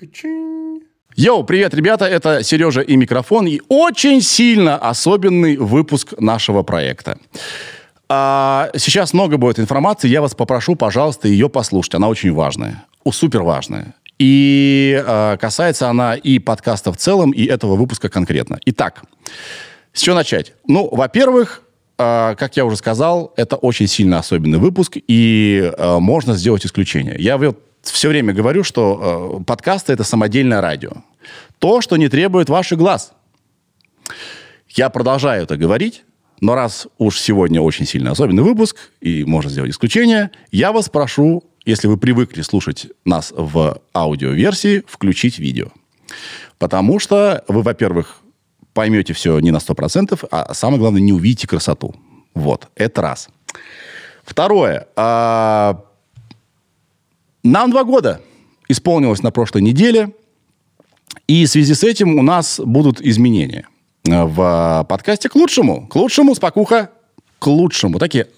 Качинь. Йоу, привет, ребята, это Сережа и микрофон, и очень сильно особенный выпуск нашего проекта. А, сейчас много будет информации, я вас попрошу, пожалуйста, ее послушать, она очень важная, супер важная. И а, касается она и подкаста в целом, и этого выпуска конкретно. Итак, с чего начать? Ну, во-первых, а, как я уже сказал, это очень сильно особенный выпуск, и а, можно сделать исключение. Я вот все время говорю, что э, подкасты это самодельное радио. То, что не требует ваших глаз. Я продолжаю это говорить, но раз уж сегодня очень сильно особенный выпуск, и можно сделать исключение, я вас прошу, если вы привыкли слушать нас в аудиоверсии, включить видео. Потому что вы, во-первых, поймете все не на 100%, а самое главное, не увидите красоту. Вот, это раз. Второе. А, нам два года исполнилось на прошлой неделе, и в связи с этим у нас будут изменения в подкасте к лучшему. К лучшему, спокуха, к лучшему. Такие,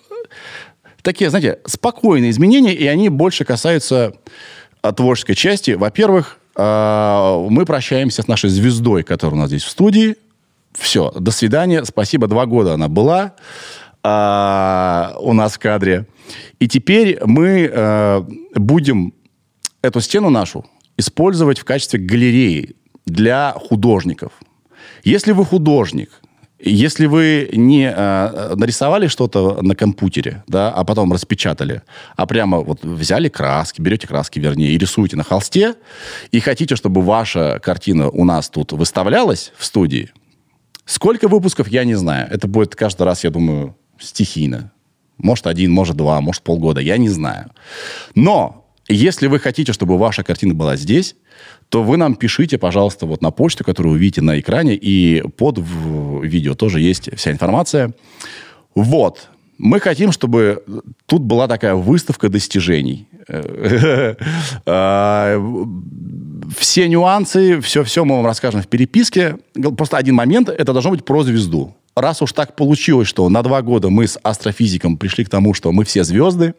такие, знаете, спокойные изменения, и они больше касаются творческой части. Во-первых, а, мы прощаемся с нашей звездой, которая у нас здесь в студии. Все, до свидания. Спасибо, два года она была а, у нас в кадре. И теперь мы э, будем эту стену нашу использовать в качестве галереи для художников. Если вы художник, если вы не э, нарисовали что-то на компьютере, да, а потом распечатали, а прямо вот взяли краски, берете краски, вернее, и рисуете на холсте, и хотите, чтобы ваша картина у нас тут выставлялась в студии, сколько выпусков, я не знаю. Это будет каждый раз, я думаю, стихийно. Может, один, может, два, может, полгода, я не знаю. Но если вы хотите, чтобы ваша картина была здесь, то вы нам пишите, пожалуйста, вот на почту, которую вы видите на экране, и под видео тоже есть вся информация. Вот. Мы хотим, чтобы тут была такая выставка достижений. А, все нюансы, все-все мы вам расскажем в переписке. Просто один момент, это должно быть про звезду раз уж так получилось, что на два года мы с астрофизиком пришли к тому, что мы все звезды,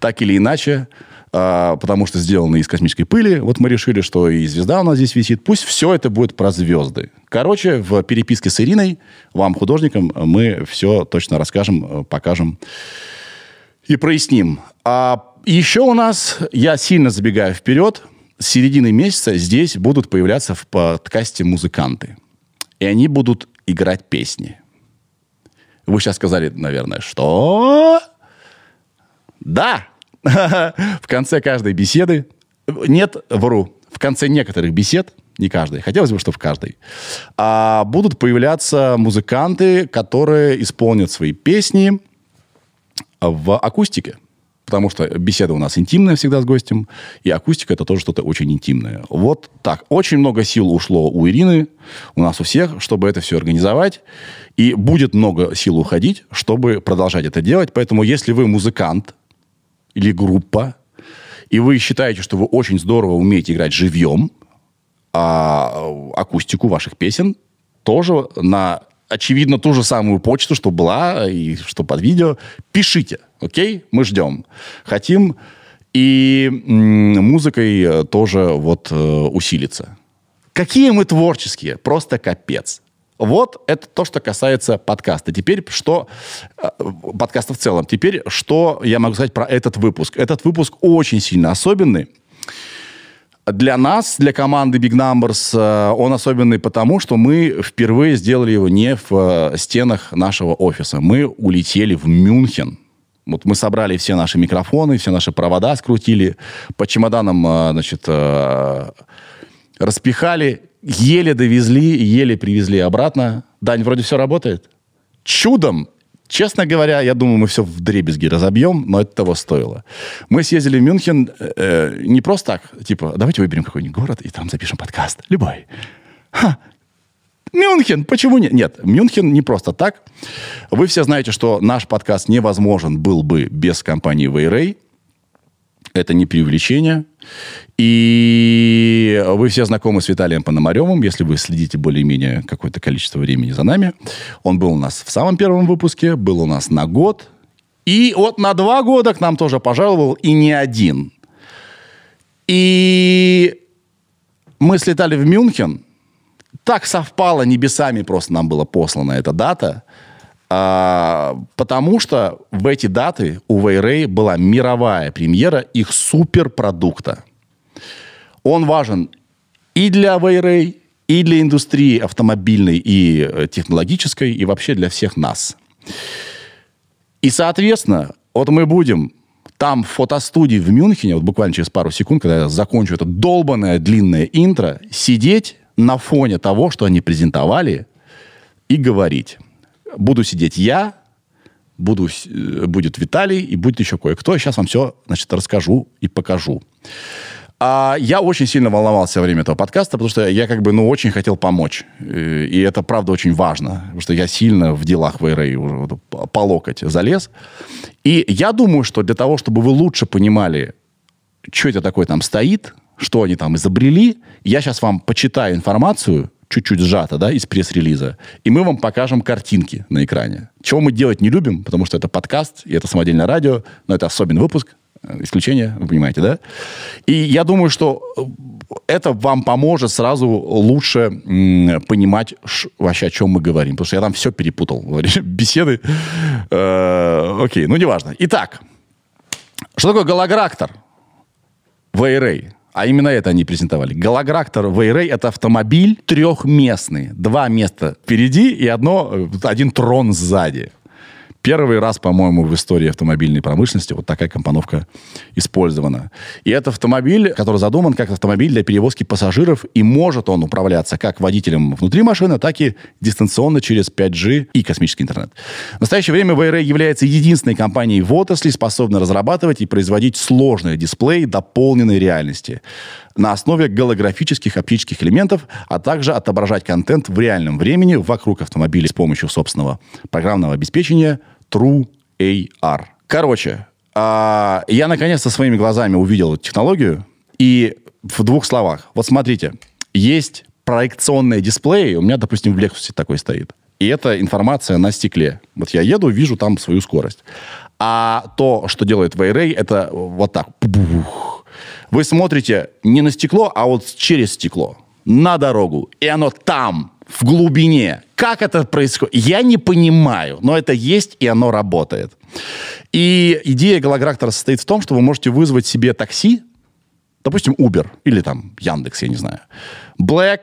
так или иначе, э, потому что сделаны из космической пыли, вот мы решили, что и звезда у нас здесь висит. Пусть все это будет про звезды. Короче, в переписке с Ириной, вам, художникам, мы все точно расскажем, покажем и проясним. А еще у нас, я сильно забегаю вперед, с середины месяца здесь будут появляться в подкасте музыканты. И они будут играть песни. Вы сейчас сказали, наверное, что? Да! В конце каждой беседы, нет, вру, в конце некоторых бесед, не каждой, хотелось бы, что в каждой, а будут появляться музыканты, которые исполнят свои песни в акустике потому что беседа у нас интимная всегда с гостем, и акустика это тоже что-то очень интимное. Вот так. Очень много сил ушло у Ирины, у нас у всех, чтобы это все организовать. И будет много сил уходить, чтобы продолжать это делать. Поэтому если вы музыкант или группа, и вы считаете, что вы очень здорово умеете играть живьем, а акустику ваших песен, тоже на очевидно, ту же самую почту, что была и что под видео. Пишите, окей? Мы ждем. Хотим и музыкой э, тоже вот э, усилиться. Какие мы творческие, просто капец. Вот это то, что касается подкаста. Теперь что... Э, подкаста в целом. Теперь что я могу сказать про этот выпуск. Этот выпуск очень сильно особенный. Для нас, для команды Big Numbers, он особенный потому, что мы впервые сделали его не в стенах нашего офиса. Мы улетели в Мюнхен. Вот мы собрали все наши микрофоны, все наши провода скрутили, по чемоданам, э, значит, распихали, еле довезли, еле привезли обратно. Дань, вроде все работает. Чудом Честно говоря, я думаю, мы все в дребезги разобьем, но это того стоило. Мы съездили в Мюнхен э, не просто так, типа, давайте выберем какой-нибудь город и там запишем подкаст. Любой. Ха, Мюнхен, почему нет? Нет, Мюнхен не просто так. Вы все знаете, что наш подкаст невозможен был бы без компании Вейрей. Это не преувеличение. И вы все знакомы с Виталием Пономаревым, если вы следите более-менее какое-то количество времени за нами. Он был у нас в самом первом выпуске, был у нас на год. И вот на два года к нам тоже пожаловал, и не один. И Мы слетали в Мюнхен. Так совпало, небесами просто нам была послана эта дата. А, потому что в эти даты у Вейрей была мировая премьера их суперпродукта. Он важен и для Вейрей, и для индустрии автомобильной и э, технологической, и вообще для всех нас. И, соответственно, вот мы будем там в фотостудии в Мюнхене, вот буквально через пару секунд, когда я закончу это долбанное длинное интро, сидеть на фоне того, что они презентовали, и говорить. Буду сидеть я, буду, э, будет Виталий и будет еще кое-кто. Сейчас вам все значит, расскажу и покажу. А я очень сильно волновался во время этого подкаста, потому что я как бы, ну, очень хотел помочь. Э, и это, правда, очень важно, потому что я сильно в делах ВРА уже по локоть залез. И я думаю, что для того, чтобы вы лучше понимали, что это такое там стоит, что они там изобрели, я сейчас вам почитаю информацию, чуть-чуть сжато, да, из пресс-релиза, и мы вам покажем картинки на экране. Чего мы делать не любим, потому что это подкаст, и это самодельное радио, но это особенный выпуск, Э, исключение, вы понимаете, да? И я думаю, что э, это вам поможет сразу лучше понимать вообще, о чем мы говорим. Потому что я там все перепутал. Беседы. Э, окей, ну неважно. Итак, что такое голограктор в ARA? А именно это они презентовали. Голограктор V-Ray это автомобиль трехместный. Два места впереди и одно, э, один трон сзади. Первый раз, по-моему, в истории автомобильной промышленности вот такая компоновка использована. И это автомобиль, который задуман как автомобиль для перевозки пассажиров, и может он управляться как водителем внутри машины, так и дистанционно через 5G и космический интернет. В настоящее время VRA является единственной компанией в отрасли, способной разрабатывать и производить сложные дисплеи дополненной реальности на основе голографических оптических элементов, а также отображать контент в реальном времени вокруг автомобиля с помощью собственного программного обеспечения True AR. Короче, а, я наконец-то своими глазами увидел технологию. И в двух словах. Вот смотрите, есть проекционные дисплеи. У меня, допустим, в Lexus такой стоит. И это информация на стекле. Вот я еду, вижу там свою скорость. А то, что делает V-Ray, это вот так. Вы смотрите не на стекло, а вот через стекло. На дорогу. И оно там в глубине. Как это происходит? Я не понимаю, но это есть, и оно работает. И идея голограктора состоит в том, что вы можете вызвать себе такси, допустим, Uber или там Яндекс, я не знаю, Black,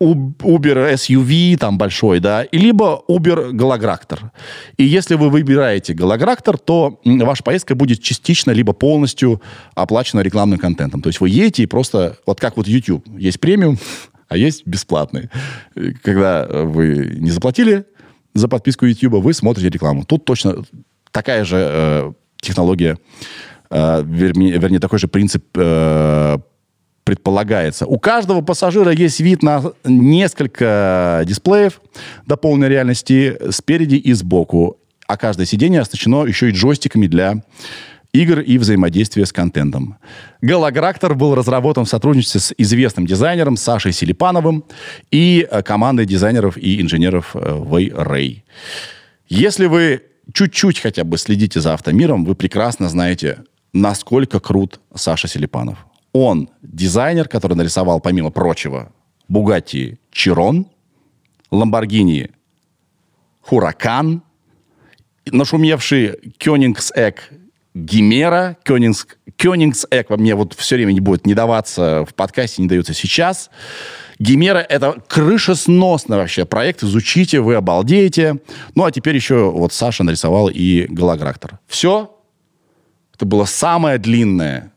Uber SUV там большой, да, и либо Uber голограктор. И если вы выбираете голограктор, то ваша поездка будет частично либо полностью оплачена рекламным контентом. То есть вы едете и просто, вот как вот YouTube, есть премиум, а есть бесплатные. Когда вы не заплатили за подписку YouTube, вы смотрите рекламу. Тут точно такая же э, технология, э, вернее, такой же принцип э, предполагается. У каждого пассажира есть вид на несколько дисплеев до полной реальности спереди и сбоку. А каждое сиденье оснащено еще и джойстиками для игр и взаимодействия с контентом. Голограктор был разработан в сотрудничестве с известным дизайнером Сашей Селипановым и э, командой дизайнеров и инженеров Way-Ray. Э, Если вы чуть-чуть хотя бы следите за автомиром, вы прекрасно знаете, насколько крут Саша Селипанов. Он дизайнер, который нарисовал, помимо прочего, Bugatti Chiron, Lamborghini Huracan, нашумевший Koenigsegg Гимера, Кёнигс, Кёнигсэк, мне вот все время не будет не даваться в подкасте, не дается сейчас. Гимера — это крышесносный вообще проект, изучите, вы обалдеете. Ну, а теперь еще вот Саша нарисовал и голограктор. Все. Это было самое длинное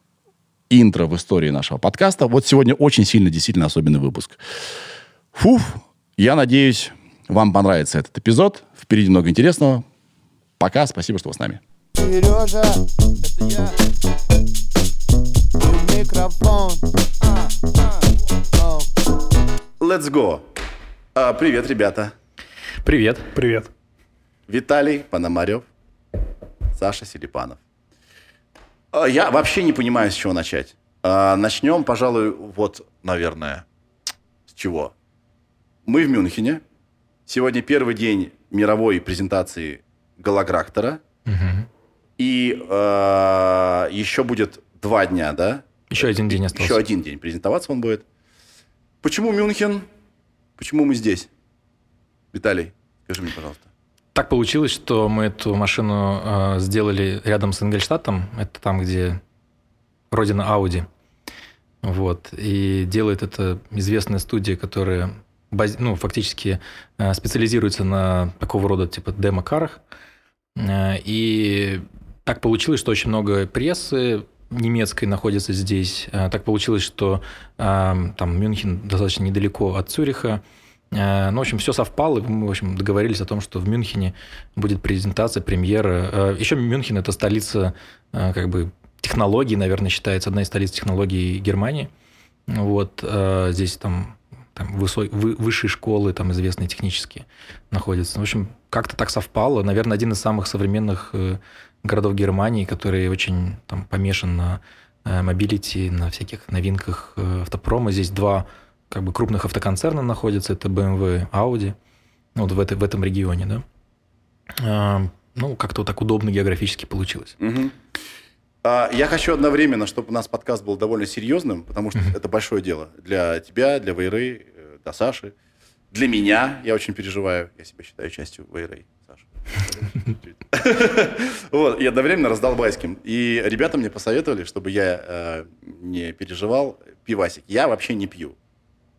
интро в истории нашего подкаста. Вот сегодня очень сильно, действительно особенный выпуск. Фуф, я надеюсь, вам понравится этот эпизод. Впереди много интересного. Пока, спасибо, что вы с нами. Сережа, это я. Микрофон. Let's go. А, привет, ребята. Привет. Привет. Виталий Пономарев, Саша Селипанов. А, я вообще не понимаю, с чего начать. А, начнем, пожалуй, вот, наверное, с чего. Мы в Мюнхене. Сегодня первый день мировой презентации голограктора. Угу. И э, еще будет два дня, да? Еще один день остался. Еще один день презентоваться он будет. Почему Мюнхен? Почему мы здесь? Виталий, скажи мне, пожалуйста. Так получилось, что мы эту машину э, сделали рядом с Ингельштадтом. Это там, где родина Audi. Вот. И делает это известная студия, которая баз... ну, фактически э, специализируется на такого рода типа демо-карах. Э, и так получилось, что очень много прессы немецкой находится здесь. Э, так получилось, что э, там Мюнхен достаточно недалеко от Цюриха. Э, ну, в общем, все совпало, и мы, в общем, договорились о том, что в Мюнхене будет презентация, премьера. Э, Еще Мюнхен – это столица э, как бы технологий, наверное, считается одна из столиц технологий Германии. Вот здесь там, там высо... вы... высшие школы, там известные технические находятся. В общем, как-то так совпало. Наверное, один из самых современных городов Германии, который очень там помешан на mobility, на всяких новинках автопрома. Здесь два как бы крупных автоконцернов находится, это BMW, Audi, вот в, этой, в этом регионе, да. А, ну, как-то вот так удобно географически получилось. Угу. А, я хочу одновременно, чтобы у нас подкаст был довольно серьезным, потому что угу. это большое дело для тебя, для WayRay, э, для Саши, для меня. Я очень переживаю, я себя считаю частью Вейры, Саша. Вот, и одновременно раздолбайским. И ребята мне посоветовали, чтобы я э, не переживал пивасик. Я вообще не пью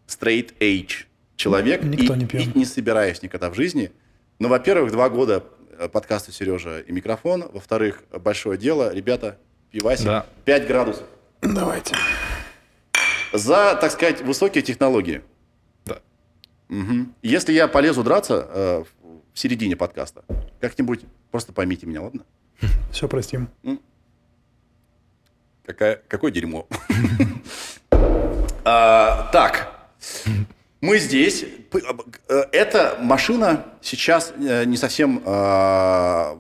straight age человек. Никто и, не пьет. И не собираюсь никогда в жизни. Но, во-первых, два года э, подкаста Сережа и микрофон. Во-вторых, большое дело. Ребята, пивасик. Да. 5 градусов. Давайте. За, так сказать, высокие технологии. Да. Угу. Если я полезу драться э, в середине подкаста, как-нибудь просто поймите меня, ладно? Все простим. Какая, какое дерьмо. а, так, мы здесь. Э, эта машина сейчас э, не совсем э,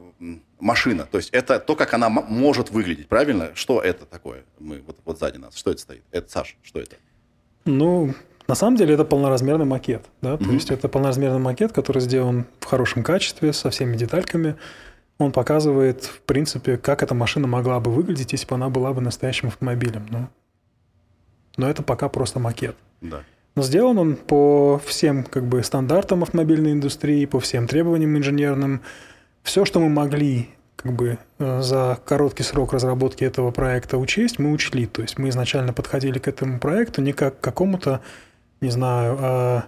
машина. То есть это то, как она может выглядеть, правильно? Что это такое? Мы вот, вот сзади нас. Что это стоит? Это Саш, что это? Ну, на самом деле это полноразмерный макет. Да? Mm-hmm. То есть это полноразмерный макет, который сделан в хорошем качестве, со всеми детальками. Он показывает, в принципе, как эта машина могла бы выглядеть, если бы она была бы настоящим автомобилем. Ну, но это пока просто макет. Да. Но сделан он по всем как бы, стандартам автомобильной индустрии, по всем требованиям инженерным. Все, что мы могли как бы, э, за короткий срок разработки этого проекта учесть, мы учли. То есть мы изначально подходили к этому проекту не как к какому-то, не знаю, а,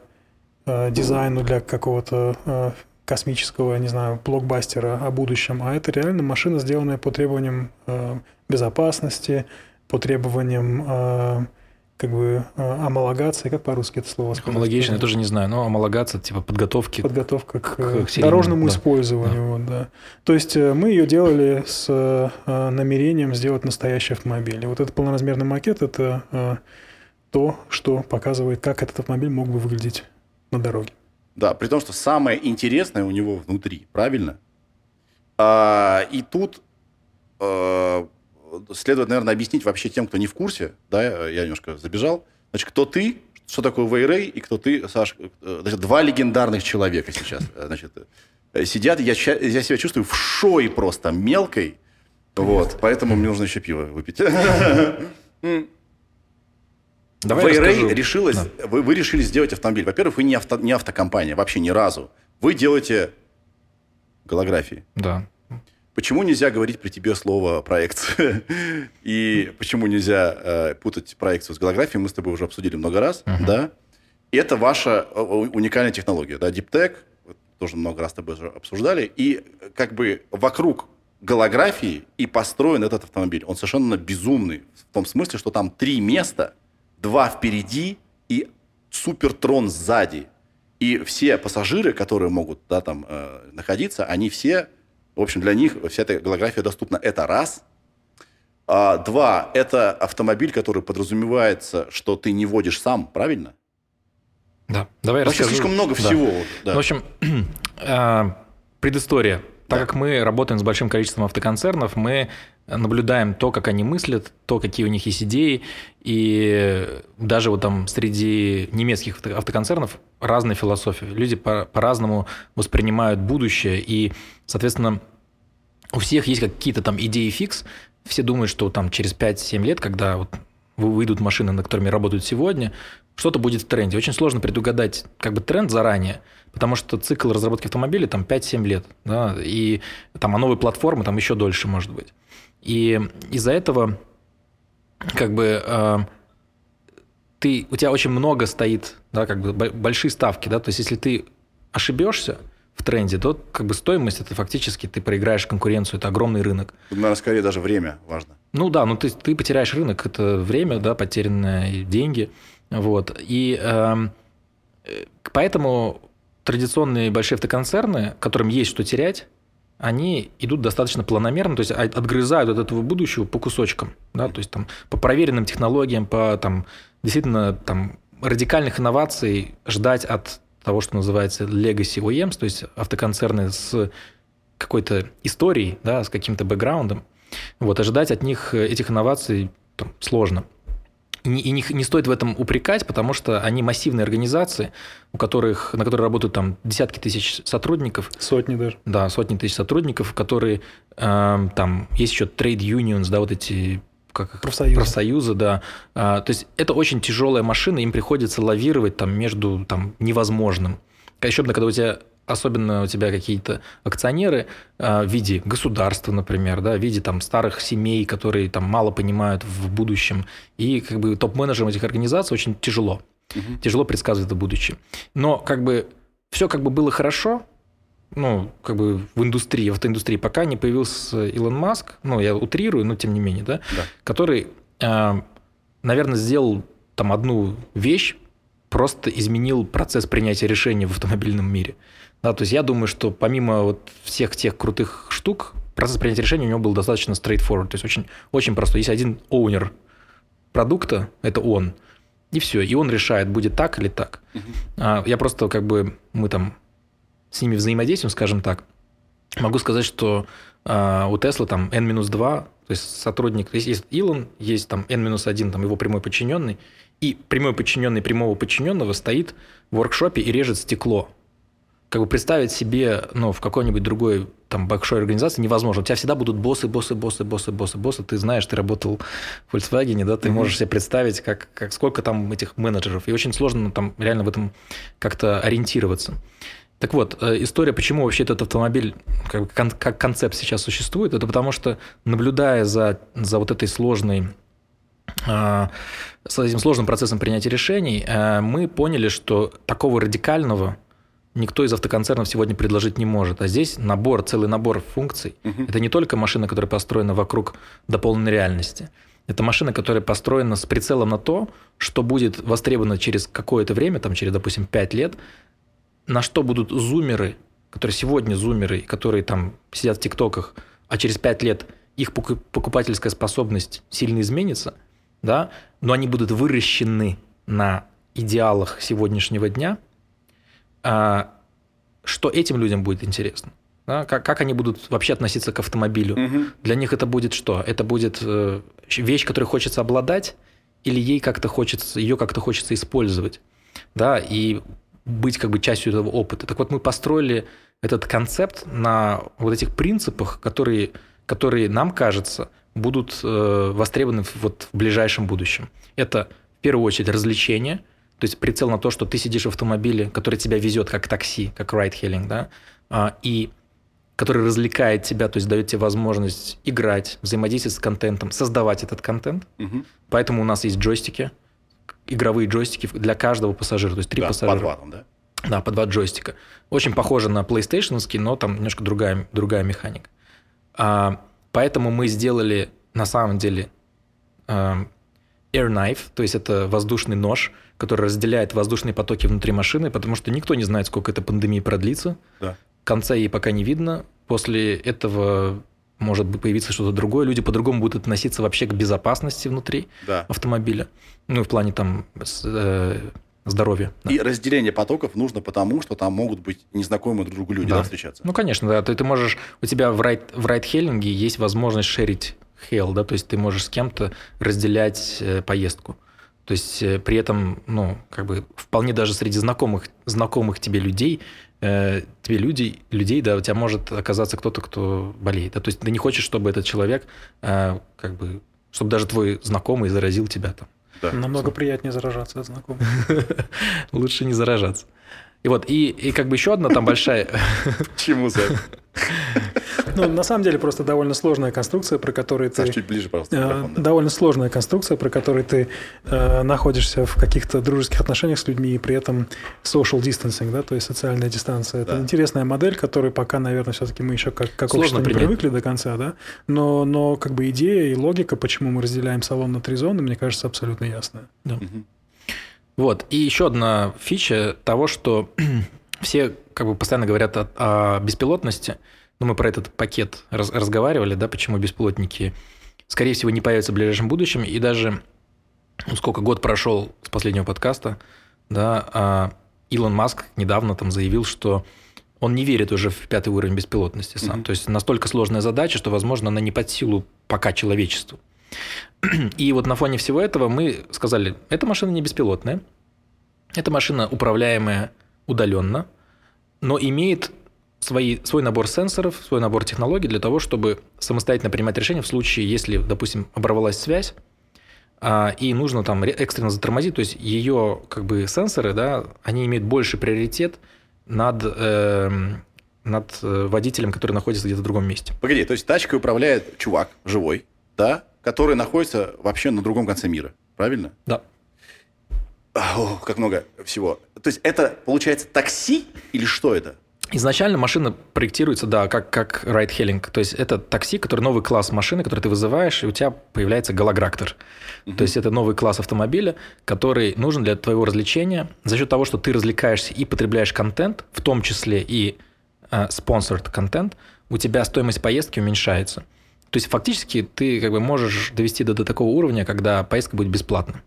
а, дизайну для какого-то а, космического, не знаю, блокбастера о будущем, а это реально машина, сделанная по требованиям безопасности, по требованиям как бы а, амалогация, как по-русски это слово сказать? Homologation, я тоже не знаю, но амалогация, типа подготовки. Подготовка к, к, к дорожному да. использованию, да. Да. То есть э, мы ее делали с э, намерением сделать настоящий автомобиль. И вот этот полноразмерный макет – это э, то, что показывает, как этот автомобиль мог бы выглядеть на дороге. Да, при том, что самое интересное у него внутри, правильно? А, и тут следует, наверное, объяснить вообще тем, кто не в курсе, да, я немножко забежал. Значит, кто ты, что такое Вейрей и кто ты, Саш, э, значит, два легендарных человека сейчас, э, значит, э, сидят, я, я себя чувствую в шое просто мелкой, вот, поэтому мне нужно еще пиво выпить. Давай Вейрей решилась, да. вы, вы решили сделать автомобиль. Во-первых, вы не, авто, не автокомпания, вообще ни разу. Вы делаете голографии. Да. Почему нельзя говорить при тебе слово проекция? И почему нельзя э, путать проекцию с голографией? Мы с тобой уже обсудили много раз, uh-huh. да? И это ваша э, уникальная технология, да? DeepTech, тоже много раз с тобой уже обсуждали. И как бы вокруг голографии и построен этот автомобиль. Он совершенно безумный в том смысле, что там три места, два впереди и супертрон сзади. И все пассажиры, которые могут да, там э, находиться, они все в общем, для них вся эта голография доступна. Это раз. А, два, это автомобиль, который подразумевается, что ты не водишь сам, правильно? Да. Давай Вообще расскажу. слишком много всего. Да. Ну, в общем, а, предыстория. Так да. как мы работаем с большим количеством автоконцернов, мы наблюдаем то, как они мыслят, то, какие у них есть идеи, и даже вот там среди немецких автоконцернов разная философия. Люди по- по-разному воспринимают будущее, и, соответственно, у всех есть какие-то там идеи фикс, все думают, что там через 5-7 лет, когда вот выйдут машины, на которыми работают сегодня, что-то будет в тренде. Очень сложно предугадать как бы тренд заранее, потому что цикл разработки автомобиля там 5-7 лет, да, и там а новые платформы там еще дольше может быть. И из-за этого как бы э, ты, у тебя очень много стоит, да, как бы большие ставки, да, то есть если ты ошибешься в тренде, то как бы стоимость это фактически ты проиграешь конкуренцию, это огромный рынок. Наверное, скорее даже время важно. Ну да, ну ты, ты потеряешь рынок, это время, да, потерянные деньги, вот. И эм, э, поэтому традиционные большие автоконцерны, которым есть что терять, они идут достаточно планомерно, то есть отгрызают от этого будущего по кусочкам, да, то есть там по проверенным технологиям, по там действительно там радикальных инноваций ждать от того, что называется legacy OEMs, то есть автоконцерны с какой-то историей, да, с каким-то бэкграундом, вот, ожидать от них этих инноваций там, сложно. И, не, и не, не стоит в этом упрекать, потому что они массивные организации, у которых, на которые работают там десятки тысяч сотрудников. Сотни даже. Да, сотни тысяч сотрудников, которые э, там есть еще trade unions, да, вот эти как профсоюзы. профсоюзы, да. А, то есть это очень тяжелая машина, им приходится лавировать там между там невозможным. Еще когда у тебя особенно у тебя какие-то акционеры а, в виде государства, например, да, в виде там старых семей, которые там мало понимают в будущем, и как бы топ-менеджерам этих организаций очень тяжело, угу. тяжело предсказывать это будущее. Но как бы все как бы было хорошо, ну, как бы в индустрии, в автоиндустрии, пока не появился Илон Маск, ну, я утрирую, но тем не менее, да, да. который, а, наверное, сделал там одну вещь, просто изменил процесс принятия решений в автомобильном мире. Да, то есть я думаю, что помимо вот всех тех крутых штук, процесс принятия решения у него был достаточно straightforward, то есть очень, очень простой. Есть один оунер продукта, это он, и все, и он решает, будет так или так. Uh-huh. Я просто как бы, мы там с ними взаимодействуем, скажем так, могу сказать, что а, у Tesla там N-2, то есть сотрудник, есть, есть Илон, есть там N-1, там его прямой подчиненный, и прямой подчиненный прямого подчиненного стоит в воркшопе и режет стекло как бы представить себе, ну, в какой-нибудь другой там большой организации невозможно. У тебя всегда будут боссы, боссы, боссы, боссы, боссы, боссы. Ты знаешь, ты работал в Volkswagen, да, ты mm-hmm. можешь себе представить, как, как, сколько там этих менеджеров. И очень сложно ну, там реально в этом как-то ориентироваться. Так вот, э, история, почему вообще этот автомобиль как, как концепт сейчас существует, это потому что, наблюдая за, за вот этой сложной а, с этим сложным процессом принятия решений, э, мы поняли, что такого радикального никто из автоконцернов сегодня предложить не может. А здесь набор, целый набор функций. Угу. Это не только машина, которая построена вокруг дополненной реальности. Это машина, которая построена с прицелом на то, что будет востребовано через какое-то время, там через, допустим, 5 лет, на что будут зумеры, которые сегодня зумеры, которые там сидят в ТикТоках, а через 5 лет их покупательская способность сильно изменится, да, но они будут выращены на идеалах сегодняшнего дня – что этим людям будет интересно. Да? Как, как они будут вообще относиться к автомобилю? Угу. Для них это будет что? Это будет э, вещь, которой хочется обладать, или ей как-то хочется, ее как-то хочется использовать, да, и быть как бы частью этого опыта. Так вот, мы построили этот концепт на вот этих принципах, которые, которые нам кажется, будут э, востребованы вот в ближайшем будущем. Это в первую очередь развлечение – то есть прицел на то, что ты сидишь в автомобиле, который тебя везет как такси, как ride-hailing, да, а, и который развлекает тебя, то есть дает тебе возможность играть, взаимодействовать с контентом, создавать этот контент. Угу. Поэтому у нас есть джойстики, игровые джойстики для каждого пассажира, то есть три да, пассажира. По два, да? Да, по два джойстика. Очень похоже на PlayStation, но там немножко другая, другая механика. А, поэтому мы сделали на самом деле а, air knife, то есть это воздушный нож, который разделяет воздушные потоки внутри машины, потому что никто не знает, сколько эта пандемия продлится. Да. Конца ей пока не видно. После этого может появиться что-то другое. Люди по-другому будут относиться вообще к безопасности внутри да. автомобиля. Ну, в плане там э, здоровья. Да. И разделение потоков нужно потому, что там могут быть незнакомые друг другу люди да. Да, встречаться. Ну, конечно, да. Ты, ты можешь... У тебя в райд, в райд-хеллинге есть возможность шерить хейл, да, то есть ты можешь с кем-то разделять э, поездку. То есть э, при этом, ну, как бы вполне даже среди знакомых, знакомых тебе людей, э, тебе люди, людей, да, у тебя может оказаться кто-то, кто болеет. Да? То есть ты не хочешь, чтобы этот человек, э, как бы, чтобы даже твой знакомый заразил тебя там. Да. Намного приятнее заражаться от знакомых. Лучше не заражаться. И вот, и, и как бы еще одна там большая... Чему за Ну, на самом деле, просто довольно сложная конструкция, про которую ты... чуть ближе, пожалуйста, э, Довольно сложная конструкция, про которую ты э, находишься в каких-то дружеских отношениях с людьми, и при этом social distancing, да, то есть социальная дистанция. Это интересная модель, которую пока, наверное, все-таки мы еще как, как общество не привыкли до конца, да, но, но как бы идея и логика, почему мы разделяем салон на три зоны, мне кажется, абсолютно ясная. Да. Вот. И еще одна фича того, что все как бы постоянно говорят о, о беспилотности. Ну, мы про этот пакет раз, разговаривали, да, почему беспилотники, скорее всего, не появятся в ближайшем будущем. И даже, ну, сколько год прошел с последнего подкаста, да, а Илон Маск недавно там заявил, что он не верит уже в пятый уровень беспилотности сам. Mm-hmm. То есть настолько сложная задача, что, возможно, она не под силу пока человечеству. И вот на фоне всего этого мы сказали, эта машина не беспилотная, эта машина управляемая удаленно, но имеет свои, свой набор сенсоров, свой набор технологий для того, чтобы самостоятельно принимать решения в случае, если, допустим, оборвалась связь, а, и нужно там экстренно затормозить, то есть ее как бы сенсоры, да, они имеют больший приоритет над, э, над водителем, который находится где-то в другом месте. Погоди, то есть тачкой управляет чувак живой, да, который находится вообще на другом конце мира, правильно? Да. О, как много всего. То есть это, получается, такси или что это? Изначально машина проектируется, да, как, как ride-hailing. То есть это такси, который новый класс машины, который ты вызываешь, и у тебя появляется голограктор. Uh-huh. То есть это новый класс автомобиля, который нужен для твоего развлечения за счет того, что ты развлекаешься и потребляешь контент, в том числе и э, sponsored контент, у тебя стоимость поездки уменьшается. То есть фактически ты как бы можешь довести до, до такого уровня, когда поездка будет бесплатна.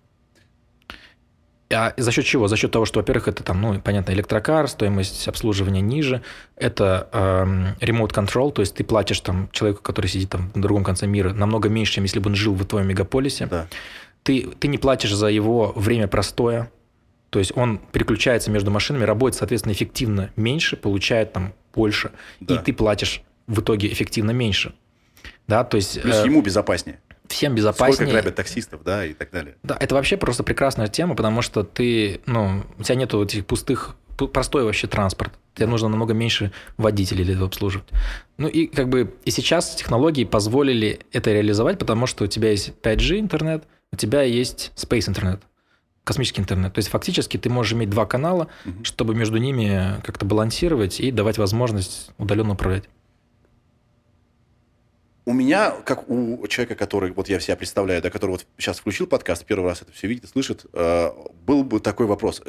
А за счет чего? За счет того, что, во-первых, это там, ну, понятно, электрокар, стоимость обслуживания ниже, это э, remote control, то есть ты платишь там человеку, который сидит там на другом конце мира, намного меньше, чем если бы он жил в твоем мегаполисе. Да. Ты, ты не платишь за его время простоя, то есть он переключается между машинами, работает, соответственно, эффективно меньше, получает там больше, да. и ты платишь в итоге эффективно меньше. Да, то есть, Плюс э, ему безопаснее всем безопаснее. Сколько грабят таксистов, да, и так далее. Да, это вообще просто прекрасная тема, потому что ты, ну, у тебя нету этих пустых, простой вообще транспорт. Тебе нужно намного меньше водителей для этого обслуживать. Ну и как бы и сейчас технологии позволили это реализовать, потому что у тебя есть 5G интернет, у тебя есть Space интернет, космический интернет. То есть фактически ты можешь иметь два канала, угу. чтобы между ними как-то балансировать и давать возможность удаленно управлять у меня, как у человека, который, вот я себя представляю, да, который вот сейчас включил подкаст, первый раз это все видит и слышит, э, был бы такой вопрос.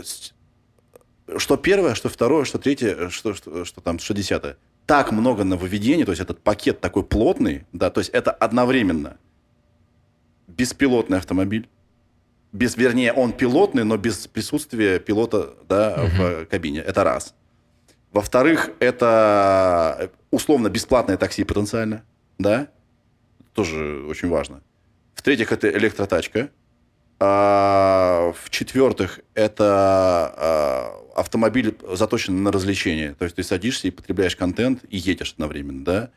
Что первое, что второе, что третье, что, что, что там, что десятое. Так много нововведений, то есть этот пакет такой плотный, да, то есть это одновременно беспилотный автомобиль, без, вернее, он пилотный, но без присутствия пилота да, угу. в кабине. Это раз. Во-вторых, это условно бесплатное такси потенциально да, тоже очень важно. В-третьих, это электротачка. А, в-четвертых, это а, автомобиль заточен на развлечение. То есть ты садишься и потребляешь контент и едешь одновременно, да.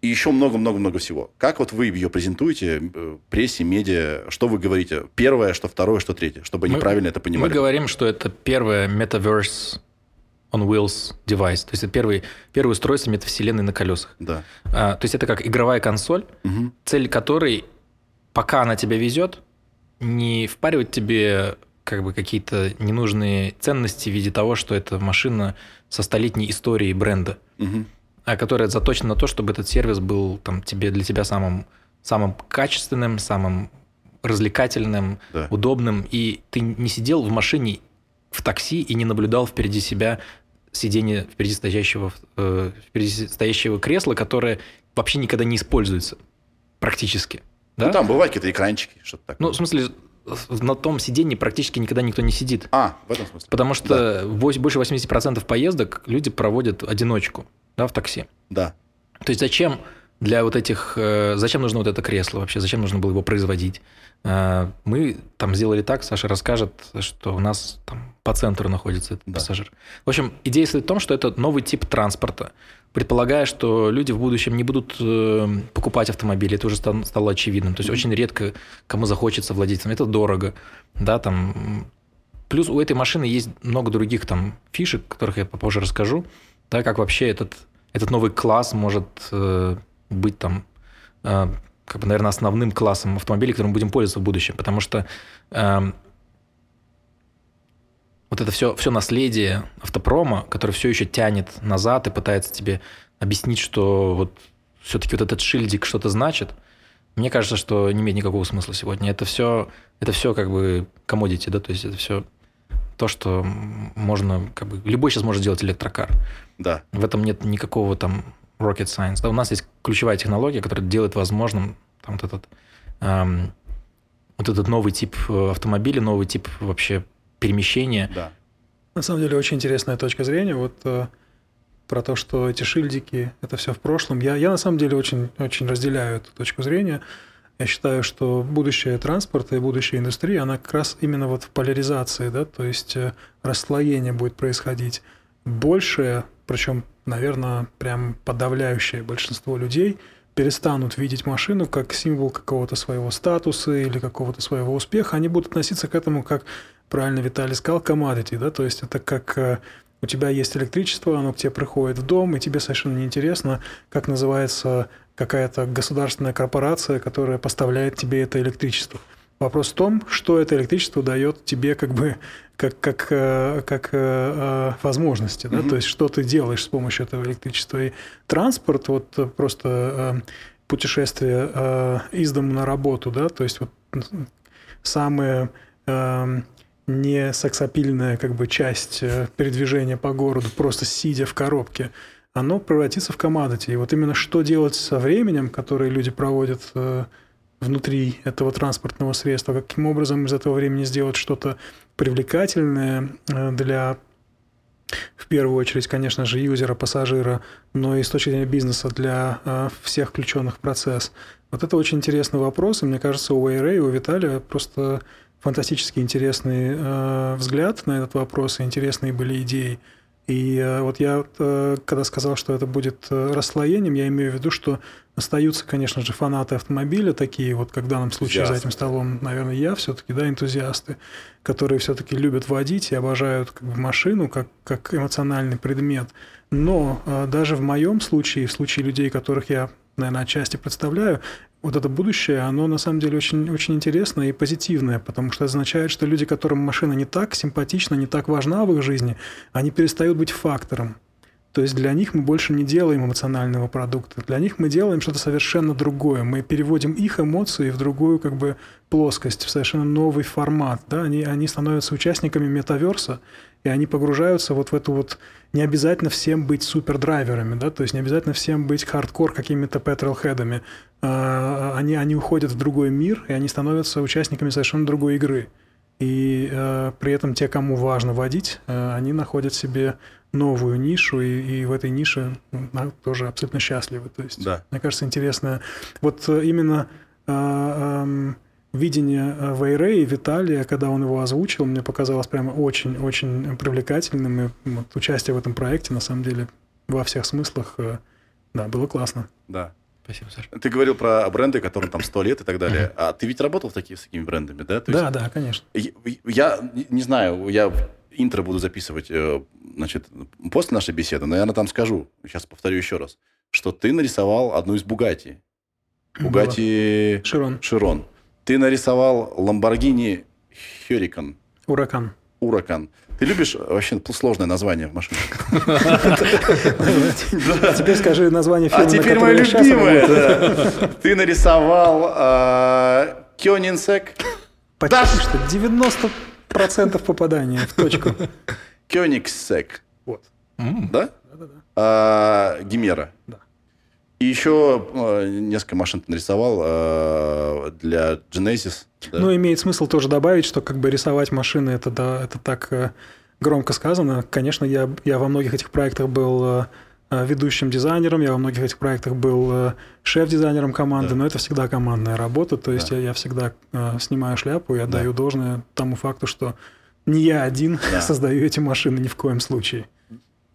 И еще много-много-много всего. Как вот вы ее презентуете, э, прессе, медиа, что вы говорите? Первое, что второе, что третье, чтобы мы, неправильно это понимали. Мы говорим, что это первое metaverse on wheels device. То есть это первый, первое устройство метавселенной на колесах. Да. А, то есть это как игровая консоль, угу. цель которой, пока она тебя везет, не впаривать тебе как бы какие-то ненужные ценности в виде того, что это машина со столетней историей бренда, угу. а которая заточена на то, чтобы этот сервис был там, тебе, для тебя самым, самым качественным, самым развлекательным, да. удобным, и ты не сидел в машине в такси и не наблюдал впереди себя сиденье впереди стоящего, э, впереди стоящего кресла, которое вообще никогда не используется практически. Да? Ну, там бывают какие-то экранчики, что-то такое. Ну, в смысле, на том сиденье практически никогда никто не сидит. А, в этом смысле. Потому что да. больше 80% поездок люди проводят одиночку да, в такси. Да. То есть зачем для вот этих... Э, зачем нужно вот это кресло вообще? Зачем нужно было его производить? Э, мы там сделали так, Саша расскажет, что у нас там по центру находится этот да. пассажир. В общем, идея стоит в том, что это новый тип транспорта. Предполагая, что люди в будущем не будут э, покупать автомобили, это уже стало очевидным. То есть очень редко кому захочется владеть. Это дорого. Да, там... Плюс у этой машины есть много других там фишек, которых я попозже расскажу. Да, как вообще этот, этот новый класс может быть там, э, как бы, наверное, основным классом автомобилей, которым мы будем пользоваться в будущем, потому что э, вот это все, все наследие автопрома, которое все еще тянет назад и пытается тебе объяснить, что вот все-таки вот этот шильдик что-то значит, мне кажется, что не имеет никакого смысла сегодня. Это все, это все как бы commodity, да, то есть это все то, что можно, как бы, любой сейчас может сделать электрокар. Да. В этом нет никакого там rocket science. Да, у нас есть ключевая технология, которая делает возможным там, вот, этот, эм, вот этот новый тип э, автомобиля, новый тип вообще перемещения. Да. На самом деле очень интересная точка зрения. Вот э, про то, что эти шильдики это все в прошлом. Я, я на самом деле очень, очень разделяю эту точку зрения. Я считаю, что будущее транспорта и будущее индустрии, она как раз именно вот в поляризации, да, то есть э, расслоение будет происходить. Большее, причем наверное, прям подавляющее большинство людей перестанут видеть машину как символ какого-то своего статуса или какого-то своего успеха, они будут относиться к этому, как правильно Виталий сказал, commodity, да, то есть это как э, у тебя есть электричество, оно к тебе приходит в дом, и тебе совершенно неинтересно, как называется какая-то государственная корпорация, которая поставляет тебе это электричество. Вопрос в том, что это электричество дает тебе как бы как, как, э, как э, э, возможности, да? Mm-hmm. то есть что ты делаешь с помощью этого электричества. И транспорт, вот просто путешествие из дома на работу, да, то есть вот самая не сексапильная как бы часть передвижения по городу, просто сидя в коробке, оно превратится в комодити. И вот именно что делать со временем, которое люди проводят внутри этого транспортного средства, каким образом из этого времени сделать что-то привлекательное э, для, в первую очередь, конечно же, юзера, пассажира, но и с точки зрения бизнеса для э, всех включенных в процесс. Вот это очень интересный вопрос, и мне кажется, у Wayray, у Виталия просто фантастически интересный э, взгляд на этот вопрос, и интересные были идеи. И э, вот я, э, когда сказал, что это будет э, расслоением, я имею в виду, что остаются, конечно же, фанаты автомобиля, такие вот, как в данном случае за этим столом, наверное, я все-таки, да, энтузиасты, которые все-таки любят водить и обожают как бы, машину как, как эмоциональный предмет. Но даже в моем случае, в случае людей, которых я наверное, отчасти представляю, вот это будущее, оно на самом деле очень, очень интересное и позитивное, потому что означает, что люди, которым машина не так симпатична, не так важна в их жизни, они перестают быть фактором. То есть для них мы больше не делаем эмоционального продукта. Для них мы делаем что-то совершенно другое. Мы переводим их эмоции в другую как бы плоскость, в совершенно новый формат. Да? Они, они становятся участниками метаверса, и они погружаются вот в эту вот... Не обязательно всем быть супердрайверами, да, то есть не обязательно всем быть хардкор какими-то петролхедами. А, они, они уходят в другой мир, и они становятся участниками совершенно другой игры. И э, при этом те, кому важно водить, э, они находят себе новую нишу, и, и в этой нише ну, тоже абсолютно счастливы. То есть, да. мне кажется, интересно. Вот э, именно э, э, видение Вейре и Виталия, когда он его озвучил, мне показалось прямо очень-очень привлекательным. И вот, участие в этом проекте, на самом деле, во всех смыслах, э, да, было классно. Да. Спасибо, Саша. Ты говорил про бренды, которым там сто лет и так далее. А ты ведь работал в таких, с такими брендами, да? То да, есть, да, конечно. Я, я не знаю, я интро буду записывать, э, значит, после нашей беседы, но я на там скажу, сейчас повторю еще раз, что ты нарисовал одну из Бугати. Бугати Широн. Широн. Ты нарисовал Ламборгини Херикан. Уракан. Уракан. Ты любишь вообще сложное название в машине? А теперь скажи название фильма, А теперь мое любимое. Ты нарисовал а, Кёнинсек. Почти что 90% попадания в точку. Кёнигсек. Вот. Да? Да-да-да. А, Гимера. И еще э, несколько машин ты нарисовал э, для Genesis. Да? Ну, имеет смысл тоже добавить, что как бы рисовать машины, это, да, это так э, громко сказано. Конечно, я, я во многих этих проектах был ведущим дизайнером, я во многих этих проектах был шеф-дизайнером команды, Да. но это всегда командная работа, то есть Да. я, я всегда снимаю шляпу и отдаю Да. должное тому факту, что не я один Да. создаю эти машины ни в коем случае.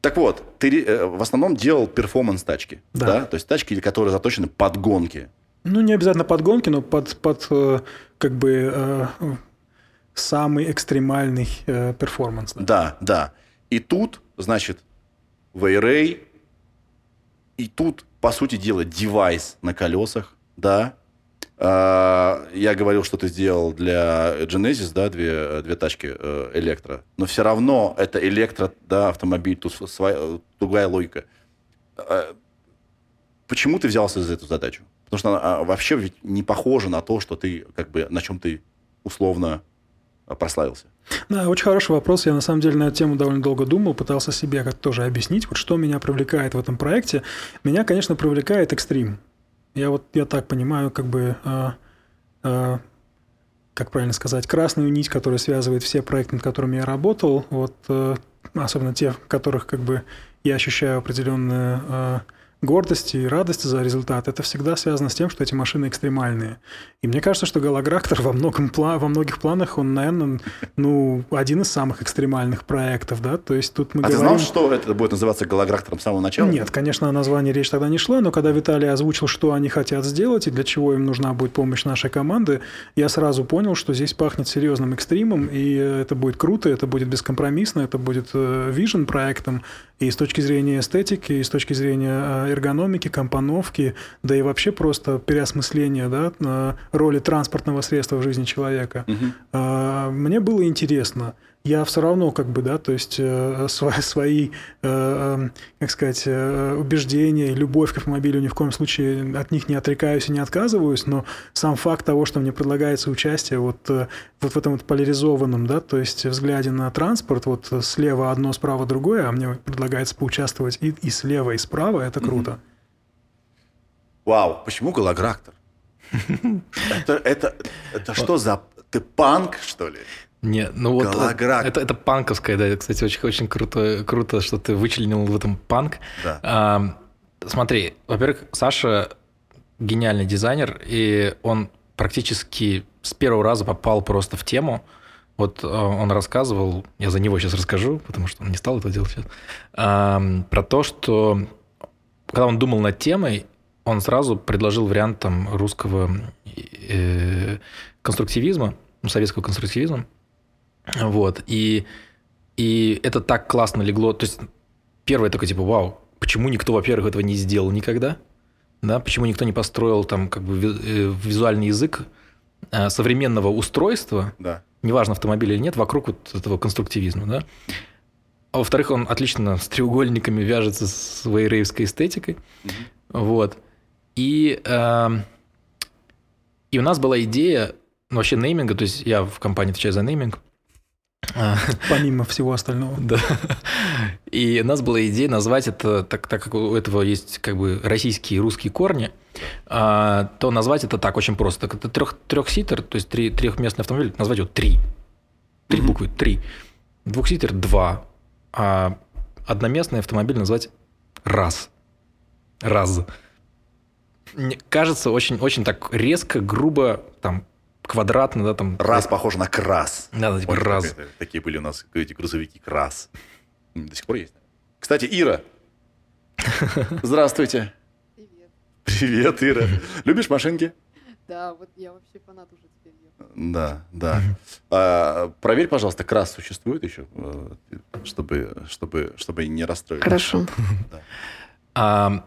Так вот, ты э, в основном делал перформанс-тачки, да. Да. То есть тачки, которые заточены под гонки. Ну, не обязательно под гонки, но под, под э, как бы э, самый экстремальный э, перформанс. да. Да, да. И тут, значит, V-Ray, и тут, по сути дела, девайс на колесах, да. А, Я говорил, что ты сделал для Genesis, да, две, две тачки э, электро. Но все равно это электро, да, автомобиль, тут своя, другая логика. А, Почему ты взялся за эту задачу? Потому что она а, вообще ведь не похожа на то, что ты, как бы, на чем ты условно прославился. Да, очень хороший вопрос. Я на самом деле на эту тему довольно долго думал, пытался себе как тоже объяснить, вот что меня привлекает в этом проекте. Меня, конечно, привлекает экстрим. Я вот я так понимаю, как бы а, а, как правильно сказать, красную нить, которая связывает все проекты, над которыми я работал, вот э, особенно те, в которых как бы я ощущаю определенную э, гордость и радость за результат, это всегда связано с тем, что эти машины экстремальные. И мне кажется, что Галаграктор во, многом, во многих планах, он, наверное, ну, один из самых экстремальных проектов, да, то есть тут мы а ты говорим... знал, что это будет называться голограктором с самого начала? Нет, конечно, о названии речь тогда не шла, но когда Виталий озвучил, что они хотят сделать и для чего им нужна будет помощь нашей команды, я сразу понял, что здесь пахнет серьезным экстримом, и это будет круто, это будет бескомпромиссно, это будет вижен проектом, и с точки зрения эстетики, и с точки зрения э, эргономики, компоновки, да и вообще просто переосмысления да, роли транспортного средства в жизни человека. А, Мне было интересно. Я все равно, как бы, да, то есть э, сва- свои, э, э, как сказать, э, убеждения, любовь к автомобилю ни в коем случае от них не отрекаюсь и не отказываюсь, но сам факт того, что мне предлагается участие вот, э, вот в этом вот поляризованном, да, то есть взгляде на транспорт, вот слева одно, справа другое, а мне предлагается поучаствовать и, и слева, и справа, это круто. Вау, почему голограктор? это, это, это что за... Ты панк, что ли? Не, ну вот Голограк. это, это панковская, да, кстати, очень, очень круто, круто, что ты вычленил в этом панк. Да. А, смотри, во-первых, Саша гениальный дизайнер, и он практически с первого раза попал просто в тему. Вот э, он рассказывал, я за него сейчас расскажу, потому что он не стал этого делать сейчас, а, про то, что когда он думал над темой, он сразу предложил вариант там русского э, конструктивизма, ну, советского конструктивизма. Вот. И, и это так классно легло. То есть первое такое типа, вау, почему никто, во-первых, этого не сделал никогда? Да, почему никто не построил там как бы э, визуальный язык э, современного устройства, Да. неважно, автомобиль или нет, вокруг вот этого конструктивизма, да? А во-вторых, он отлично с треугольниками вяжется с вейрейвской эстетикой. Вот. И, эм, и у нас была идея ну, вообще нейминга, то есть я в компании отвечаю за нейминг. Помимо всего остального. Да. И у нас была идея назвать это, так, так как у этого есть как бы российские и русские корни, а, то назвать это так очень просто. Так это трех, трехситер, то есть три, трехместный автомобиль, назвать его три. Три буквы, три. Двухситер – два. А одноместный автомобиль назвать раз. Раз. Мне кажется, очень, очень так резко, грубо, там, квадратно, да, там. Раз похож на крас. Да, да, типа раз. Такие были у нас эти грузовики крас. До сих пор есть. Кстати, Ира. Здравствуйте. Привет. Привет, Ира. Любишь машинки? Да, вот я вообще фанат уже теперь. Да, да. А, проверь, пожалуйста, крас существует еще, э, чтобы, чтобы, чтобы не расстроить. Хорошо. А,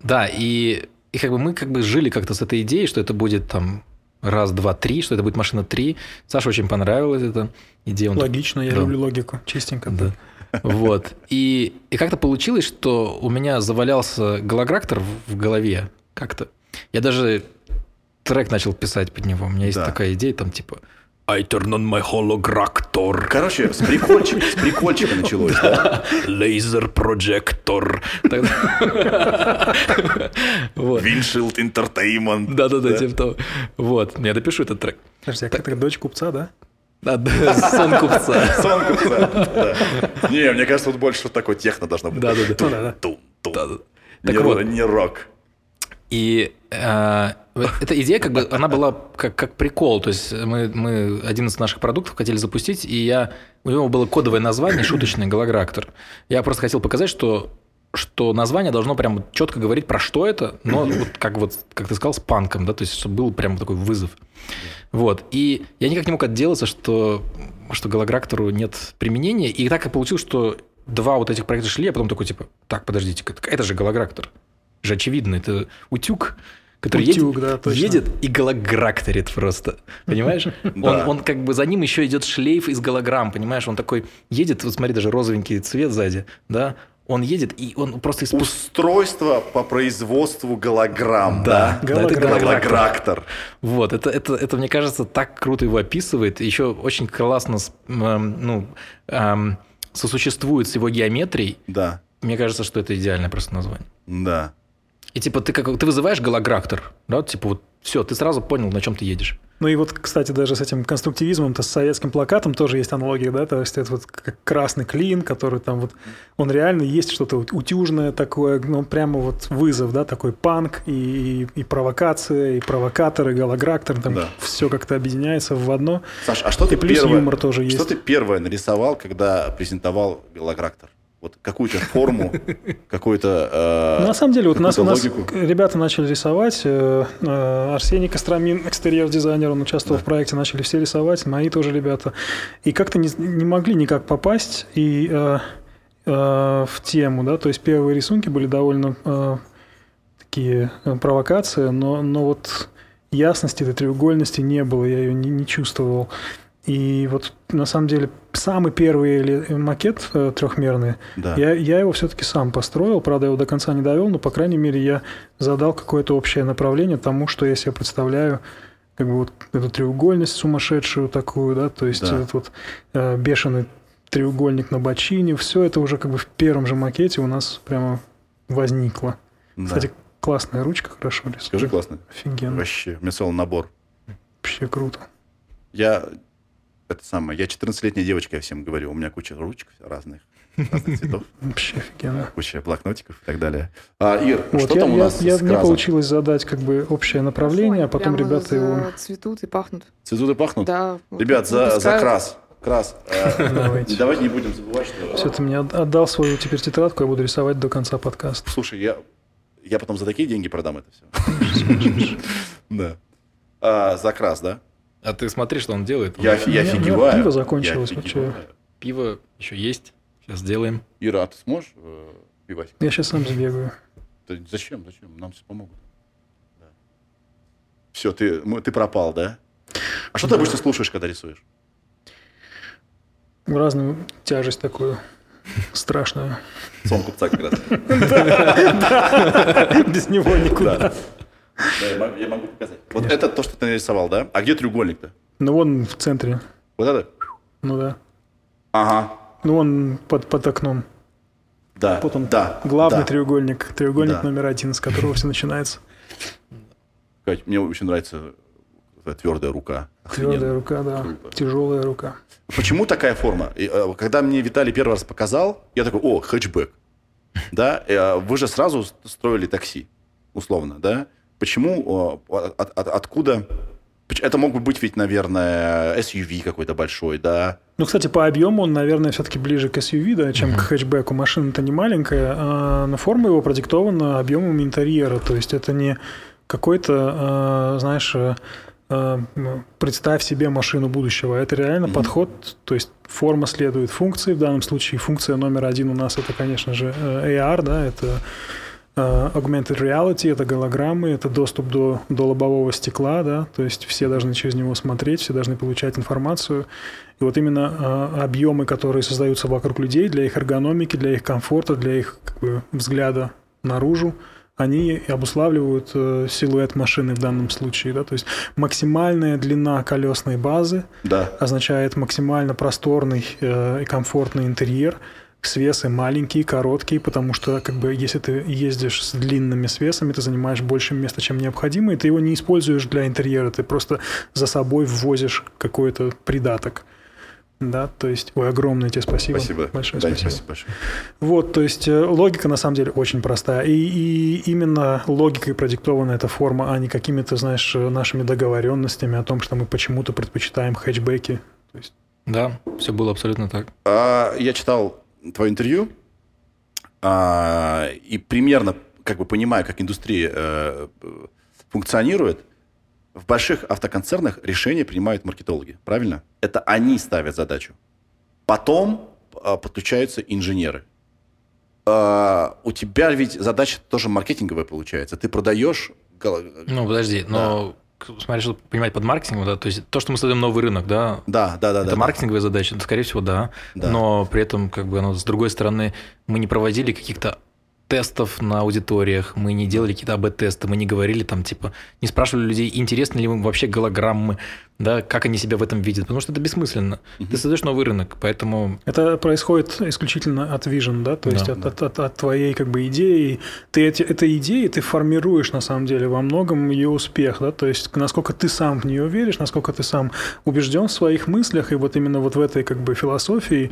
да, и, и как бы мы как бы жили как-то с этой идеей, что это будет там раз, два, три, что это будет машина три. Саше очень понравилась эта идея. Он Логично, я Да. люблю логику. Чистенько. Да. Вот. И, и как-то получилось, что у меня завалялся голограктор в в голове как-то. Я даже трек начал писать под него. У меня есть Да. такая идея, там типа I turn on my hologractor, Короче, с прикольчика, с прикольчика началось, да? laser projector. Вот. Windshield Entertainment. Да-да-да, типа того. Вот, я допишу этот трек. Подожди, а как дочь купца, да? Да, да, Сон купца. Сон купца. Не, мне кажется, тут больше что такое техно должно быть. Да-да-да. Так не, вот. не рок. И эта идея, как бы, она была как, как прикол. То есть мы, мы один из наших продуктов хотели запустить, и я, у него было кодовое название шуточный голограктор. Я просто хотел показать, что что название должно прям четко говорить про что это, но вот как вот как ты сказал с панком, да, то есть чтобы был прям такой вызов. Вот. И я никак не мог отделаться, что что голограктору нет применения, и так и получилось, что два вот этих проекта шли, а потом такой типа, так, подождите, это же голограктор, же очевидно, это утюг, который Утюг, едет, да, точно. едет и гологракторит просто, понимаешь? Он, он как бы за ним еще идет шлейф из голограмм, понимаешь? Он такой едет, вот смотри, даже розовенький цвет сзади, да? Он едет, и он просто из пуст- Устройство по производству голограмм, Да, да? да, это Голограктор. Вот, это, это, это, мне кажется, так круто его описывает. Еще очень классно эм, ну, эм, сосуществует с его геометрией. Да, Мне кажется, что это идеальное просто название. да. И типа ты, как, ты вызываешь голограктор, да, типа вот все, ты сразу понял, на чем ты едешь. Ну и вот, кстати, даже с этим конструктивизмом-то, с советским плакатом тоже есть аналогия, да, то есть это вот красный клин, который там вот, он реально есть что-то вот утюжное такое, ну прямо вот вызов, да, такой панк и, и, и провокация, и провокатор, и голограктор, там Да. все как-то объединяется в одно. Саш, а что И ты плюс первое, юмор тоже есть. Что ты первое нарисовал, когда презентовал голограктор? Вот какую-то форму, какую-то э, Ну, на самом деле, вот нас, нас ребята начали рисовать. э, э, Арсений Костромин, экстерьер-дизайнер, он участвовал Да. в проекте, начали все рисовать, мои тоже ребята. И как-то не, не могли никак попасть и, э, э, в тему, да, то есть первые рисунки были довольно э, такие э, провокации, но, но вот ясности этой треугольности не было, я ее не, не чувствовал. И вот на самом деле самый первый макет э, трехмерный, Да. я, я его все-таки сам построил, правда, его до конца не довел, но, по крайней мере, я задал какое-то общее направление тому, что я себе представляю, как бы вот эту треугольность сумасшедшую такую, да, то есть Да. этот вот э, бешеный треугольник на бочине, все это уже как бы в первом же макете у нас прямо возникло. Да. Кстати, классная ручка, хорошо рисует. Скажи классно. Офигенно. Вообще, у меня целый набор. Вообще круто. Я это самое, я 14-летняя девочка, я всем говорю, у меня куча ручек разных, разных цветов, Вообще офигенно. куча блокнотиков и так далее. А, Ир, Вот, что я, там у нас я- с мне получилось задать как бы общее направление, а потом ребята его... цветут и пахнут. Цветут и пахнут? Да. вот Ребят, за, за крас. Крас. Э, Давайте. Давайте не будем забывать, что... Все, ты мне от- отдал свою теперь тетрадку, я буду рисовать до конца подкаста. Слушай, я, я потом за такие деньги продам это все. Да. А, За крас, да? А ты смотри, что он делает. Я, я меня офигеваю. пиво закончилось, Я офигеваю. Пиво еще есть. Сейчас сделаем. Ира, а ты сможешь э, пивасик? Я сейчас сам забегаю. Да зачем, зачем? Нам все помогут. Все, ты, мы- ты пропал, да? А что ты обычно слушаешь, когда рисуешь? Разную тяжесть такую страшную. Сон купца как раз. Без него никуда. Да. Я могу- показать. Вот это то, что ты нарисовал, да? А где треугольник-то? Ну, вон в центре. Вот это? Ну да. Ага. Ну, он под, под окном. Да. Вот он, Да. главный да. треугольник. Треугольник Да. номер один, с которого все начинается. Кать, мне очень нравится твердая рука. Твердая Охрененно. рука, да. Круто. Тяжелая рука. Почему такая форма? Э, Когда мне Виталий первый раз показал, я такой, о, хэтчбэк. Да, э, вы же сразу строили такси, условно, да? Почему, от- от- откуда... Это мог бы быть ведь, наверное, SUV какой-то большой, да? Ну, кстати, по объему он, наверное, все-таки ближе к SUV, да, чем к хэтчбеку. Машина-то не маленькая, а, но форма его продиктована объемом интерьера. То есть это не какой-то, а, знаешь, а, представь себе машину будущего. Это реально Мгм. подход, то есть форма следует функции. В данном случае функция номер один у нас это, конечно же, э, AR, да, это augmented reality, это голограммы, это доступ до, до лобового стекла, да, то есть все должны через него смотреть, все должны получать информацию. И вот именно э, объемы, которые создаются вокруг людей для их эргономики, для их комфорта, для их как бы, взгляда наружу, они обуславливают э, силуэт машины в данном случае. Да? То есть максимальная длина колесной базы Да. означает максимально просторный э, и комфортный интерьер. Свесы маленькие, короткие, потому что как бы если ты ездишь с длинными свесами, ты занимаешь больше места, чем необходимо, и ты его не используешь для интерьера, ты просто за собой ввозишь какой-то придаток. Да, то есть, ой, огромное тебе спасибо. Спасибо. Большое Да, спасибо. спасибо большое. Вот, то есть э, логика на самом деле очень простая. И, и именно логикой продиктована эта форма, а не какими-то, знаешь, нашими договоренностями о том, что мы почему-то предпочитаем хэтчбеки. То есть, Да, все было абсолютно так. А, я читал твое интервью а, и примерно как бы понимаю, как индустрия э, функционирует. В больших автоконцернах решения принимают маркетологи, правильно? Это они ставят задачу. Потом а, подключаются инженеры. А, у тебя ведь задача тоже маркетинговая получается. Ты продаешь... Ну, подожди, но смотри, что понимать под маркетингом, да, то есть то, что мы создаем новый рынок, да, Да, да, да. это да, маркетинговая задача, ну, скорее всего, да. Да. Но при этом, как бы, оно, с другой стороны, мы не проводили каких-то тестов на аудиториях, мы не делали какие-то АБ-тесты, мы не говорили там, типа, не спрашивали людей, интересны ли им вообще голограммы, да, как они себя в этом видят, потому что это бессмысленно. Ты создаешь новый рынок, поэтому Это происходит исключительно от vision, да, то Да. есть от, от- от- от твоей как бы идеи. Ты эти, этой идеей ты формируешь на самом деле во многом ее успех, да, то есть насколько ты сам в нее веришь, насколько ты сам убежден в своих мыслях и вот именно вот в этой как бы философии.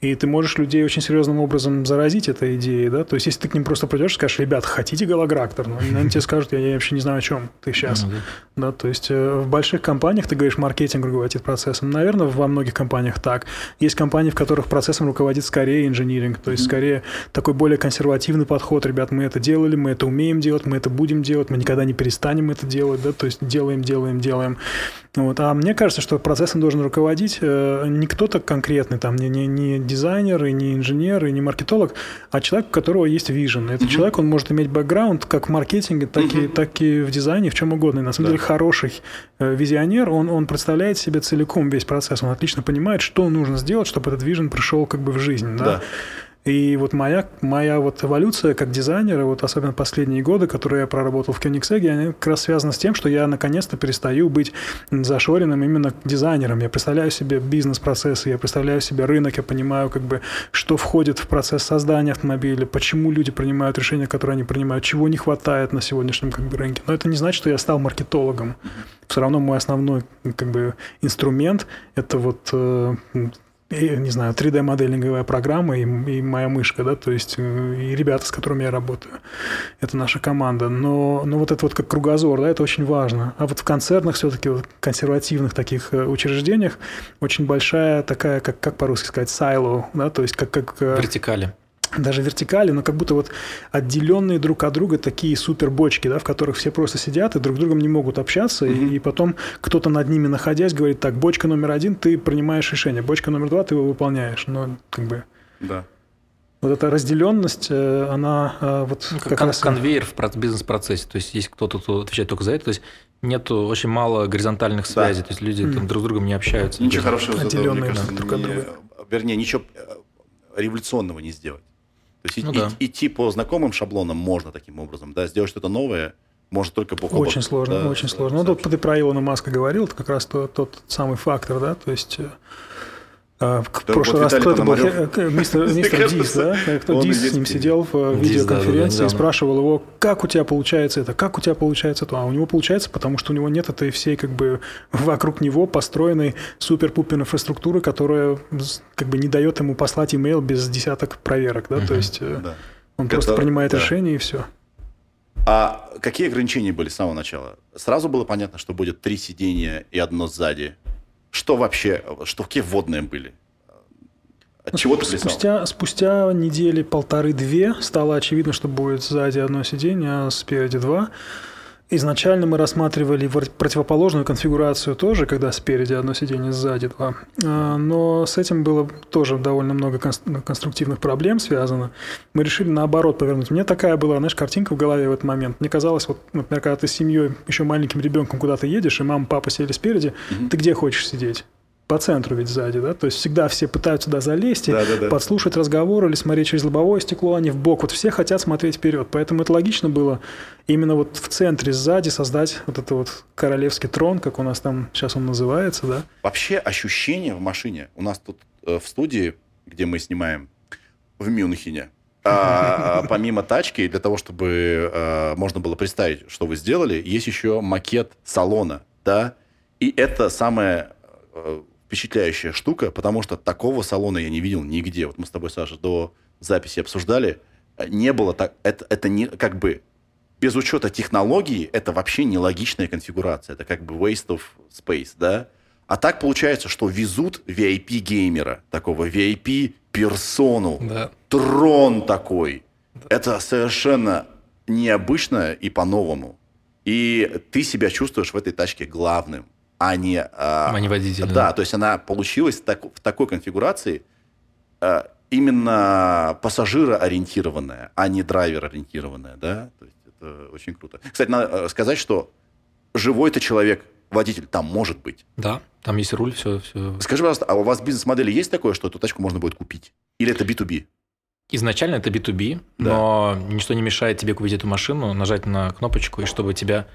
И ты можешь людей очень серьезным образом заразить этой идеей, да? То есть, если ты к ним просто придешь и скажешь, ребят, хотите голограктор? Ну, они тебе скажут, я, я вообще не знаю, о чем ты сейчас. Да. Да, то есть э, в больших компаниях ты говоришь, маркетинг руководит процессом. Наверное, во многих компаниях так. Есть компании, в которых процессом руководит скорее инжиниринг, то есть скорее такой более консервативный подход. Ребят, мы это делали, мы это умеем делать, мы это будем делать, мы никогда не перестанем это делать, да, то есть делаем, делаем, делаем. Вот. А мне кажется, что процессом должен руководить э, не кто-то конкретный, там, не, не, не дизайнер, и не инженер, и не маркетолог, а человек, у которого есть вижен. Этот человек, он может иметь бэкграунд как в маркетинге, так, и, так и в дизайне, в чем угодно. И на самом Да. деле хороший э, визионер, он, он представляет себе целиком весь процесс, он отлично понимает, что нужно сделать, чтобы этот вижен пришел как бы в жизнь. Да? Да. И вот моя, моя вот эволюция как дизайнера, вот особенно последние годы, которые я проработал в Кёнигсеге, они как раз связаны с тем, что я наконец-то перестаю быть зашоренным именно дизайнером. Я представляю себе бизнес-процессы, я представляю себе рынок, я понимаю, как бы, что входит в процесс создания автомобиля, почему люди принимают решения, которые они принимают, чего не хватает на сегодняшнем как бы, рынке. Но это не значит, что я стал маркетологом. Все равно мой основной как бы, инструмент – это вот э, не знаю, 3D-моделинговая программа и, и моя мышка, да, то есть э, и ребята, с которыми я работаю. Это наша команда. Но, но вот это вот как кругозор, да, это очень важно. А вот в концернах все-таки, вот консервативных таких э, учреждениях очень большая такая, как, как по-русски сказать, сайло, да, то есть как, как э, вертикали. Даже вертикали, но как будто вот отделенные друг от друга такие супер бочки, да, в которых все просто сидят и друг с другом не могут общаться, и, и потом кто-то над ними находясь говорит, так, бочка номер один, ты принимаешь решение, бочка номер два, ты его выполняешь. Но как бы Да. вот эта разделенность, э, она э, вот Ну, как, как кон- раз... конвейер в проц- бизнес-процессе. То есть есть кто-то, кто отвечает только за это. То есть нету очень мало горизонтальных связей. То есть люди там друг с другом не общаются. Ничего хорошего из этого, мне кажется, да, друг от не- друга. вернее, ничего э, революционного не сделать. То есть Ну и- да. идти по знакомым шаблонам можно таким образом, да, сделать что-то новое можно только по Очень ходу, сложно, да, очень да, сложно. Ну, вот ты про Илона Маска говорил, это как раз то- тот самый фактор, да, то есть... э, В Да, прошлый вот раз Виталий кто это был? Э, Мистер, мистер Дис, да? Кто Дис с ним сидел в э, видеоконференции и спрашивал его, как у тебя получается это, как у тебя получается то. А у него получается, потому что у него нет этой всей как бы вокруг него построенной супер-пупер инфраструктуры, которая как бы не дает ему послать имейл без десяток проверок, да, то есть э, он просто принимает решение и все. А какие ограничения были с самого начала? Сразу было понятно, что будет три сидения и одно сзади. Что вообще, что какие вводные были? От чего ты? Ну, Спустя, спустя недели полторы-две стало очевидно, что будет сзади одно сиденье, а спереди два. Изначально мы рассматривали противоположную конфигурацию тоже, когда спереди одно сиденье, сзади два. А, Но с этим было тоже довольно много конс- конструктивных проблем связано. Мы решили наоборот повернуть. Мне такая была, знаешь, картинка в голове в этот момент. Мне казалось, вот, например, когда ты с семьей, еще маленьким ребенком куда-то едешь, и мама, папа сели спереди, ты где хочешь сидеть? По центру ведь сзади, да? То есть всегда все пытаются туда залезть и Да-да-да. подслушать разговор или смотреть через лобовое стекло, а не в бок. Вот все хотят смотреть вперед. Поэтому это логично было именно вот в центре сзади создать вот этот вот королевский трон, как у нас там сейчас он называется, да? Вообще ощущение в машине. У нас тут э, в студии, где мы снимаем в Мюнхене, а, а, помимо тачки, для того, чтобы э, можно было представить, что вы сделали, есть еще макет салона, да? И это самое э, впечатляющая штука, потому что такого салона я не видел нигде. Вот мы с тобой, Саша, до записи обсуждали. Не было так... Это, это не как бы без учета технологии, это вообще нелогичная конфигурация. Это как бы waste of space, да? А так получается, что везут VIP-геймера, такого VIP-персону, Да. трон такой. Это совершенно необычно и по-новому. И ты себя чувствуешь в этой тачке главным, а не... а, А не водитель, Да, да. то есть она получилась так- в такой конфигурации а, именно пассажироориентированная, а не драйвер-ориентированная, да? То есть это очень круто. Кстати, надо э, сказать, что живой-то человек, водитель, там может быть. Да, там есть руль, все, все. Скажи, пожалуйста, а у вас бизнес-модели есть такое, что эту тачку можно будет купить? Или это B2B? Изначально это B2B, Да. но ничто не мешает тебе купить эту машину, нажать на кнопочку, и чтобы тебя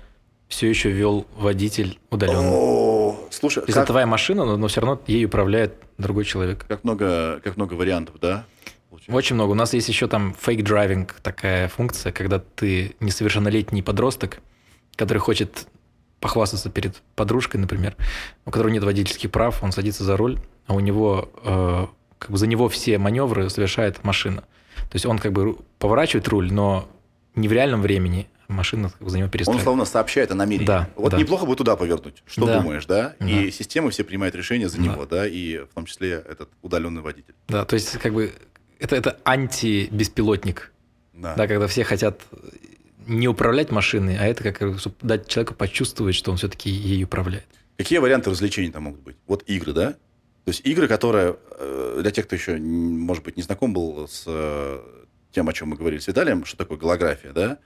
все еще вел водитель удаленно. О, слушай, То есть как, это твоя машина, но, но все равно ей управляет другой человек. как много, как много вариантов, да? Получается. Очень много. У нас есть еще там fake driving, такая функция, когда ты несовершеннолетний подросток, который хочет похвастаться перед подружкой, например, у которого нет водительских прав, он садится за руль, а у него э, как бы за него все маневры совершает машина. То есть он как бы поворачивает руль, но не в реальном времени, машина за него Он перестраивает. словно сообщает о намерении. Да, вот да. неплохо бы туда повернуть. Что Да. думаешь, да? И Да. системы все принимают решения за Да. него, да, и в том числе этот удаленный водитель. Да, то есть как бы это, это анти-беспилотник. Да. Да, когда все хотят не управлять машиной, а это как дать человеку почувствовать, что он все-таки ей управляет. Какие варианты развлечений там могут быть? Вот игры, да? То есть игры, которые, э, для тех, кто еще, может быть, не знаком был с э, тем, о чем мы говорили с Виталием, что такое голография, да?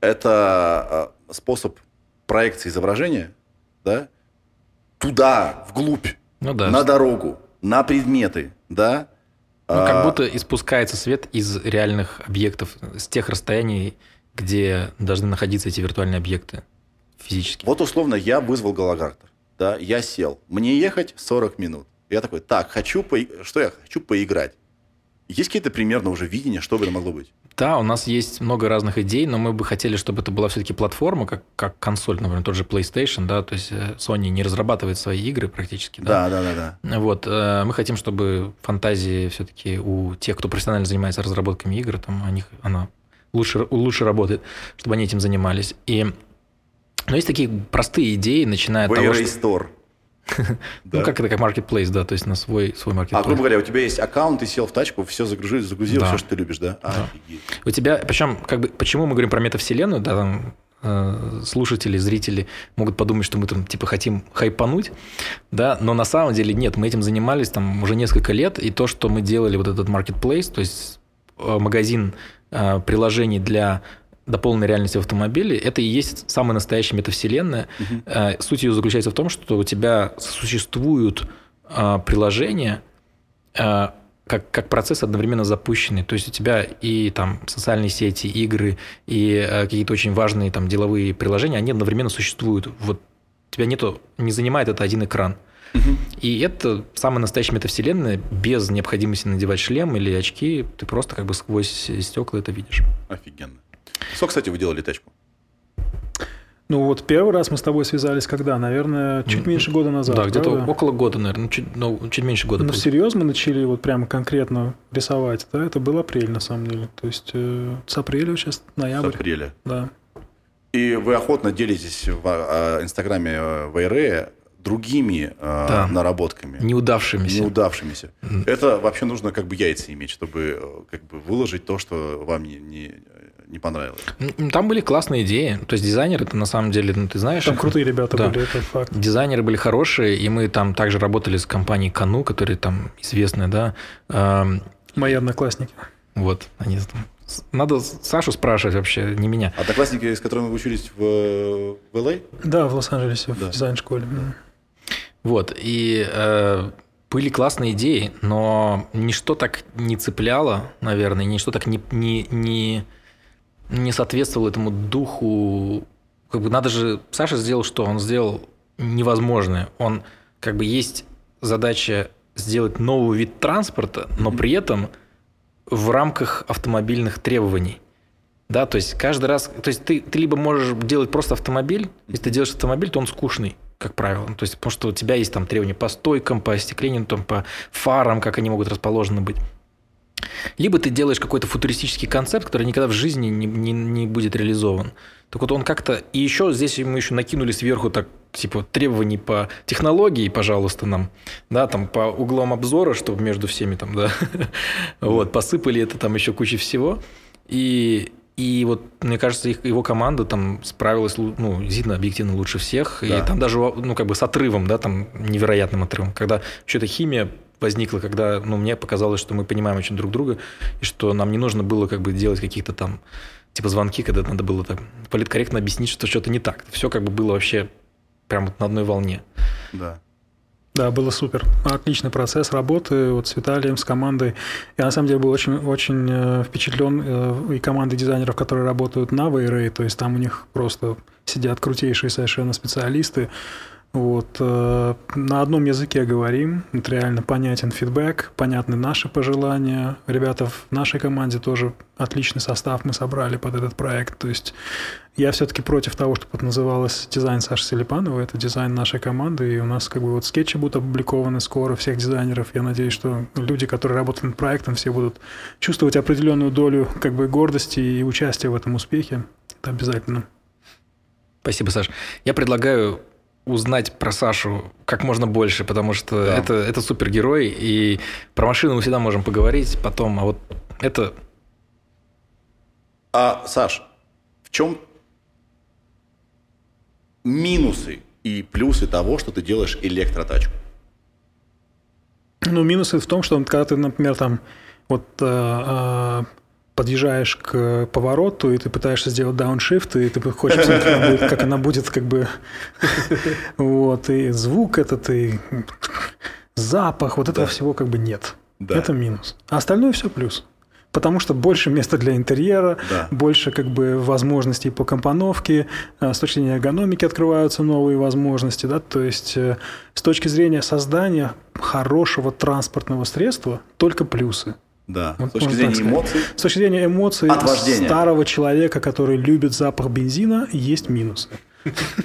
Это э, способ проекции изображения, да? Туда, вглубь, Ну да. на дорогу, на предметы, да? Ну, А, как будто испускается свет из реальных объектов, с тех расстояний, где должны находиться эти виртуальные объекты физически. Вот условно я вызвал голографтор, да, я сел, мне ехать 40 минут. Я такой, так, хочу, по... что я хочу поиграть. Есть какие-то примерно уже видения, что бы это могло быть? Да, у нас есть много разных идей, но мы бы хотели, чтобы это была все-таки платформа, как, как консоль, например, тот же PlayStation, да, то есть э, Sony не разрабатывает свои игры практически, да. Да, да, да, да. Вот, э, мы хотим, чтобы фантазии все-таки у тех, кто профессионально занимается разработками игр, там, о них, она лучше, лучше работает, чтобы они этим занимались. И, но есть такие простые идеи, начиная от того, Way что... Ну, как это, как marketplace, да, то есть на свой, свой А, marketplace. грубо говоря, у тебя есть аккаунт, ты сел в тачку, все загрузил, загрузил, все, что ты любишь, да? У тебя, причем, как бы, почему мы говорим про метавселенную, да, там э, слушатели, зрители могут подумать, что мы там типа хотим хайпануть, да, но на самом деле нет, мы этим занимались там уже несколько лет, и то, что мы делали вот этот marketplace, то есть э, магазин э, приложений для дополненной реальности в автомобиле, это и есть самая настоящая метавселенная. Э, Суть ее заключается в том, что у тебя существуют э, приложения, э, как, как процесс одновременно запущенный. То есть у тебя и там социальные сети, игры, и э, какие-то очень важные там деловые приложения, они одновременно существуют. Вот тебя нету, не занимает это один экран. И это самая настоящая метавселенная, без необходимости надевать шлем или очки, ты просто как бы сквозь стекла это видишь. Офигенно. Сколько, кстати, вы делали тачку? Ну вот первый раз мы с тобой связались когда? Наверное, чуть меньше года назад. да, где-то правда? около года, наверное, ну, чуть, ну, чуть меньше года. Ну, всерьез мы начали вот прямо конкретно рисовать, да, это был апрель на самом деле. То есть э, с апреля сейчас С ноябрь. апреля. Да. И вы охотно делитесь в а, инстаграме э, Вайре другими э, Да. наработками. Неудавшимися. неудавшимися. Это вообще нужно как бы яйца иметь, чтобы э, как бы выложить то, что вам не, не, не понравилось. Там были классные идеи. То есть дизайнер это на самом деле, ну ты знаешь. Там их- крутые ребята Да. были, это факт. Дизайнеры были хорошие, и мы там также работали с компанией Кану, которые там известные, да. Мои одноклассники. Вот, они Надо Сашу спрашивать вообще, не меня. Одноклассники, с которыми вы учились в, в LA? Да, в Лос-Анджелесе, Да. в дизайн-школе. М. Вот, и э, были классные идеи, но ничто так не цепляло, наверное, ничто так не, не, не, не соответствовало этому духу. Как бы надо же... Саша сделал что? Он сделал невозможное. Он как бы есть задача сделать новый вид транспорта, но при этом в рамках автомобильных требований. Да, то есть каждый раз, то есть ты, ты либо можешь делать просто автомобиль, если ты делаешь автомобиль, то он скучный. как правило. Ну, то есть, потому что у тебя есть там требования по стойкам, по остеклению, там, по фарам, как они могут расположены быть. Либо ты делаешь какой-то футуристический концепт, который никогда в жизни не, не, не будет реализован. Так вот он как-то... И еще здесь мы еще накинули сверху так, типа, требований по технологии, пожалуйста, нам, да, там, по углам обзора, чтобы между всеми там, да, вот, посыпали это там еще куча всего. И, и вот, мне кажется, их, его команда там справилась, ну, действительно, объективно лучше всех. Да. И там даже, ну, как бы с отрывом, да, там, невероятным отрывом. Когда что-то химия возникла, когда, ну, мне показалось, что мы понимаем очень друг друга, и что нам не нужно было как бы делать каких-то там типа звонки, когда надо было так политкорректно объяснить, что что-то не так. Все как бы было вообще прямо на одной волне. Да. Да, было супер. Отличный процесс работы вот с Виталием, с командой. Я на самом деле был очень, очень э, впечатлен э, и командой дизайнеров, которые работают на Вейрей, то есть там у них просто сидят крутейшие совершенно специалисты. Вот, э, на одном языке говорим, вот реально понятен фидбэк, понятны наши пожелания. Ребята в нашей команде тоже отличный состав мы собрали под этот проект. То есть я все-таки против того, чтобы это называлось дизайн Саши Селипанова. Это дизайн нашей команды, и у нас как бы вот скетчи будут опубликованы скоро всех дизайнеров. Я надеюсь, что люди, которые работают над проектом, все будут чувствовать определенную долю как бы гордости и участия в этом успехе. Это обязательно. Спасибо, Саш. Я предлагаю узнать про Сашу как можно больше, потому что да. это, это супергерой, и про машину мы всегда можем поговорить потом, а вот это... А, Саш, в чем минусы и плюсы того, что ты делаешь электротачку? Ну, минусы в том, что когда ты, например, там вот э, э, подъезжаешь к повороту, и ты пытаешься сделать дауншифт, и ты хочешь посмотреть, как она будет, как, она будет, как бы... Вот, и звук этот, и запах, вот этого да. всего как бы нет. Да. Это минус. А остальное все плюс. Потому что больше места для интерьера, да. больше как бы возможностей по компоновке, а, с точки зрения эргономики открываются новые возможности, да, то есть э, с точки зрения создания хорошего транспортного средства только плюсы. Да, вот с точки зрения эмоций. С точки зрения эмоций от старого человека, который любит запах бензина, есть минусы.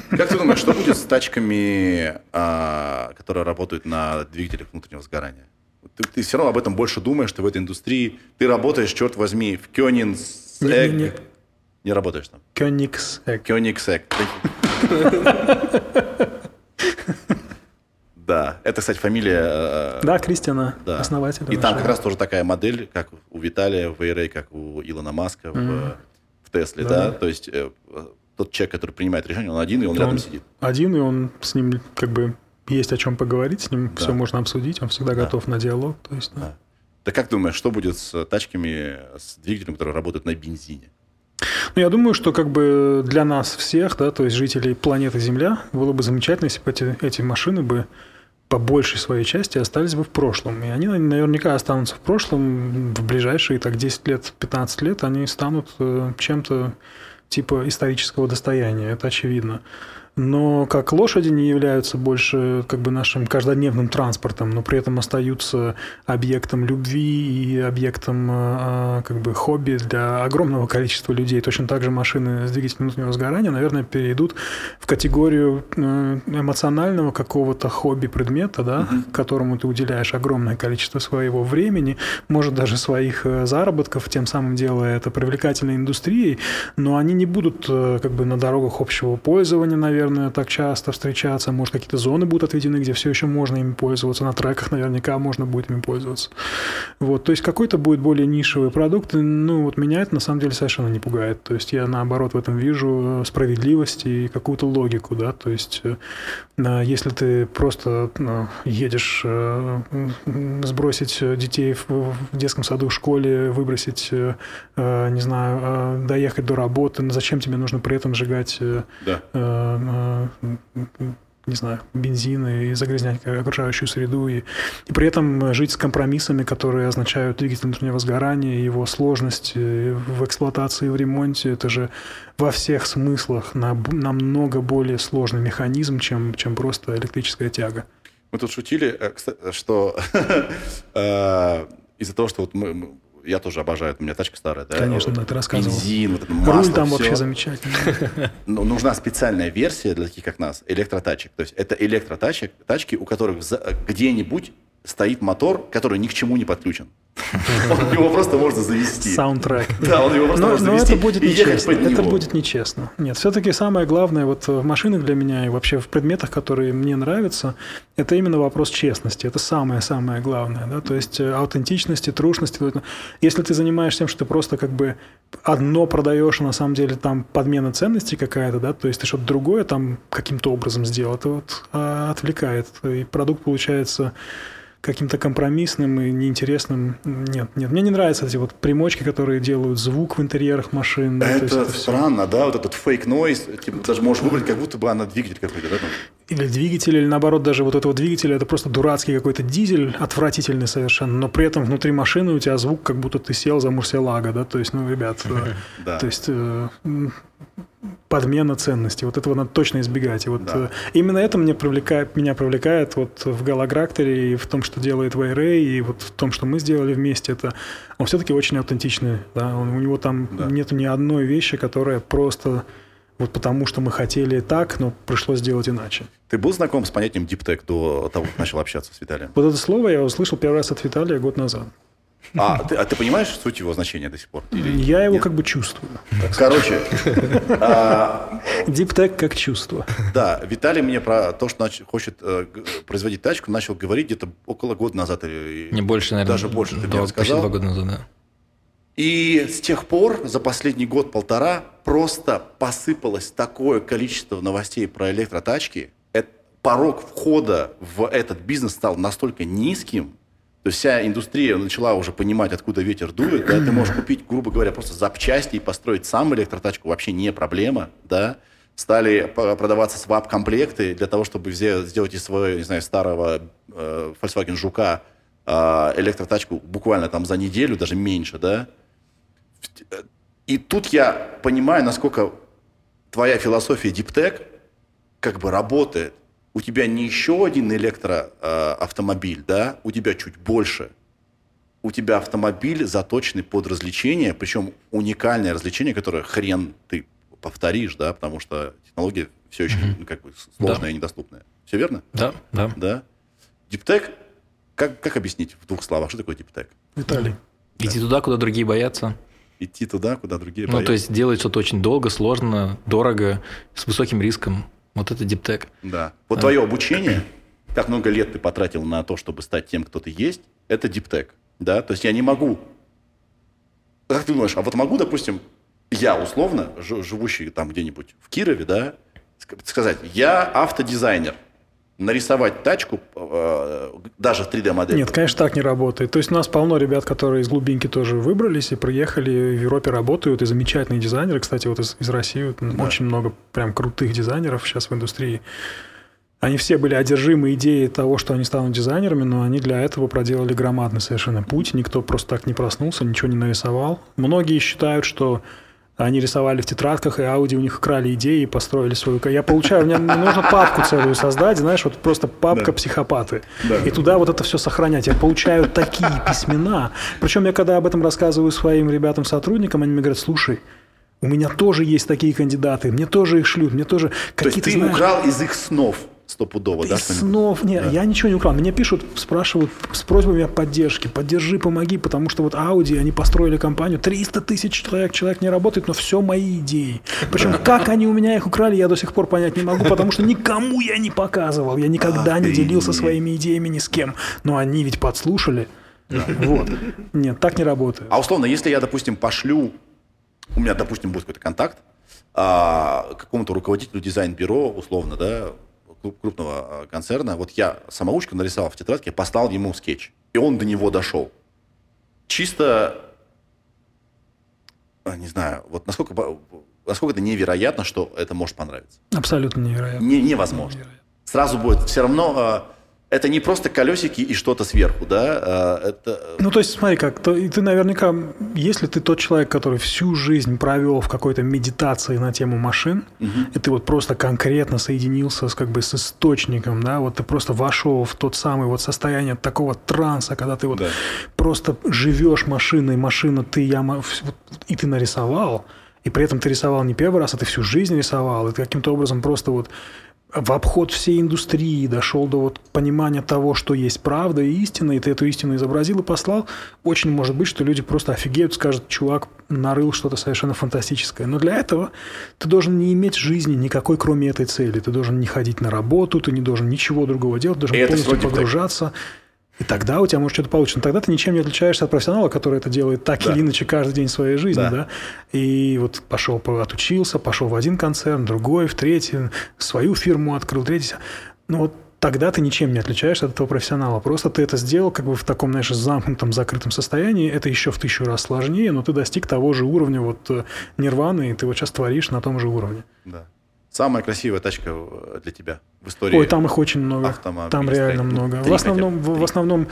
Как ты думаешь, что будет с тачками, а, которые работают на двигателях внутреннего сгорания? Ты, ты все равно об этом больше думаешь, ты в этой индустрии. Ты работаешь, черт возьми, в Кёнигсэг. Не, не, не. не работаешь там? Кёнигсэг. Кёнигсэг. Да, это, кстати, фамилия... Э, да, Кристиана, да. основатель. И там как раз тоже такая модель, как у Виталия в Эйрей, как у Илона Маска mm. в, в Тесле, да. да? То есть э, тот человек, который принимает решение, он один, и он, он рядом сидит. Один, и он с ним как бы есть о чем поговорить, с ним да. все можно обсудить, он всегда да. готов на диалог. То есть, да. Да. Ты как думаешь, что будет с тачками, с двигателем, которые работают на бензине? Ну, я думаю, что как бы для нас всех, да, то есть жителей планеты Земля, было бы замечательно, если бы эти, эти машины бы по большей своей части остались бы в прошлом. И они наверняка останутся в прошлом в ближайшие так, 10 лет, 15 лет, они станут э, чем-то типа исторического достояния, это очевидно но как лошади не являются больше как бы нашим каждодневным транспортом, но при этом остаются объектом любви и объектом а, как бы хобби для огромного количества людей. Точно так же машины с двигателем внутреннего сгорания, наверное, перейдут в категорию э, эмоционального какого-то хобби-предмета, да, угу. которому ты уделяешь огромное количество своего времени, может даже своих э, заработков, тем самым делая это привлекательной индустрией, но они не будут э, как бы на дорогах общего пользования, наверное, наверное, так часто встречаться. Может, какие-то зоны будут отведены, где все еще можно ими пользоваться. На треках наверняка можно будет ими пользоваться. Вот, то есть какой-то будет более нишевый продукт. Ну, вот меня это на самом деле совершенно не пугает. То есть я, наоборот, в этом вижу э, справедливость и какую-то логику, да. То есть э, если ты просто ну, едешь э, сбросить детей в детском саду, в школе, выбросить, не знаю, доехать до работы, зачем тебе нужно при этом сжигать да не знаю, бензин и загрязнять окружающую среду, и, и при этом жить с компромиссами, которые означают двигатель внутреннего сгорания, его сложность э, в эксплуатации, в ремонте. Это же во всех смыслах на, намного более сложный механизм, чем, чем просто электрическая тяга. Мы тут шутили, э, что э, из-за того, что вот мы, я тоже обожаю, у меня тачка старая, да? Конечно, вот, ты рассказывал. Бензин, вот это масло, Руль там всё. вообще замечательный. Но нужна специальная версия для таких, как нас, электротачек. То есть это электротачек, тачки, у которых где-нибудь стоит мотор, который ни к чему не подключен. Его просто можно завести. Саундтрек. Да, он его просто Но, может но завести это будет нечестно. Это него. будет нечестно. Нет, все-таки самое главное вот в машинах для меня и вообще в предметах, которые мне нравятся, это именно вопрос честности. Это самое-самое главное. Да? То есть э, аутентичности, трушности. Есть, Если ты занимаешься тем, что ты просто как бы одно продаешь, а на самом деле там подмена ценностей какая-то, да, то есть ты что-то другое там каким-то образом сделал, это вот а, отвлекает. И продукт получается каким-то компромиссным и неинтересным. Нет, нет. Мне не нравятся эти вот примочки, которые делают звук в интерьерах машин. да, Это всё. странно, да, вот этот фейк нойз, типа, даже можешь выбрать, как будто бы она двигатель какой-то, да, там. Или двигатель, или наоборот, даже вот этого двигателя, это просто дурацкий какой-то дизель, отвратительный совершенно, но при этом внутри машины у тебя звук, как будто ты сел за Мурсиелага, да, то есть, ну, ребят, то есть э, подмена ценностей, вот этого надо точно избегать. И вот Да. э, именно это мне привлекает, меня привлекает вот в Галогракторе и в том, что делает Вайрей, и вот в том, что мы сделали вместе, это он все-таки очень аутентичный, да, он- у него там Да. нету ни одной вещи, которая просто вот потому, что мы хотели так, но пришлось сделать иначе. Ты был знаком с понятием диптек до того, как начал общаться с Виталием? Вот это слово я услышал первый раз от Виталия год назад. А ты, а ты понимаешь суть его значения до сих пор? Или Я его нет? как бы чувствую. Короче, а, Диптек как чувство. да, Виталий мне про то, что хочет э, производить тачку, начал говорить где-то около года назад. Или, Не больше, наверное. Даже больше, ты мне рассказал. два года назад, да. И с тех пор, за последний год-полтора, просто посыпалось такое количество новостей про электротачки. Порог входа в этот бизнес стал настолько низким, то есть вся индустрия начала уже понимать, откуда ветер дует. Да? Ты можешь купить, грубо говоря, просто запчасти и построить сам электротачку. Вообще не проблема. Да? Стали продаваться свап-комплекты для того, чтобы сделать из своего, не знаю, старого э, Volkswagen Жука э, электротачку буквально там за неделю, даже меньше, да? И тут я понимаю, насколько твоя философия диптек как бы работает. У тебя не еще один электроавтомобиль, да, у тебя чуть больше. У тебя автомобиль заточенный под развлечение, причем уникальное развлечение, которое хрен ты повторишь, да, потому что технология все еще ну, как бы сложная Да. и недоступная. Все верно? Да, да. Да. Диптек, как, как объяснить в двух словах, что такое диптек? Виталий. Идти туда, куда другие боятся. Идти туда, куда другие Ну, боятся. то есть делать что-то очень долго, сложно, дорого, с высоким риском. Вот это диптек. Да. Вот твое обучение, как много лет ты потратил на то, чтобы стать тем, кто ты есть, это диптек. Да? То есть я не могу... Как ты думаешь, а вот могу, допустим, я условно, жи- живущий там где-нибудь в Кирове, да, ск- сказать, я автодизайнер, нарисовать тачку э, даже в 3D-модели. Нет, конечно, так не работает. То есть у нас полно ребят, которые из глубинки тоже выбрались и приехали, в Европе работают, и замечательные дизайнеры, кстати, вот из, из России вот Да. очень много прям крутых дизайнеров сейчас в индустрии. Они все были одержимы идеей того, что они станут дизайнерами, но они для этого проделали громадный совершенно путь. Никто просто так не проснулся, ничего не нарисовал. Многие считают, что они рисовали в тетрадках, и Ауди у них украли идеи и построили свою... Я получаю, мне нужно папку целую создать, знаешь, вот просто папка Да. психопаты. Да. И туда вот это все сохранять. Я получаю такие письмена. Причем я когда об этом рассказываю своим ребятам-сотрудникам, они мне говорят, слушай, у меня тоже есть такие кандидаты, мне тоже их шлют, мне тоже То есть какие-то, ты знаешь, украл из их снов стопудово, да? снов. Не, Да. я ничего не украл. Меня пишут, спрашивают с просьбами о поддержке. Поддержи, помоги, потому что вот Audi, они построили компанию, 300 тысяч человек, человек не работает, но все мои идеи. Причем как они у меня их украли, я до сих пор понять не могу, потому что никому я не показывал. Я никогда не делился своими идеями ни с кем. Но они ведь подслушали. Вот. Нет, так не работает. А условно, если я, допустим, пошлю, у меня, допустим, будет какой-то контакт а, какому-то руководителю дизайн-бюро, условно, да, крупного а, концерна, вот я самоучку нарисовал в тетрадке, послал ему скетч, и он до него дошел. Чисто, а, не знаю, вот насколько, насколько это невероятно, что это может понравиться. Абсолютно невероятно. Не- невозможно. Невероятно. Сразу будет все равно... это не просто колесики и что-то сверху, да? а, Это... Ну, то есть, смотри, как то, ты наверняка, если ты тот человек, который всю жизнь провел в какой-то медитации на тему машин, и ты вот просто конкретно соединился с как бы с источником, да, вот ты просто вошел в тот самый вот состояние такого транса, когда ты вот Да. просто живешь машиной, машина ты, я, и ты нарисовал, и при этом ты рисовал не первый раз, а ты всю жизнь рисовал, и ты каким-то образом просто вот в обход всей индустрии дошел до вот понимания того, что есть правда и истина, и ты эту истину изобразил и послал, очень может быть, что люди просто офигеют, скажут, чувак нарыл что-то совершенно фантастическое. Но для этого ты должен не иметь жизни никакой, кроме этой цели. Ты должен не ходить на работу, ты не должен ничего другого делать, ты должен И полностью бы так. И тогда у тебя может что-то получится. Но тогда ты ничем не отличаешься от профессионала, который это делает так Да. или иначе каждый день своей жизни. Да. Да. И вот пошел, по- отучился, пошел в один концерн, другой, в третий, свою фирму открыл, третий. Ну вот тогда ты ничем не отличаешься от этого профессионала. Просто ты это сделал как бы в таком, знаешь, замкнутом, закрытом состоянии. Это еще в тысячу раз сложнее, но ты достиг того же уровня вот э, нирваны, и ты вот сейчас творишь на том же уровне. Да. Самая красивая тачка для тебя в истории. Ой, там их очень много. автомобилей Там реально стоит. Много. три В основном, хотя бы, в, основном,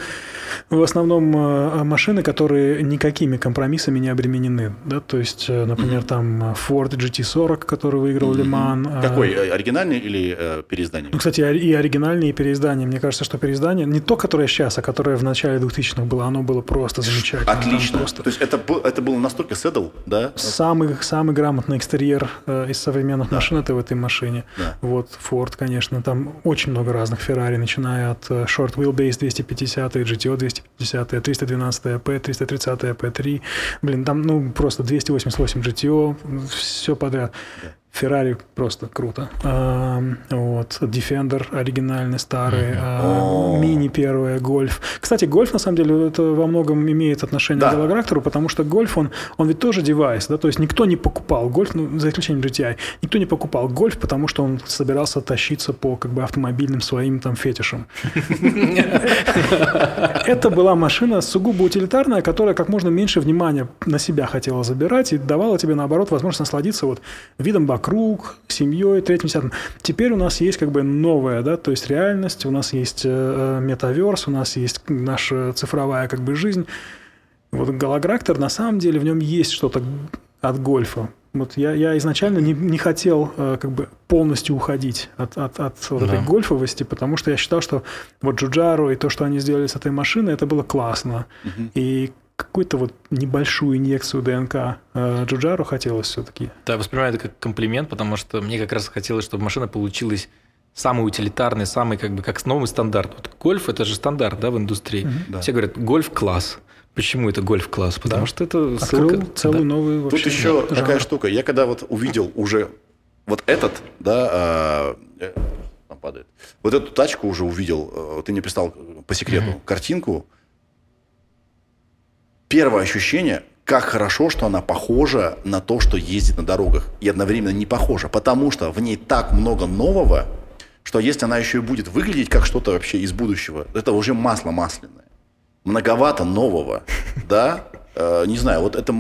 в основном э, машины, которые никакими компромиссами не обременены. Да? То есть, э, например, там э, Ford GT40, который выиграл Лиман. э, Какой? Оригинальный или э, переиздание? Ну, кстати, и оригинальные, и переиздания. Мне кажется, что переиздание, не то, которое сейчас, а которое в начале 2000-х было, оно было просто замечательно. Отлично. просто То есть это, был- это было настолько седл, да? Самый, самый грамотный экстерьер из современных машин это в этой машине. Да. Вот, Ford, конечно, там очень много разных Ferrari, начиная от э, Short Wheelbase 250, GTO 250, 312 AP, 330 AP3. Блин, там, ну, просто 288 GTO, все подряд. Ferrari просто круто. А, вот, Defender оригинальный, старый, а. Мини первая, Гольф. Кстати, Гольф, на самом деле, это во многом имеет отношение Да. к Галограктору, потому что Гольф, он, он ведь тоже девайс, да, то есть никто не покупал Гольф, ну, за исключением GTI, никто не покупал Гольф, потому что он собирался тащиться по как бы автомобильным своим там фетишам. Это была машина сугубо утилитарная, которая как можно меньше внимания на себя хотела забирать и давала тебе, наоборот, возможность насладиться вот видом вокруг, семьей, третьим, десятым. Теперь у нас есть как бы новая, да, то есть реальность, у нас есть э, метаверс, у нас есть наша цифровая как бы жизнь. Вот голограктор, на самом деле, в нем есть что-то от гольфа. Вот я, я изначально не, не хотел э, как бы полностью уходить от, от, от вот этой Да. гольфовости, потому что я считал, что вот Джуджару и то, что они сделали с этой машиной, это было классно. И какую-то вот небольшую инъекцию ДНК э, Джуджару хотелось все-таки. Да, воспринимаю это как комплимент, потому что мне как раз хотелось, чтобы машина получилась самый утилитарный, самый как бы как новый стандарт. Вот гольф это же стандарт, да, в индустрии. Да. Все говорят гольф-класс. Почему это гольф-класс? Потому Да. что это Открыл ссылка. целую да. новую Тут вообще еще жанр. такая штука. Я когда вот увидел уже вот этот, да, а, э, там падает. Вот эту тачку уже увидел. э, Ты мне прислал э, по секрету картинку. Первое ощущение, как хорошо, что она похожа на то, что ездит на дорогах. И одновременно не похожа, потому что в ней так много нового, что если она еще и будет выглядеть как что-то вообще из будущего, это уже масло масляное. Многовато нового, да? Э, Не знаю, вот это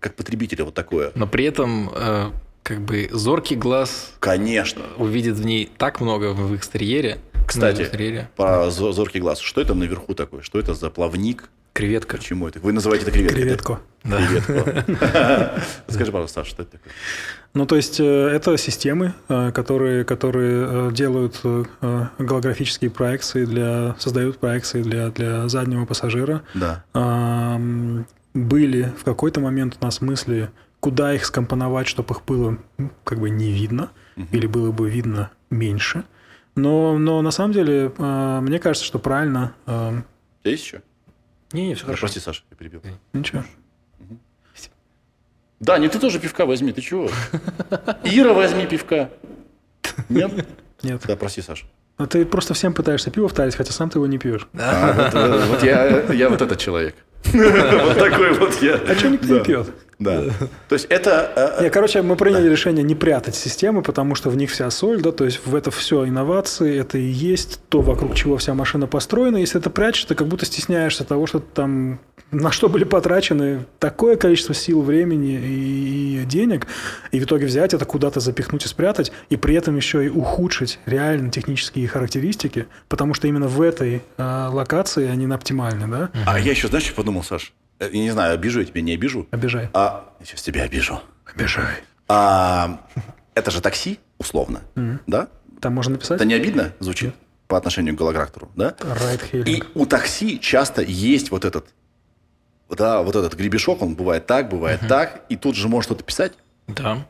как потребителя вот такое. Но при этом э, как бы зоркий глаз Конечно. увидит в ней так много в экстерьере. Кстати, в экстерьере. Про зо- зоркий глаз. Что это наверху такое? Что это за плавник? Креветка. Почему это? Вы называете это креветкой? Креветку. Да. Креветку. Скажи, пожалуйста, Саша, что это такое? Ну, то есть, э, это системы, э, которые, которые э, делают голографические проекции для, создают проекции для, для заднего пассажира. Да. Были в какой-то момент у нас мысли, куда их скомпоновать, чтобы их было как бы не видно, или было бы видно меньше. Но, но на самом деле, мне кажется, что правильно... есть еще? Не, не, все хорошо. Прости, Саша, я перебил. Ничего. Да, не ты тоже пивка возьми, ты чего? Ира, возьми пивка. Нет? Нет. Да, прости, Саша. А ты просто всем пытаешься пиво втарить, хотя сам ты его не пьешь. А, вот, э, вот я, я вот этот человек. Вот такой вот я. А что никто не пьет? Да. То есть это... э, Не, короче, мы приняли решение не прятать системы, потому что в них вся соль, да, то есть в это все инновации, это и есть то, вокруг чего вся машина построена. Если это прячешь, ты как будто стесняешься того, что там на что были потрачены такое количество сил, времени и, и денег, и в итоге взять это куда-то запихнуть и спрятать, и при этом еще и ухудшить реально технические характеристики, потому что именно в этой э, локации они оптимальны, да? А я еще, знаешь, что подумал, Саш? Э, Я не знаю, обижу я тебя, не обижу. Обижай. А, я сейчас тебя обижу. Обижай. А, это же такси, условно, да? Там можно написать? Это не обидно звучит по отношению к голографтеру, да? И Райд-хейлинг. у такси часто есть вот этот, да, вот этот гребешок, он бывает так, бывает так, и тут же может что-то писать, Да,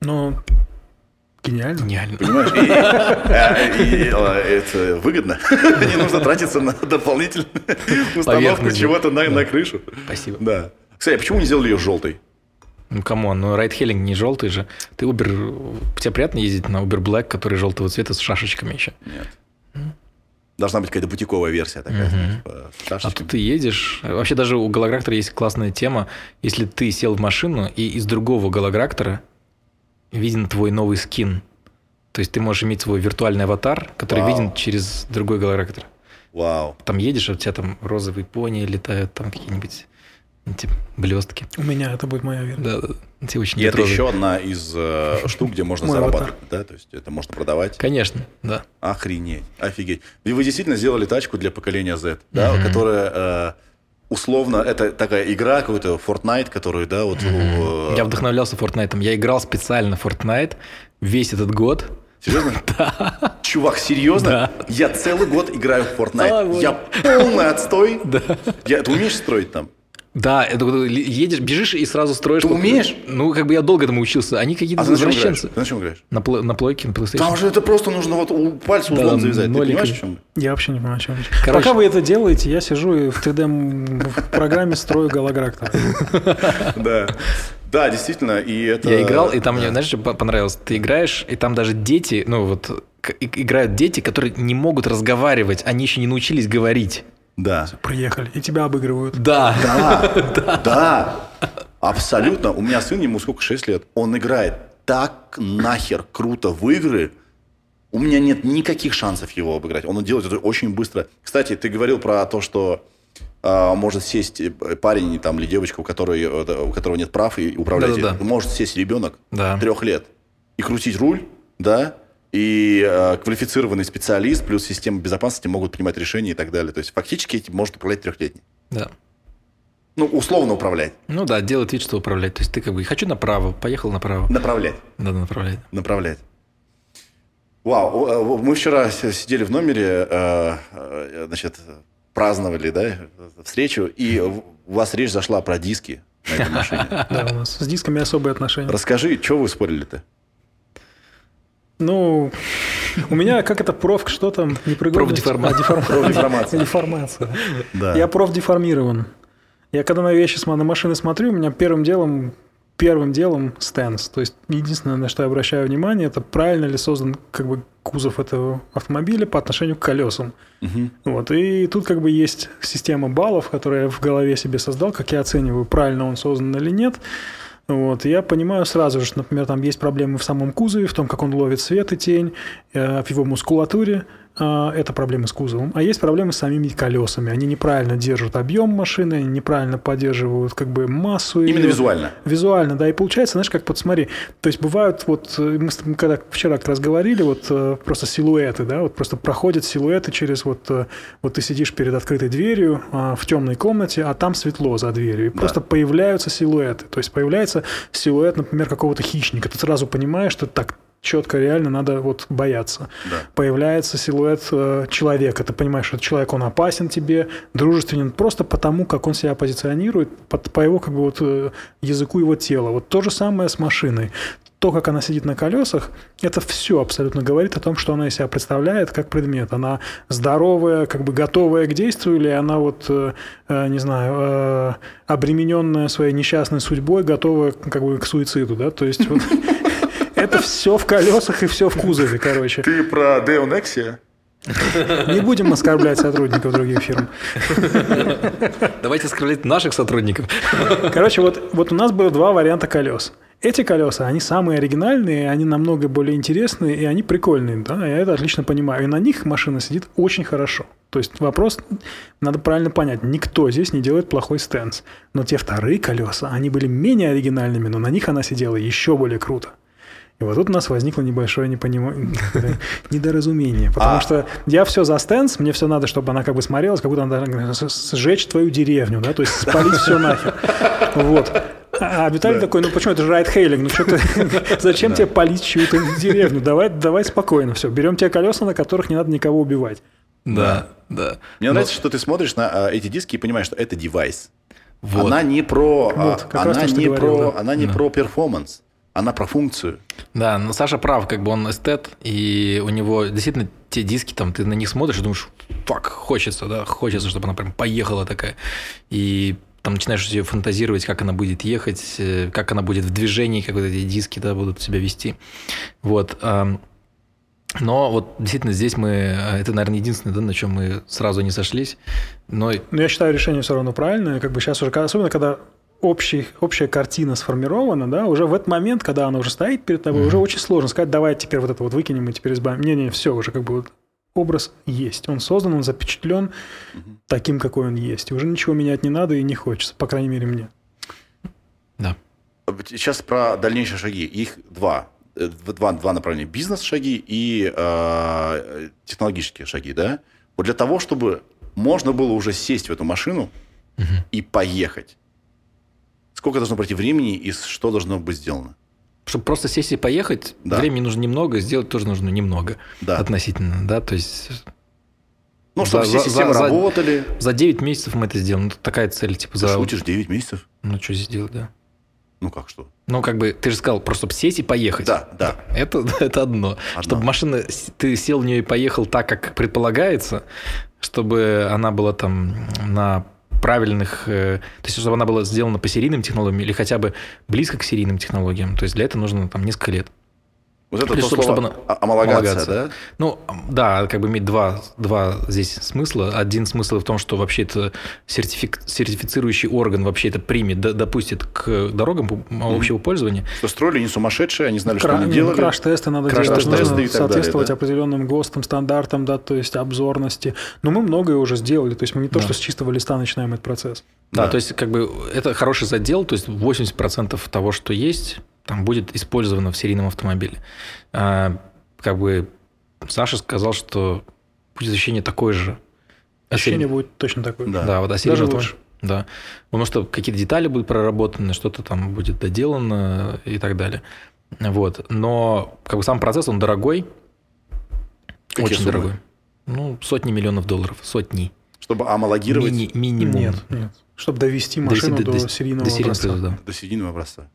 Ну, гениально. гениально. понимаешь? И, э, и, э, это выгодно. Не нужно тратиться на дополнительную установку чего-то на, на крышу. Спасибо. Да. Кстати, а почему не сделали ее желтой? Ну, come on, ну ride-hailing не желтый же. Ты Uber... Тебе приятно ездить на Uber Black, который желтого цвета с шашечками еще? Нет. Должна быть какая-то бутиковая версия такая. типа, с А тут ты едешь... Вообще даже у голографтора есть классная тема. Если ты сел в машину, и из другого голографтора виден твой новый скин. То есть ты можешь иметь свой виртуальный аватар, который Вау. виден через другой голографтор. Вау. Там едешь, а у тебя там розовые пони летают, там какие-нибудь эти блестки. У меня это будет моя версия. Да. Тебе очень И это розовые. еще одна из э, штук, где можно зарабатывать. Да? То есть это можно продавать. Конечно, да. Охренеть, офигеть. И вы действительно сделали тачку для поколения Z, да, которая э, условно, это такая игра, какой-то Fortnite, которую, да, вот... э, Я вдохновлялся Fortnite. Я играл специально Fortnite весь этот год. Серьезно? Да. Чувак, серьезно? Да. Я целый год играю в Fortnite. Вот. Я полный отстой. Да. Я, ты умеешь строить там? Да, это едешь, бежишь и сразу строишь. Ты вот- умеешь? Ну, как бы я долго этому учился. Они какие-то А ты извращенцы. Ты на чем играешь? На, пло- на плойке, на PlayStation. Там же это просто нужно вот у пальца Да, завязать. Ты нолик. понимаешь, в чем? Я вообще не понимаю, о чем речь. Короче. Пока вы это делаете, я сижу и в 3D в программе строю голографтор. Да. Да, действительно, и это... Я играл, и там мне, знаешь, что по- понравилось? Ты играешь, и там даже дети, ну вот, играют дети, которые не могут разговаривать, они еще не научились говорить. Да. Приехали, и тебя обыгрывают. Да. Да, да, абсолютно. У меня сын, ему сколько, 6 лет, он играет так нахер круто в игры, у меня нет никаких шансов его обыграть. Он делает это очень быстро. Кстати, ты говорил про то, что а, может сесть э, парень там, или девочка, у, которой, э, у которого нет прав и управлять. Да-да-да. Может сесть ребенок Да. трех лет и крутить руль, да, и э, квалифицированный специалист плюс система безопасности могут принимать решения и так далее. То есть фактически этим может управлять трехлетний. Да. Ну, условно управлять. Ну да, делает вид, что управлять. То есть ты как бы хочу направо, поехал направо. Направлять. Надо направлять. Направлять. Вау, э, мы вчера сидели в номере, э, э, значит, праздновали, да, встречу, и у вас речь зашла про диски на этой машине. Да, у нас с дисками особые отношения. Расскажи, что вы спорили-то? Ну, у меня как это проф, что там? Непригодность? Профдеформа- А, деформ- Профдеформация. Деформация. Да. Я профдеформирован. Я когда на вещи на машины смотрю, у меня первым делом первым делом стенс. То есть единственное, на что я обращаю внимание, это правильно ли создан как бы кузов этого автомобиля по отношению к колесам. Мгм. Вот. И тут как бы есть система баллов, которую я в голове себе создал, как я оцениваю, правильно он создан или нет. Вот. Я понимаю сразу же, что, например, там есть проблемы в самом кузове, в том, как он ловит свет и тень, э, в его мускулатуре. Э, Это проблемы с кузовом. А есть проблемы с самими колесами. Они неправильно держат объем машины, они неправильно поддерживают как бы массу. Именно её. визуально. Визуально, да, и получается, знаешь, как вот смотри, то есть бывают вот, э, мы когда вчера как раз говорили, вот э, просто силуэты, да, вот просто проходят силуэты через вот, э, вот ты сидишь перед открытой дверью а, в темной комнате, а там светло за дверью, и Да. просто появляются силуэты, то есть появляется силуэт, например, какого-то хищника, ты сразу понимаешь, что так четко реально надо вот бояться Да. появляется силуэт э, человека. Ты понимаешь, что человек, он опасен тебе, дружественен просто потому, как он себя позиционирует, под- по его как бы вот э, языку его тела. Вот то же самое с машиной. То, как она сидит на колесах, это все абсолютно говорит о том, что она из себя представляет как предмет. Она здоровая, как бы готовая к действию, или она вот, э, э, не знаю, э, обремененная своей несчастной судьбой, готовая как бы к суициду, да? То есть вот это все в колесах и все в кузове, короче. Ты про Deo Nexia? Не будем оскорблять сотрудников других фирм. Давайте оскорблять наших сотрудников. Короче, вот, вот у нас было два варианта колес. Эти колеса, они самые оригинальные, они намного более интересные, и они прикольные, да, я это отлично понимаю. И на них машина сидит очень хорошо. То есть вопрос, надо правильно понять, никто здесь не делает плохой стенс. Но те вторые колеса, они были менее оригинальными, но на них она сидела еще более круто. И вот тут у нас возникло небольшое непонимание, недоразумение. Потому А. что я все за стенс, мне все надо, чтобы она как бы смотрелась, как будто она должна с- сжечь твою деревню, да, то есть спалить все нахер. Вот. А а Виталий такой, ну почему, это же ride-hailing, ну что ты, зачем тебе палить чью-то деревню? Давай, давай спокойно, все, берем те колеса, на которых не надо никого убивать. Да, да. Мне Но- нравится, что ты смотришь на а, эти диски и понимаешь, что это девайс. Вот. Она не про, Вот, она не говорил, про, да. она не Да. про performance, она про функцию. Да, но Саша прав, как бы он эстет, и у него действительно те диски, там, ты на них смотришь и думаешь, fuck, хочется, да, хочется, чтобы она прям поехала такая. И там начинаешь себе фантазировать, как она будет ехать, э, как она будет в движении, как вот эти диски да, будут себя вести. Вот. Но вот действительно здесь мы, э, это, наверное, единственное, да, на чем мы сразу не сошлись. Но Но я считаю решение все равно правильное. Как бы сейчас уже, особенно когда общий, общая картина сформирована, да, уже в этот момент, когда она уже стоит перед тобой, уже очень сложно сказать, давай теперь вот это вот выкинем и теперь избавим. Не-не, все, уже как бы вот образ есть. Он создан, он запечатлен таким, какой он есть. И уже ничего менять не надо и не хочется, по крайней мере, мне. да. Сейчас про дальнейшие шаги. Их два. Э, Два, два направления. Бизнес-шаги и э, технологические шаги. Да? Вот для того, чтобы можно было уже сесть в эту машину и поехать, сколько должно пройти времени и что должно быть сделано? Чтобы просто сесть и поехать, Да. времени нужно немного, сделать тоже нужно немного Да. относительно, да, то есть Ну, чтобы За- все системы за- работали. за 9 месяцев мы это сделаем. Ну, такая цель, типа, Ты за... шутишь, 9 месяцев? Ну, что здесь делать, да. Ну, как что? Ну, как бы, ты же сказал, просто чтобы сесть и поехать. Да, да. Это, это одно. Одно. Чтобы машина, ты сел в нее и поехал так, как предполагается, чтобы она была там на правильных, э, то есть чтобы она была сделана по серийным технологиям или хотя бы близко к серийным технологиям. То есть для этого нужно там несколько лет. Вот это Плюс, то чтобы- слово чтобы а- омологация, Homологация. да? Ну, да, как бы иметь два, два здесь смысла. Один смысл в том, что вообще это сертифик- сертифицирующий орган вообще это примет, да- допустит к дорогам общего пользования. Что строили не сумасшедшие, они знали, что Кра- они не, ну, делали. Краш-тесты надо Краш-тесты делать, и нужно далее, соответствовать да. определенным ГОСТам, стандартам, да, то есть обзорности. Но мы многое уже сделали, то есть мы не то, Да. что с чистого листа начинаем этот процесс. Да, Да. то есть как бы это хороший задел, то есть 80% того, что есть, там будет использовано в серийном автомобиле. А, как бы Саша сказал, что будет ощущение такое же. Ощущение Осень- будет точно такое. Да. Да, вот а серийный Даже автомобиль- лучше. Да. Потому что какие-то детали будут проработаны, что-то там будет доделано и так далее. Вот. Но как бы сам процесс, он дорогой. Какие очень суммы? дорогой. Ну, сотни миллионов долларов. Сотни. Чтобы омологировать Мини- минимум. Нет, нет. Чтобы довести До машину се- до, до- серийного до серийного образца. да. до середины образца.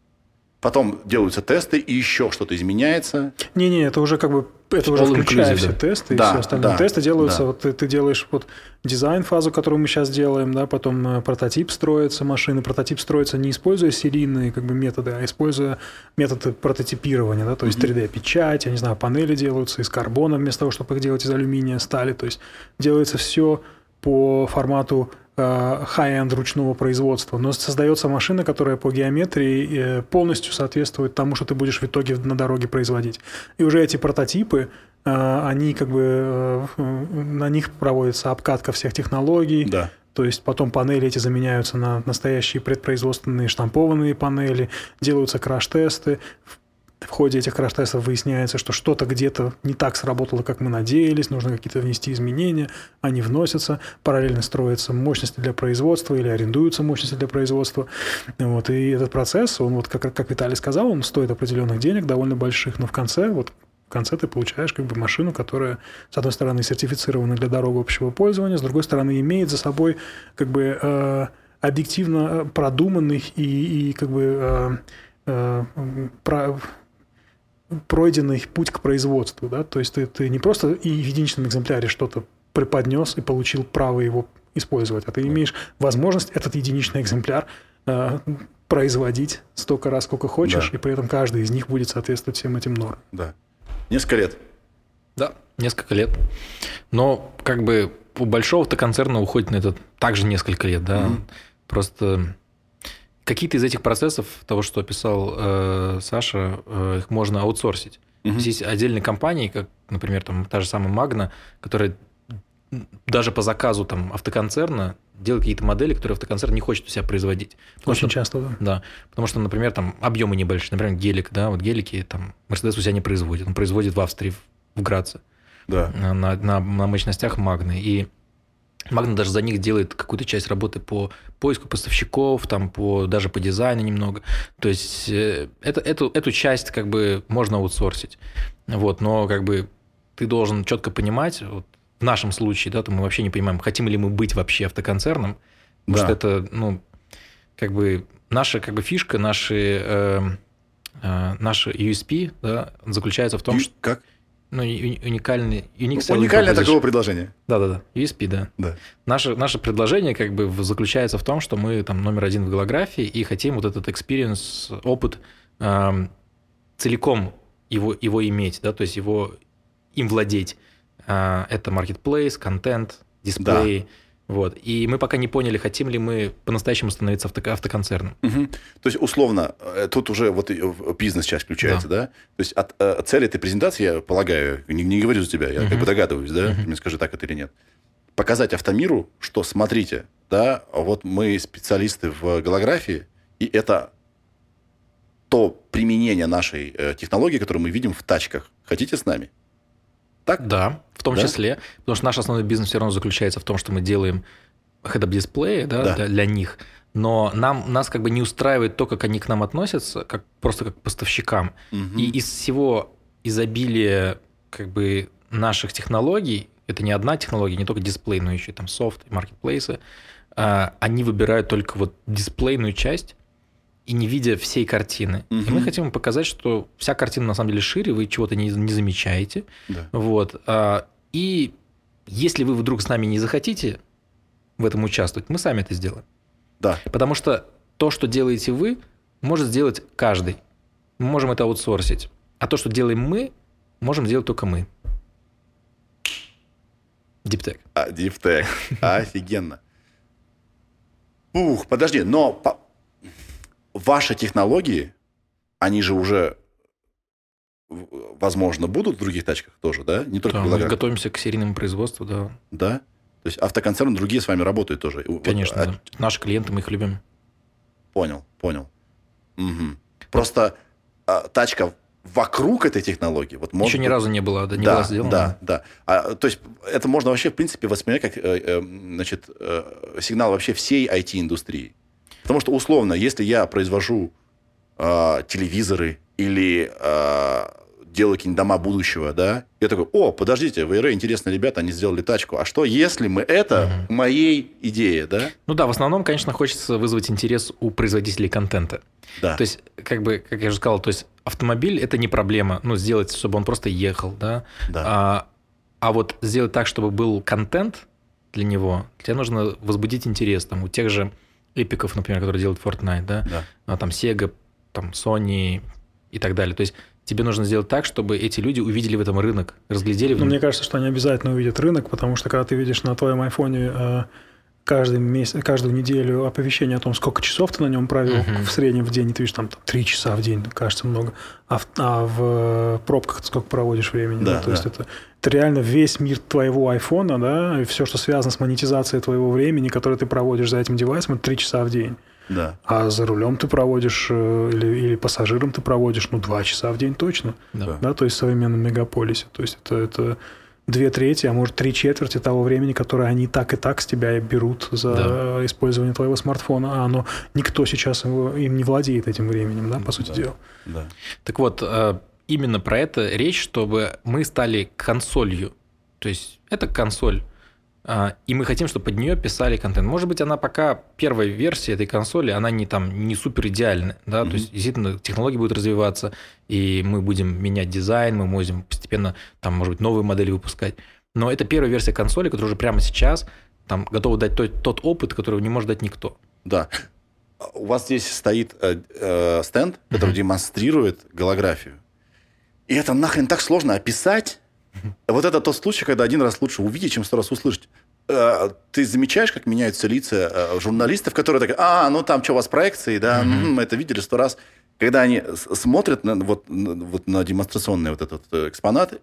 Потом делаются тесты, и еще что-то изменяется. Не-не, это уже как бы это уже включая все да. тесты Да, и все остальные. да, тесты делаются, да. вот ты, ты делаешь вот дизайн-фазу, которую мы сейчас делаем, да, потом э, прототип строится машины. Прототип строится не используя серийные как бы, методы, а используя методы прототипирования, да, то есть 3D-печать, я не знаю, панели делаются из карбона вместо того, чтобы их делать из алюминия, стали. То есть делается все по формату э, high-end ручного производства, но создается машина, которая по геометрии э, полностью соответствует тому, что ты будешь в итоге на дороге производить. И уже эти прототипы, э, они как бы на них проводится обкатка всех технологий, Да. то есть потом панели эти заменяются на настоящие предпроизводственные штампованные панели, делаются краш-тесты. В- ходе этих краш-тестов выясняется, что что-то где-то не так сработало, как мы надеялись, нужно какие-то внести изменения, они вносятся, параллельно строятся мощности для производства или арендуются мощности для производства. Вот, и этот процесс, он вот, как, как Виталий сказал, он стоит определенных денег, довольно больших, но в конце, вот в конце ты получаешь как бы машину, которая, с одной стороны, сертифицирована для дорог общего пользования, с другой стороны, имеет за собой как бы э, объективно э, продуманный и, и как бы э, э, пройденный путь к производству, да, то есть ты, ты не просто и в единичном экземпляре что-то преподнес и получил право его использовать, а ты имеешь возможность этот единичный экземпляр э, производить столько раз, сколько хочешь, Да. и при этом каждый из них будет соответствовать всем этим нормам. Да. Несколько лет. Да, несколько лет. Но как бы у большого-то концерна уходит на это также несколько лет, да. Мгм. Просто какие-то из этих процессов, того, что описал э, Саша, э, их можно аутсорсить. Мгм. есть есть отдельные компании, как, например, там та же самая Магна, которая даже по заказу там автоконцерна делать какие-то модели, которые автоконцерн не хочет у себя производить. Потому Очень что- часто, да. Да, потому что, например, там объемы небольшие, например, гелик, да, вот гелики там Мерседес у себя не производит, он производит в Австрии, в Граце, Да. на, на, на мощностях Магны. И Магна даже за них делает какую-то часть работы по поиску поставщиков, там по, даже по дизайну немного. То есть э, это, эту, эту часть как бы можно аутсорсить. Вот, но как бы ты должен четко понимать, вот в нашем случае, да, то мы вообще не понимаем, хотим ли мы быть вообще автоконцерном, потому Да. что это, ну, как бы наша как бы фишка, наши, э, э, наши USP да, заключается в том, Ю- что Как? Ну, уни- уникальный, selling Уникальное proposition. такого предложения. Да-да-да, USP, да. Да. Наше, наше предложение как бы заключается в том, что мы там номер один в голографии и хотим вот этот experience, опыт эм, целиком его, его иметь, да, то есть его им владеть. А, это marketplace, контент, дисплей. Вот. И мы пока не поняли, хотим ли мы по-настоящему становиться авто- автоконцерном. Мгм. То есть, условно, э, тут уже вот э, бизнес-часть включается, да? То есть, от э, цели этой презентации, я полагаю, не, не говорю за тебя, я как Мгм. бы догадываюсь, да? Ты мне скажи, так это или нет. Показать автомиру, что, смотрите, да, вот мы специалисты в голографии, и это то применение нашей технологии, которую мы видим в тачках. Хотите с нами? Так? Да, в том Да? числе, потому что наш основной бизнес все равно заключается в том, что мы делаем head-up дисплеи да, Да. Для, для них, но нам, нас как бы не устраивает то, как они к нам относятся, как, просто как к поставщикам. Мгм. И из всего изобилия как бы наших технологий, это не одна технология, не только дисплей, но еще и там софт, и маркетплейсы, а, они выбирают только вот дисплейную часть и не видя всей картины. И Мгм. мы хотим показать, что вся картина на самом деле шире, вы чего-то не, не замечаете. Да. Вот. а, И если вы вдруг с нами не захотите в этом участвовать, мы сами это сделаем. Да. Потому что то, что делаете вы, может сделать каждый. Мы можем это аутсорсить. А то, что делаем мы, можем сделать только мы. Диптек. А, Дифтек. Офигенно. Ух, подожди, но по- ваши технологии, они же уже, возможно, будут в других тачках тоже, да? Не только Да, мы готовимся к серийному производству, да. Да? То есть автоконцерны другие с вами работают тоже. Вот, Конечно, а, да. Наши клиенты, мы их любим. Понял, понял. Мгм. Просто а, тачка вокруг этой технологии. Вот может Еще ни разу не было, да, не да, была сделана. Да, да. А, то есть это можно вообще, в принципе, воспринять как э, э, значит, э, сигнал вообще всей IT-индустрии. Потому что, условно, если я произвожу э, телевизоры или э, делаю какие-нибудь дома будущего, да, я такой, о, подождите, в ИР интересные ребята, они сделали тачку. А что, если мы это Мгм. моей идее, да? Ну да, в основном, конечно, хочется вызвать интерес у производителей контента. Да. То есть, как бы, как я уже сказал, то есть автомобиль это не проблема, ну, сделать, чтобы он просто ехал, да. да. А, а вот сделать так, чтобы был контент для него, тебе нужно возбудить интерес. Там у тех же эпиков, например, которые делают Fortnite, да, да. а, там Sega, там Sony и так далее. То есть тебе нужно сделать так, чтобы эти люди увидели в этом рынок, разглядели в Но нем. мне кажется, что они обязательно увидят рынок, потому что когда ты видишь на твоем айфоне э, каждый месяц, каждую неделю оповещение о том, сколько часов ты на нем провел Мгм. в среднем в день, и ты видишь там три часа в день, кажется много, а в, а в пробках ты сколько проводишь времени. Да, То есть да. это, это реально весь мир твоего айфона, да, и все, что связано с монетизацией твоего времени, которое ты проводишь за этим девайсом, это три часа в день. да. А за рулем ты проводишь, э, или, или пассажиром ты проводишь, ну, два часа в день точно Да. да, то есть в современном мегаполисе. То есть это, это две трети, а может три четверти того времени, которое они так и так с тебя берут за Да. использование твоего смартфона, а оно никто сейчас его, им не владеет этим временем, да, по сути Да. дела. да. Так вот, э, именно про это речь, чтобы мы стали консолью. То есть это консоль. А, И мы хотим, чтобы под нее писали контент. Может быть, она пока первая версия этой консоли, она не там не супер идеальная, да, Мгм. то есть действительно технологии будут развиваться, и мы будем менять дизайн, мы будем постепенно там, может быть, новые модели выпускать. Но это первая версия консоли, которая уже прямо сейчас там готова дать тот, тот опыт, который не может дать никто. Да. У вас здесь стоит э, э, стенд, который Мгм. демонстрирует голографию. И это нахрен так сложно описать. Вот это тот случай, когда один раз лучше увидеть, чем сто раз услышать. Э, Ты замечаешь, как меняются лица э, журналистов, которые такие, а, ну там что, у вас проекции, да, мы это видели сто раз. когда они смотрят на, вот, вот на демонстрационный вот этот э, экспонат,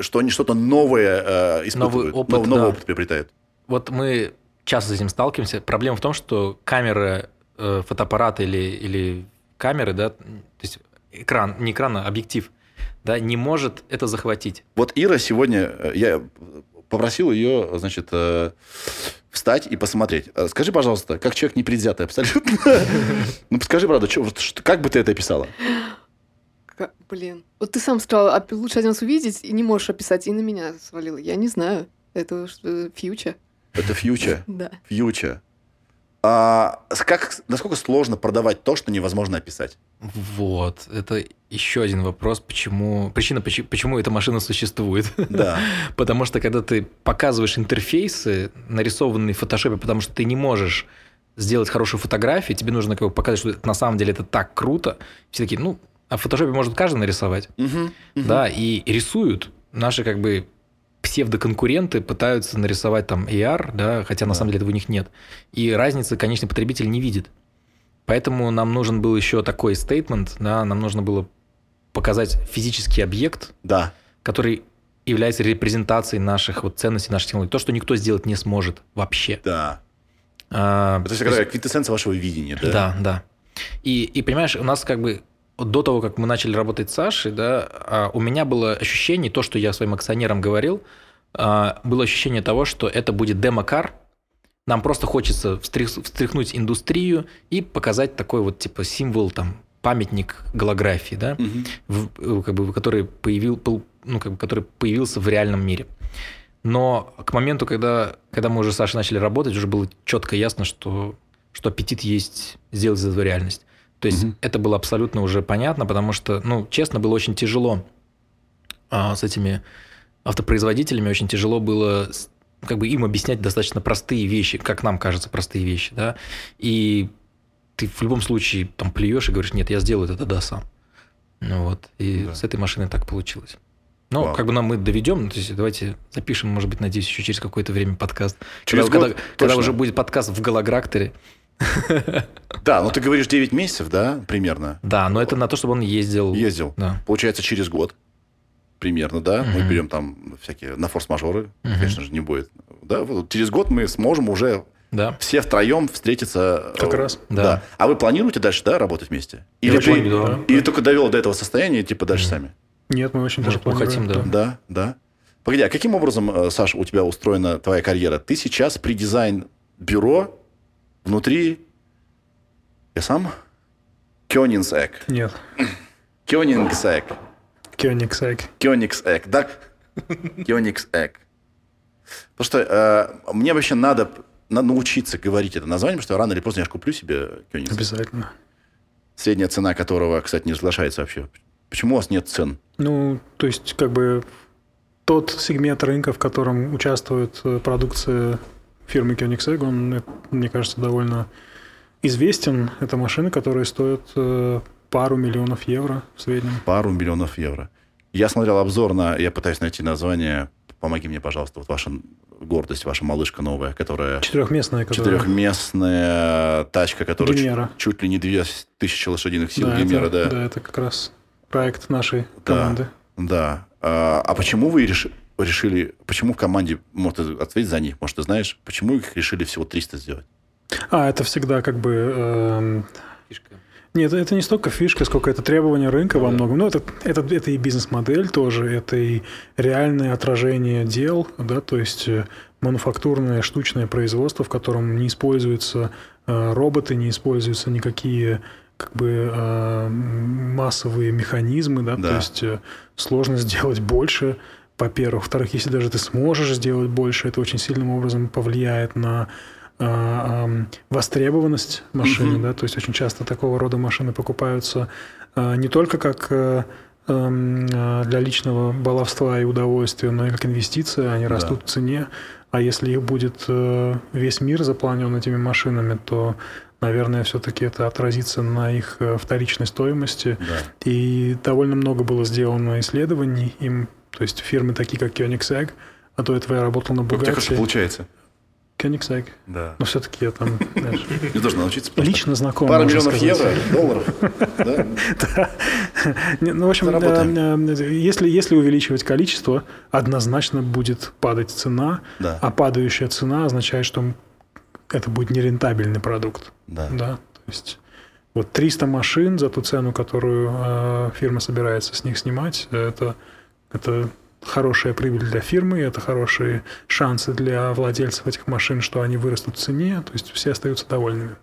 что они что-то новое э, испытывают, опыт, нов- новый да. опыт приобретают. Вот мы часто с этим сталкиваемся. Проблема в том, что камеры, э, фотоаппараты или, или камеры, да, то есть экран, не экран, а объектив, да, не может это захватить. Вот Ира сегодня, э, я попросил ее, значит, э, встать и посмотреть. Э, Скажи, пожалуйста, как человек непредвзятый абсолютно, ну скажи, правда, как бы ты это описала? Блин. Вот ты сам сказал, а лучше один раз увидеть и не можешь описать, и на меня свалило. Я не знаю. Это фьючер. Это фьючер. Да. Фьючер. А как, насколько сложно продавать то, что невозможно описать? Вот, это еще один вопрос, почему, причина, почему, почему эта машина существует. Да. Потому что когда ты показываешь интерфейсы, нарисованные в фотошопе, потому что ты не можешь сделать хорошую фотографию, тебе нужно как бы показать, что на самом деле это так круто. Все такие, ну, а в фотошопе может каждый нарисовать. Мгм, мгм. Да, и рисуют наши как бы псевдоконкуренты пытаются нарисовать там AR, да, хотя на Да. самом деле этого у них нет. И разницы конечный потребитель не видит. Поэтому нам нужен был еще такой стейтмент, да, нам нужно было показать физический объект, Да. который является репрезентацией наших вот ценностей, наших технологий. То, что никто сделать не сможет вообще. Да. А, Это то такая есть- квинтэссенция вашего видения, да? да, да. И, и понимаешь, у нас как бы до того, как мы начали работать с Сашей, да, а, у меня было ощущение, то, что я своим акционерам говорил, а, было ощущение того, что это будет демо-кар, нам просто хочется встрях- встряхнуть индустрию и показать такой вот типа символ, там, памятник голографии, да, Мгм. в- э, как бы, который, появил, пол- ну, как бы, который появился в реальном мире. Но к моменту, когда, когда мы уже с Сашей начали работать, уже было четко ясно, что, что аппетит есть сделать из этого реальность. То есть Мгм. это было абсолютно уже понятно, потому что, ну, честно, было очень тяжело а, с этими автопроизводителями, очень тяжело было с- как бы им объяснять достаточно простые вещи, как нам кажется, простые вещи, да, и ты в любом случае там плюешь и говоришь, нет, я сделаю это да сам. Ну вот, и Да. с этой машиной так получилось. Ну, Вау. как бы нам мы доведем, то есть давайте запишем, может быть, надеюсь, еще через какое-то время подкаст. Через когда, год когда, когда уже будет подкаст в гологракторе. Да, ну ты говоришь 9 месяцев, да, примерно? Да, но это на то, чтобы он ездил. Ездил. Да. Получается, через год примерно, да? Мы Мгм. берем там всякие на форс-мажоры, Мгм. конечно же, не будет. Да, вот через год мы сможем уже Да. все втроем встретиться. Как э, раз. Да. А вы планируете дальше, да, работать вместе? Или, Я ты- планирую, да. или только довел до этого состояния, типа дальше сами? Нет, мы очень даже Может, мы планируем. хотим, да. Да, да. Погоди, а каким образом, э, Саш, у тебя устроена твоя карьера? Ты сейчас при дизайн-бюро внутри... Я сам? Кёнигсэк. Нет. Кёнигсэк. Koenigsegg. Кёнигсэк, да? Кёнигсэк. Потому что э, мне вообще надо, надо научиться говорить это название, потому что рано или поздно я же куплю себе Кёнигсэк. Обязательно. Средняя цена которого, кстати, не разглашается вообще. Почему у вас нет цен? Ну, то есть, как бы тот сегмент рынка, в котором участвует э, продукция фирмы Koenigsegg, он, э, мне кажется, довольно известен. Это машины, которые стоят э, пару миллионов евро в среднем. Пару миллионов евро. Я смотрел обзор на... Я пытаюсь найти название. Помоги мне, пожалуйста. Вот ваша гордость, ваша малышка новая, которая... Четырехместная, которая... Четырехместная тачка, которая чуть, Гимера. чуть ли не 2000 лошадиных сил Да, Гимера, это, да. да, это как раз проект нашей Да. команды. Да. А, а почему вы реши- решили... Почему в команде... Может, ответить за них? Может, ты знаешь, почему их решили всего 300 сделать? А, это всегда как бы... эм, Фишка. Нет, это не столько фишка, сколько это требование рынка во многом. Ну, это, это, это и бизнес-модель тоже, это и реальное отражение дел, да, то есть э, мануфактурное штучное производство, в котором не используются э, роботы, не используются никакие как бы э, массовые механизмы, да, Да. то есть э, сложно сделать больше, во-первых. Во-вторых, если даже ты сможешь сделать больше, это очень сильным образом повлияет на востребованность машины, Мгм. да, то есть очень часто такого рода машины покупаются а, не только как э, а, для личного баловства и удовольствия, но и как инвестиция, они Да. растут в цене, а если их будет э, весь мир заполнен этими машинами, то, наверное, все-таки это отразится на их э, вторичной стоимости, Да. и довольно много было сделано исследований им, то есть фирмы такие, как Koenigsegg, а до этого я работал на Как у тебя получается? Koenigsegg. Да. Но все-таки я там, знаешь, Мне тоже научиться. лично знаком. Пара можно миллионов сказать. евро, долларов. да? Да. Не, Ну, в общем, Заработаем. э, э, если, если увеличивать количество, однозначно будет падать цена, Да. а падающая цена означает, что это будет нерентабельный продукт. Да. Да, то есть вот 300 машин за ту цену, которую э, фирма собирается с них снимать, это, это хорошая прибыль для фирмы, это хорошие шансы для владельцев этих машин, что они вырастут в цене, то есть все остаются довольными.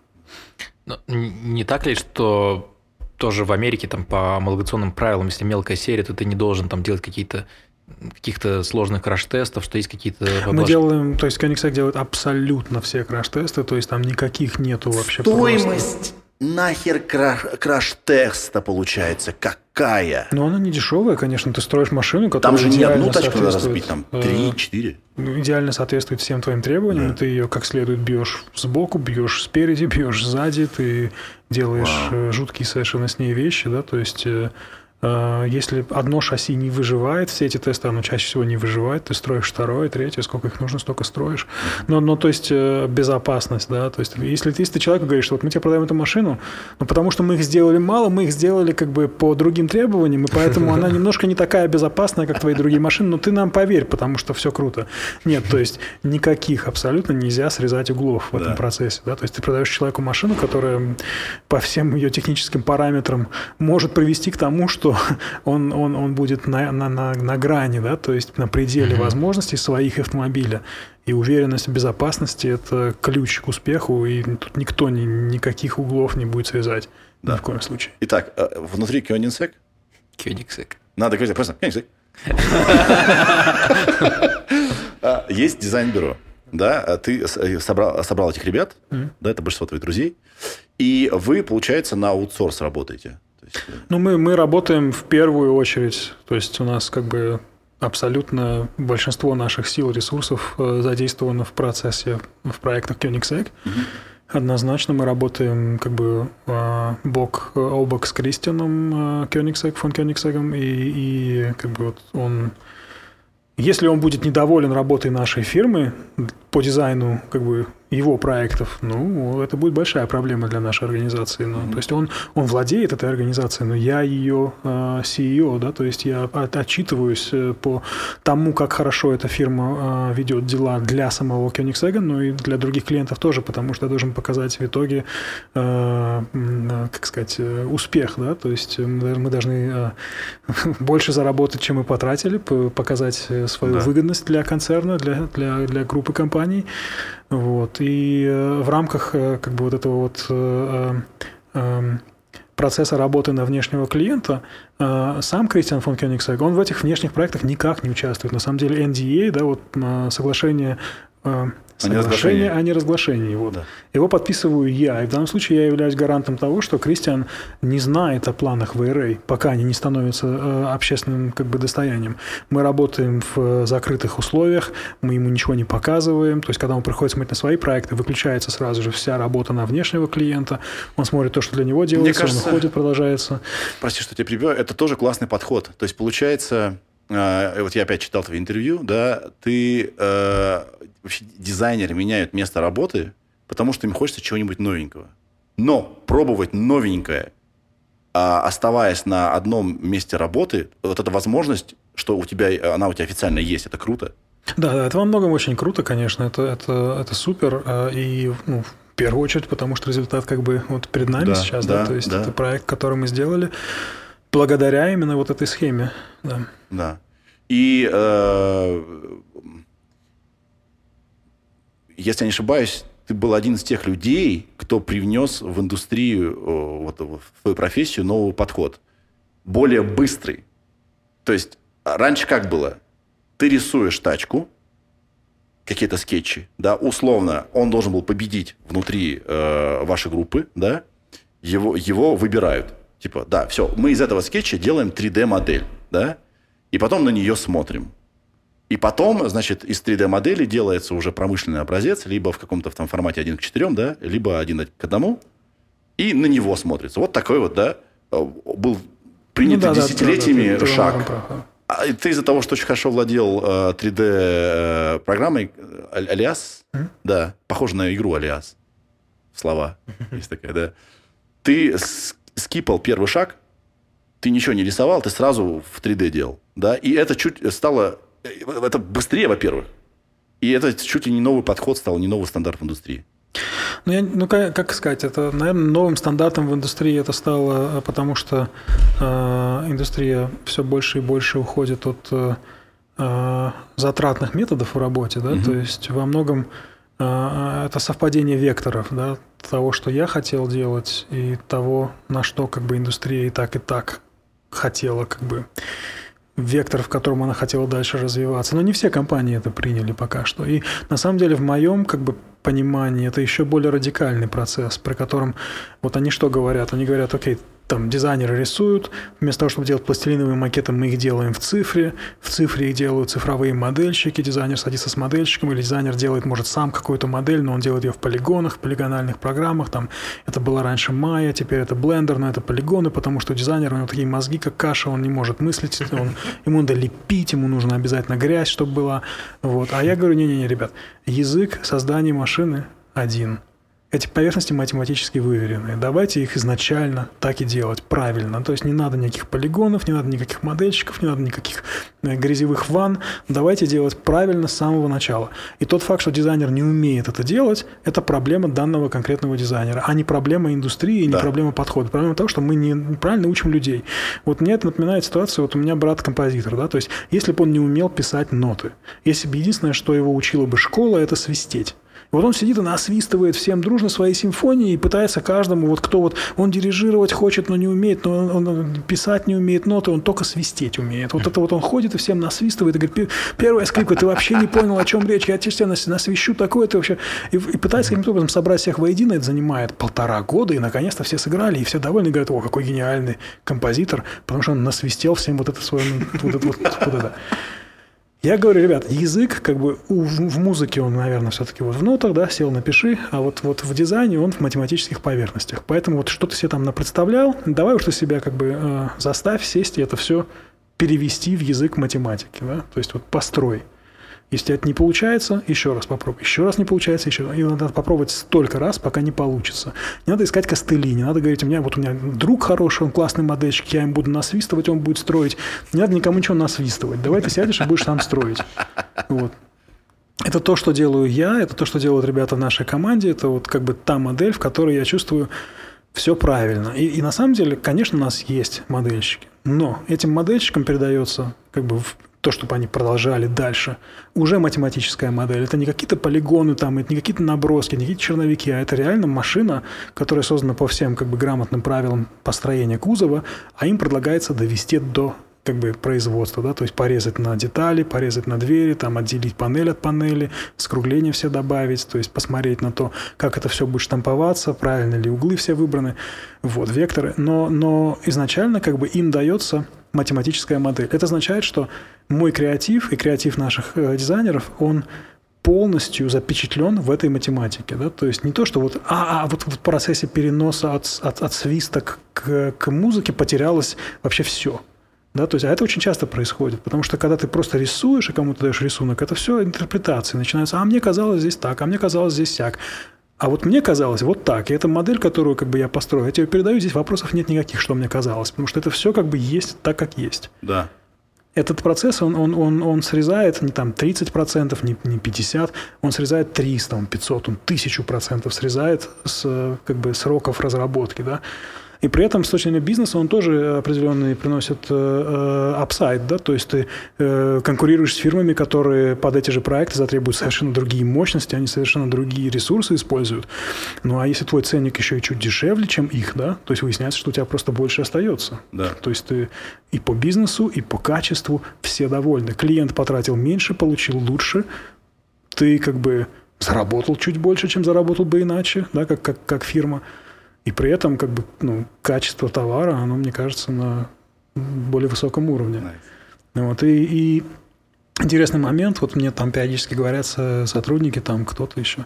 Но не так ли, что тоже в Америке там по homologaционным правилам, если мелкая серия, то ты не должен там делать какие-то каких-то сложных краш-тестов, что есть какие-то Мы поблажки? делаем, то есть Koenigsegg делает абсолютно все краш-тесты, то есть там никаких нету вообще просто. Нахер кра- краш-теста получается какая? Но она не дешевая, конечно. Ты строишь машину, которая Там же не одну тачку надо разбить, там э, три, четыре. ну, идеально соответствует всем твоим требованиям. Да. Ты ее как следует бьешь сбоку, бьешь спереди, бьешь сзади, ты делаешь Вау. э, жуткие совершенно с ней вещи, да, то есть э, если одно шасси не выживает, все эти тесты, оно чаще всего не выживает, ты строишь второе, третье, сколько их нужно, столько строишь. Но, но то есть э, безопасность, да, то есть если ты, если ты человеку говоришь, что вот мы тебе продаем эту машину, но потому что мы их сделали мало, мы их сделали как бы по другим требованиям, и поэтому она немножко не такая безопасная, как твои другие машины, но ты нам поверь, потому что все круто. Нет, то есть никаких абсолютно нельзя срезать углов в Да. этом процессе, да, то есть ты продаешь человеку машину, которая по всем ее техническим параметрам может привести к тому, что он, он, он будет на, на, на, на грани, да, то есть на пределе Мгм. возможностей своих автомобиля. И уверенность в безопасности – это ключ к успеху, и тут никто ни, никаких углов не будет срезать. Да. Ни в коем случае. Итак, э, внутри Koenigsegg Koenigsegg. надо говорить просто Koenigsegg. А, Есть дизайн-бюро. Да, а ты э, собрал, собрал этих ребят, Мгм. да, это большинство твоих друзей, и вы, получается, на аутсорс работаете. Есть, э, Ну, мы, мы работаем в первую очередь, то есть у нас как бы абсолютно большинство наших сил ресурсов э, задействовано в процессе, в проектах Koenigsegg. Мгм. Однозначно мы работаем как бы э, бок о бок с Кристианом э, Koenigsegg, фон Koenigsegg, и, и как бы вот он... Если он будет недоволен работой нашей фирмы по дизайну как бы его проектов, ну, это будет большая проблема для нашей организации. Ну, То есть он, он владеет этой организацией, но я ее э, CEO, да, то есть я от- отчитываюсь э, по тому, как хорошо эта фирма э, ведет дела для самого Koenigsegg, но и для других клиентов тоже, потому что я должен показать в итоге, э, э, как сказать, э, успех, да, то есть э, мы должны э, больше заработать, чем мы потратили, показать свою Да. выгодность для концерна, для, для, для группы компаний. Вот. И э, в рамках э, как бы вот этого вот э, эм, процесса работы на внешнего клиента, сам Кристиан фон Кёнигсег, он в этих внешних проектах никак не участвует. На самом деле NDA, да, вот соглашение. Соглашение о неразглашении. Вот. Да. Его подписываю я. И в данном случае я являюсь гарантом того, что Кристиан не знает о планах VRA, пока они не становятся э, общественным как бы, достоянием. Мы работаем в э, закрытых условиях, мы ему ничего не показываем. То есть, когда он приходит смотреть на свои проекты, выключается сразу же вся работа на внешнего клиента. Он смотрит то, что для него делается, кажется- он уходит, продолжается. Прости, что тебя перебиваю. Это тоже классный подход. То есть, получается, э, вот я опять читал твои интервью, да, ты э, вообще дизайнеры меняют место работы, потому что им хочется чего-нибудь новенького. Но пробовать новенькое, а, оставаясь на одном месте работы, вот эта возможность, что у тебя, она у тебя официально есть, это круто. Да, да, это во многом очень круто, конечно, это, это, это супер. а, И ну, в первую очередь, потому что результат как бы вот перед нами Да, сейчас, да, да, то есть да. это проект, который мы сделали благодаря именно вот этой схеме. Да. Да. И э, если я не ошибаюсь, ты был один из тех людей, кто привнес в индустрию, э, вот, в свою профессию новый подход. Более быстрый. То есть а раньше как было? Ты рисуешь тачку, какие-то скетчи, да, условно, он должен был победить внутри э, вашей группы, да, его, его выбирают. Типа, да, все, мы из этого скетча делаем 3D-модель, да, и потом на нее смотрим. И потом, значит, из 3D-модели делается уже промышленный образец, либо в каком-то там формате 1 к 4, да, либо 1 к 1, и на него смотрится. Вот такой вот, да, э, был принят Ну да, да, десятилетиями да, да, во шаг. да. А ты из-за того, что очень хорошо владел э, 3D-программой э, Алиас, Мгм. да, похоже на игру Алиас, слова есть такая, да. Ты скипал первый шаг, ты ничего не рисовал, ты сразу в 3D делал, да, и это чуть стало, э, это быстрее, во-первых, и это чуть ли не новый подход стал, не новый стандарт в индустрии. Ну, я, ну как, как сказать, это, наверное, новым стандартом в индустрии это стало, э, потому что э, индустрия все больше и больше уходит от э, э, затратных методов в работе, да, Мгм. то есть во многом э, это совпадение векторов, да, того, что я хотел делать, и того, на что как бы индустрия и так, и так хотела как бы вектор, в котором она хотела дальше развиваться. Но не все компании это приняли пока что. И на самом деле в моем как бы понимании это еще более радикальный процесс, при котором вот они что говорят? Они говорят, окей, там дизайнеры рисуют, вместо того, чтобы делать пластилиновые макеты, мы их делаем в цифре, в цифре их делают цифровые модельщики, дизайнер садится с модельщиком, или дизайнер делает, может, сам какую-то модель, но он делает ее в полигонах, полигональных программах, там, это было раньше Maya, теперь это Blender, но это полигоны, потому что дизайнер, у него такие мозги, как каша, он не может мыслить, он, ему надо лепить, ему нужно обязательно грязь, чтобы была, вот, а я говорю, не-не-не, ребят, язык создания машины один – эти поверхности математически выверенные. Давайте их изначально так и делать, правильно. То есть не надо никаких полигонов, не надо никаких модельщиков, не надо никаких э, грязевых ванн. Давайте делать правильно с самого начала. И тот факт, что дизайнер не умеет это делать, это проблема данного конкретного дизайнера, а не проблема индустрии, не Да. проблема подхода. Проблема того, что мы не- неправильно учим людей. Вот мне это напоминает ситуацию, вот у меня брат композитор, да, то есть если бы он не умел писать ноты, если бы единственное, что его учила бы школа, это свистеть. Вот он сидит и насвистывает всем дружно свои симфонии и пытается каждому, вот кто вот, он дирижировать хочет, но не умеет, но он, он писать не умеет ноты, он только свистеть умеет. Вот это вот он ходит и всем насвистывает и говорит, «Пе- первая скрипка, ты вообще не понял, о чем речь, я тебе насвищу такое, ты вообще... И, и пытается каким-то образом собрать всех воедино, это занимает полтора года, и наконец-то все сыграли, и все довольны, говорят, о, какой гениальный композитор, потому что он насвистел всем вот это свое, вот это вот, вот это. Я говорю, ребят, язык, как бы в музыке он, наверное, все-таки вот в нотах, да, сел, напиши, а вот, вот в дизайне он в математических поверхностях. Поэтому вот что ты себе там напредставлял, давай уж ты себя как бы э, заставь сесть и это все перевести в язык математики, да, то есть вот построй. Если это не получается, еще раз попробуй. Еще раз не получается, еще раз. Надо попробовать столько раз, пока не получится. Не надо искать костыли, не надо говорить, у меня вот у меня друг хороший, он классный модельщик, я им буду насвистывать, он будет строить. Не надо никому ничего насвистывать. Давай ты сядешь и будешь сам строить. Вот. Это то, что делаю я, это то, что делают ребята в нашей команде, это вот как бы та модель, в которой я чувствую все правильно. И, и на самом деле, конечно, у нас есть модельщики, но этим модельщикам передается как бы то, чтобы они продолжали дальше, уже математическая модель. Это не какие-то полигоны, там, это не какие-то наброски, не какие-то черновики, а это реально машина, которая создана по всем как бы грамотным правилам построения кузова, а им предлагается довести до как бы производства, да, то есть порезать на детали, порезать на двери, там отделить панель от панели, скругления все добавить, то есть посмотреть на то, как это все будет штамповаться, правильно ли углы все выбраны, вот, векторы, но, но изначально как бы им дается математическая модель. Это означает, что мой креатив и креатив наших э, дизайнеров, он полностью запечатлен в этой математике. Да? То есть не то, что вот, а, а вот в процессе переноса от, от, от свиста к, к музыке потерялось вообще все. Да, то есть, а это очень часто происходит, потому что когда ты просто рисуешь и кому-то даешь рисунок, это все интерпретации начинаются. А мне казалось здесь так, а мне казалось здесь сяк. А вот мне казалось вот так. И эта модель, которую как бы я построил, я тебе передаю, здесь вопросов нет никаких, что мне казалось, потому что это все как бы есть так, как есть. Да. Этот процесс, он, он, он, он срезает не там 30%, не, не 50%, он срезает 300, он 500, он 1000% срезает с как бы сроков разработки, да. И при этом с точки зрения бизнеса он тоже определенный приносит э, апсайд, да, то есть ты э, конкурируешь с фирмами, которые под эти же проекты затребуют совершенно другие мощности, они совершенно другие ресурсы используют. Ну а если твой ценник еще и чуть дешевле, чем их, да, то есть выясняется, что у тебя просто больше остается. Да. То есть ты и по бизнесу, и по качеству все довольны. Клиент потратил меньше, получил лучше, ты как бы заработал чуть больше, чем заработал бы иначе, да, как, как, как фирма. И при этом как бы, ну, качество товара, оно, мне кажется, на более высоком уровне. Nice. Вот, и, и интересный момент, вот мне там периодически говорят со- сотрудники, там кто-то еще,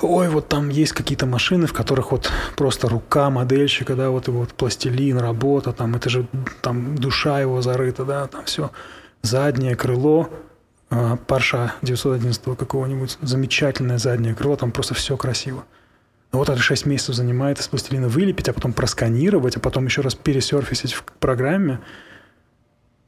ой, вот там есть какие-то машины, в которых вот просто рука модельщика, да, вот и вот пластилин, работа, там это же там душа его зарыта, да, там все. заднее крыло Парша 911 какого-нибудь, замечательное заднее крыло, там просто все красиво. Но вот это 6 месяцев занимает из пластилина вылепить, а потом просканировать, а потом еще раз пересерфисить в программе –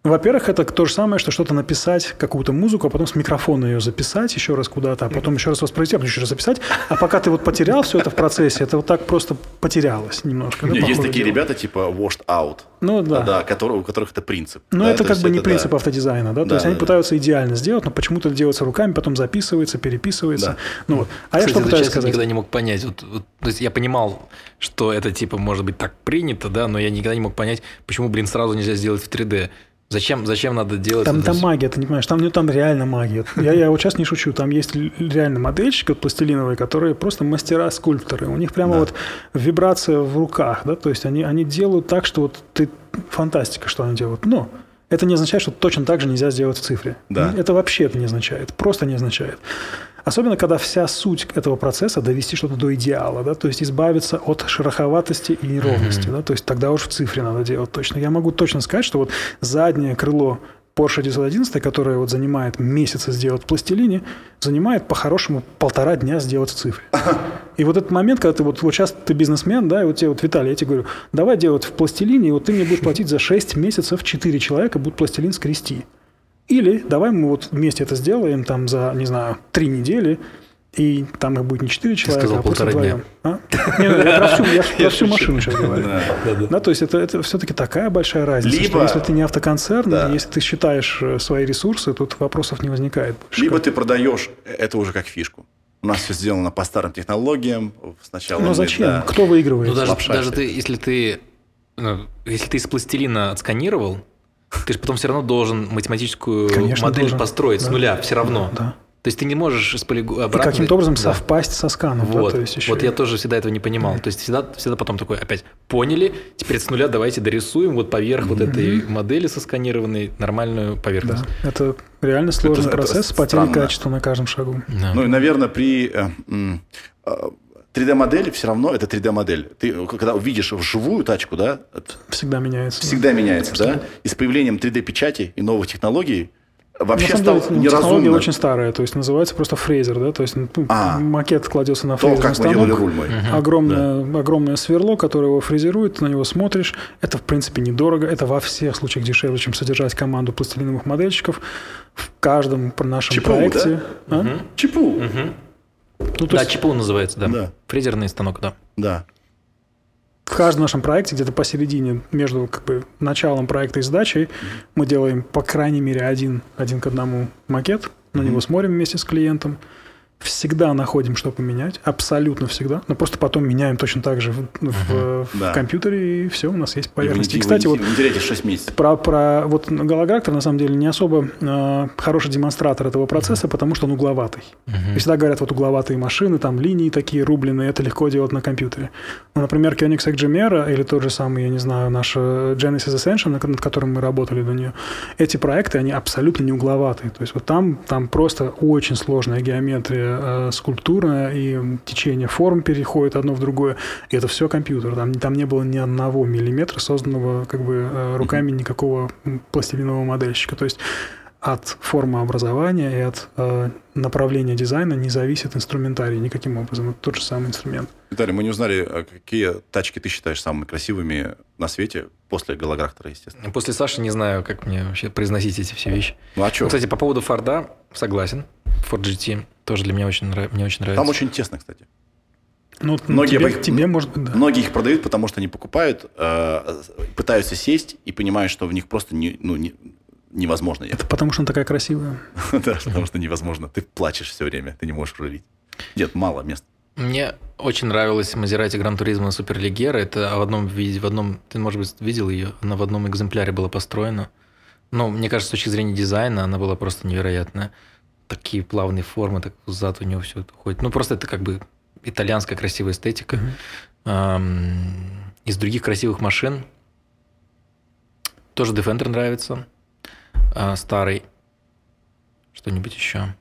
во-первых, это то же самое, что что-то написать, какую-то музыку, а потом с микрофона ее записать еще раз куда-то, а потом еще раз воспроизвести, а потом еще раз записать. А пока ты вот потерял все это в процессе, это вот так просто потерялось немножко. Да, есть такие дело. ребята типа washed out. Ну да. да которые, у которых это принцип. Но да, это как бы не это, принцип да. автодизайна, да? То да, есть да, они да. пытаются идеально сделать, но почему-то делается руками, потом записывается, переписывается. Да. Ну вот. А Кстати, я что пытаюсь сказать? Я никогда не мог понять. Вот, вот, то есть я понимал, что это типа может быть так принято, да, но я никогда не мог понять, почему, блин, сразу нельзя сделать в 3D. Зачем, зачем надо делать там, это? Там магия, ты не понимаешь, там, ну, там реально магия. Я, я вот сейчас не шучу, там есть реально модельщики вот, пластилиновые, которые просто мастера-скульпторы. У них прямо да. вот вибрация в руках, да, то есть они, они делают так, что вот ты... Фантастика, что они делают. Но это не означает, что точно так же нельзя сделать в цифре. Да. Это вообще это не означает, просто не означает. Особенно, когда вся суть этого процесса довести что-то до идеала, да, то есть избавиться от шероховатости и неровности, mm-hmm. да, то есть тогда уж в цифре надо делать точно. Я могу точно сказать, что вот заднее крыло Porsche 911, которое вот занимает месяцы сделать в пластилине, занимает по-хорошему полтора дня сделать в цифре. И вот этот момент, когда ты вот, вот сейчас ты бизнесмен, да, и вот тебе вот, Виталий, я тебе говорю, давай делать в пластилине, и вот ты мне будешь платить за 6 месяцев 4 человека будут пластилин скрести. Или давай мы вот вместе это сделаем там за, не знаю, три недели, и там их будет не четыре человека, сказал, а просто вдвоем. А? Ну, я про всю, я про всю машину сейчас говорю. Да, да, да. да, то есть это, это все-таки такая большая разница, Либо... что если ты не автоконцерн, да. если ты считаешь э, свои ресурсы, тут вопросов не возникает. Больше. Либо ты продаешь это уже как фишку. У нас все сделано по старым технологиям. Сначала Но зачем? Да. Кто выигрывает? Ну, даже, даже ты, если ты, ну, если ты из пластилина отсканировал, ты же потом все равно должен математическую Конечно, модель должен. построить да. с нуля, все равно. Да. То есть ты не можешь с полигона обратно... И каким-то образом да. совпасть со сканом. Вот, да, то есть еще... вот я тоже всегда этого не понимал. Mm-hmm. То есть всегда, всегда потом такой опять поняли, теперь с нуля давайте дорисуем вот поверх mm-hmm. вот этой модели сосканированной нормальную поверхность. Да, это реально сложный это, процесс это с потерей качества на каждом шагу. Да. Ну и, наверное, при... Э, э, 3D-модель все равно это 3D-модель. Ты когда увидишь вживую тачку, да? Всегда меняется. Всегда да. меняется, да? И с появлением 3D-печати и новых технологий вообще стал деле, неразумно. Технология очень старая, то есть называется просто фрезер, да, то есть ну, а, макет кладется на фрезерный то, как станок, мы делали руль мой. Огромное, да. огромное сверло, которое его фрезерует, на него смотришь, это в принципе недорого, это во всех случаях дешевле, чем содержать команду пластилиновых модельщиков в каждом нашем ЧПУ, проекте. Да? А? Угу. Угу. Ну, да, есть... ЧПУ называется, да. да. Фрезерный станок, да. Да. В каждом нашем проекте, где-то посередине, между как бы, началом проекта и сдачей, mm-hmm. мы делаем, по крайней мере, один, один к одному макет, на mm-hmm. него смотрим вместе с клиентом, всегда находим, что поменять, абсолютно всегда, но просто потом меняем точно так же в, uh-huh. в, в да. компьютере, и все, у нас есть поверхность. И, и кстати, вот в 6 месяцев. Про, про вот голографтор, на самом деле, не особо э, хороший демонстратор этого процесса, uh-huh. потому что он угловатый. Uh-huh. И всегда говорят, вот угловатые машины, там линии такие рубленые, это легко делать на компьютере. Ну, например, Koenigsegg Gemera или тот же самый, я не знаю, наш э, Genesis Ascension, над которым мы работали до нее, эти проекты, они абсолютно не угловатые. То есть вот там, там просто очень сложная геометрия э, скульптура, и течение форм переходит одно в другое. И это все компьютер. Там, там не было ни одного миллиметра созданного как бы э, руками никакого пластилинового модельщика. То есть от формы образования и от э, направления дизайна не зависит инструментарий никаким образом. Это тот же самый инструмент. Виталий, мы не узнали, а какие тачки ты считаешь самыми красивыми на свете после голографтора, естественно. После Саши не знаю, как мне вообще произносить эти все вещи. Ну а что? Ну, кстати, по поводу Форда согласен. Ford GT тоже для меня очень, мне очень нравится. Там очень тесно, кстати. Ну, многие тебе, их, тебе, может быть, да. Многие их продают, потому что они покупают, э, пытаются сесть и понимают, что в них просто не, ну, не, невозможно ехать. Это потому, что она такая красивая. Да, потому что невозможно. Ты плачешь все время, ты не можешь рулить. Нет, мало мест. Мне очень нравилась Мазерати Гран Туризма Суперлигера. Это в одном виде, в одном, ты, может быть, видел ее, она в одном экземпляре была построена. Но мне кажется, с точки зрения дизайна она была просто невероятная. Такие плавные формы, так зад у него все ходит. Ну, просто это как бы итальянская красивая эстетика. Mm-hmm. Из других красивых машин тоже Defender нравится. А, старый. Что-нибудь еще.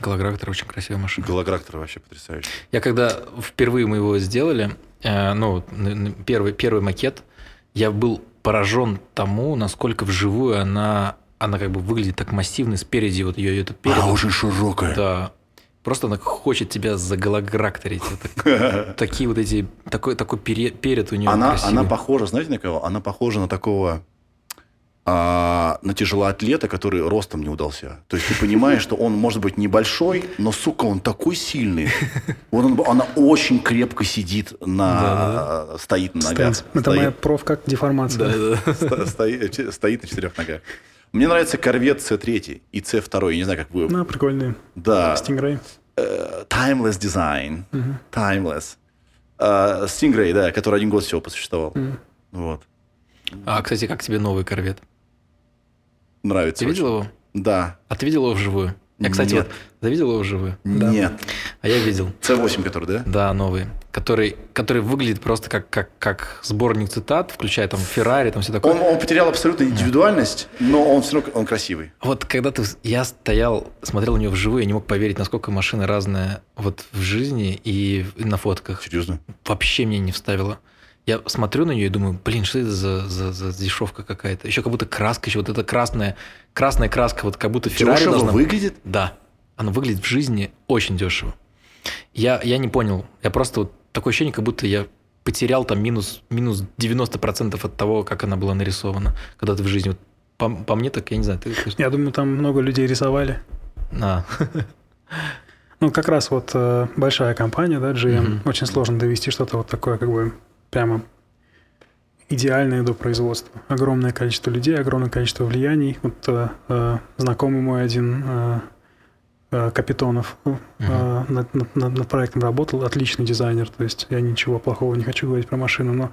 Голографтор очень красивая машина. Голографтор вообще потрясающий. Я когда впервые мы его сделали, э, ну, первый, первый макет, я был поражен тому, насколько вживую она, она как бы выглядит так массивно спереди, вот ее это перед. Она очень широкая. Да. Просто она хочет тебя загологракторить. Такие вот эти, такой, такой пере- перед у нее Она, красивый. она похожа, знаете, на кого? Она похожа на такого, а, на тяжелоатлета, который ростом не удался. То есть ты понимаешь, что он может быть небольшой, но, сука, он такой сильный. Вот он- она очень крепко сидит на... Стоит на ногах. Стенс. Это Стоит. моя проф как деформация. Да-да-да. Сто- стоит, стоит на четырех ногах. Мне нравится корвет C3 и C2. Я не знаю, как вы... Ну, прикольный. Да. Stingray. Э, Timeless design. Timeless. Э, Stingray, да, который один год всего посуществовал. Вот. А, кстати, как тебе новый корвет? Нравится. Ты видел очень. его? Да. А ты видел его вживую? Я, кстати, Нет. вот ты видел его вживую? Нет. А я видел. C8, который, да? Да, новый. Который, который выглядит просто как, как, как сборник цитат, включая там Феррари, там все такое. Он, он потерял абсолютно индивидуальность, но он все равно он красивый. Вот когда ты, я стоял, смотрел на нее вживую, я не мог поверить, насколько машина разная вот в жизни и на фотках. Серьезно? Вообще мне не вставило. Я смотрю на нее и думаю, блин, что это за, за, за дешевка какая-то? Еще как будто краска, еще вот эта красная, красная краска, вот как будто Феррари Дешево должна... выглядит? Да. Она выглядит в жизни очень дешево. Я, я не понял. Я просто вот такое ощущение, как будто я потерял там минус, минус 90% от того, как она была нарисована, когда ты в жизни. Вот по, по мне так, я не знаю, ты... ты- Я думаю, там много людей рисовали. А, Ну, как раз вот э, большая компания, да, GM, Мгм. очень сложно довести что-то вот такое, как бы прямо идеальное до производства. Огромное количество людей, огромное количество влияний. Вот э, э, знакомый мой один э, э, Капитонов э, над, над- над- над проектом работал, отличный дизайнер, то есть я ничего плохого не хочу говорить про машину, но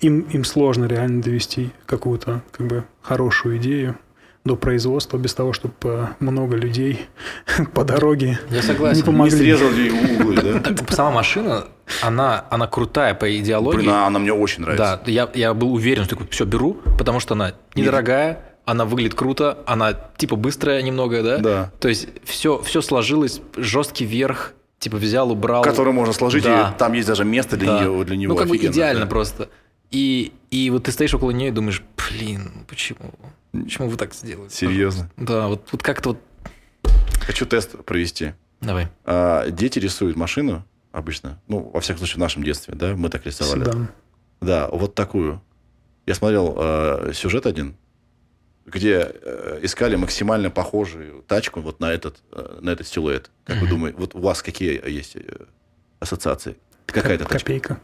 им, им сложно реально довести какую-то как бы хорошую идею до производства без того, чтобы много людей по дороге я не согласен. Не помогли. срезал ей углы, да? Сама машина, она, она крутая по идеологии. Блин, она мне очень нравится. Да, я, я был уверен, что все беру, потому что она недорогая, она выглядит круто, она типа быстрая немного, да? Да. То есть все, все сложилось, жесткий верх, типа взял, убрал. Который можно сложить, Да. и там есть даже место для, Да. нее, для него. Ну, как бы офигенно, идеально да. просто. И, и вот ты стоишь около нее и думаешь, блин, почему? Почему вы так сделали? Серьезно. Да, вот, вот как-то вот... Хочу тест провести. Давай. А, дети рисуют машину обычно. Ну, во всяком случае, в нашем детстве, да, мы так рисовали. Седан. Да, вот такую. Я смотрел э, сюжет один, где э, искали максимально похожую тачку вот на этот, э, на этот силуэт. Как вы Мгм. думаете, вот у вас какие есть э, ассоциации? Какая это Коп- тачка? Копейка.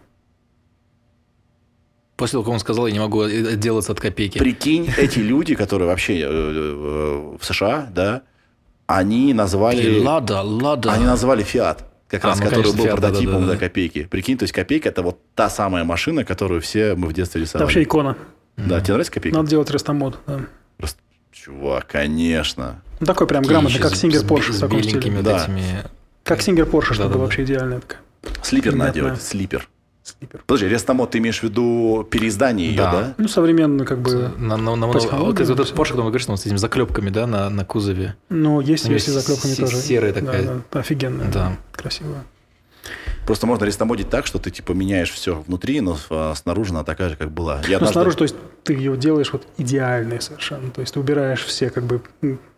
После того, как он сказал, я не могу отделаться от копейки. Прикинь, эти люди, которые вообще э, э, в США, да, они назвали... Лада, Лада. Они назвали Фиат, как А, раз, ну, который конечно, был прототипом до копейки. Прикинь, то есть копейка это вот та самая машина, которую все мы в детстве Это рисовали. вообще икона. Да, тебе нравится копейка? Надо делать рестомод. Да. Чувак, конечно. Ну, такой прям грамотный, как с- Сингер с- Порше в с таком беленькими вот Да. этими... Как Сингер Порше, чтобы Да-да-да. вообще идеальная такая. Слипер надо делать, слипер. Слипер. Подожди, рестомод, ты имеешь в виду переиздание ее, Да. да? Ну, современный как бы... На, на, на, по вот технологиям этот всё. Porsche, который вы говорите, он с этими заклепками, да, на, на кузове. Ну, есть версии с заклепками се- тоже. серая Да, такая. да, офигенная. Да. Красивая. Просто можно рестомодить так, что ты типа меняешь все внутри, но а, снаружи она такая же, как была. Я Но однажды- снаружи, то есть ты ее делаешь вот идеальной совершенно. То есть ты убираешь все как бы,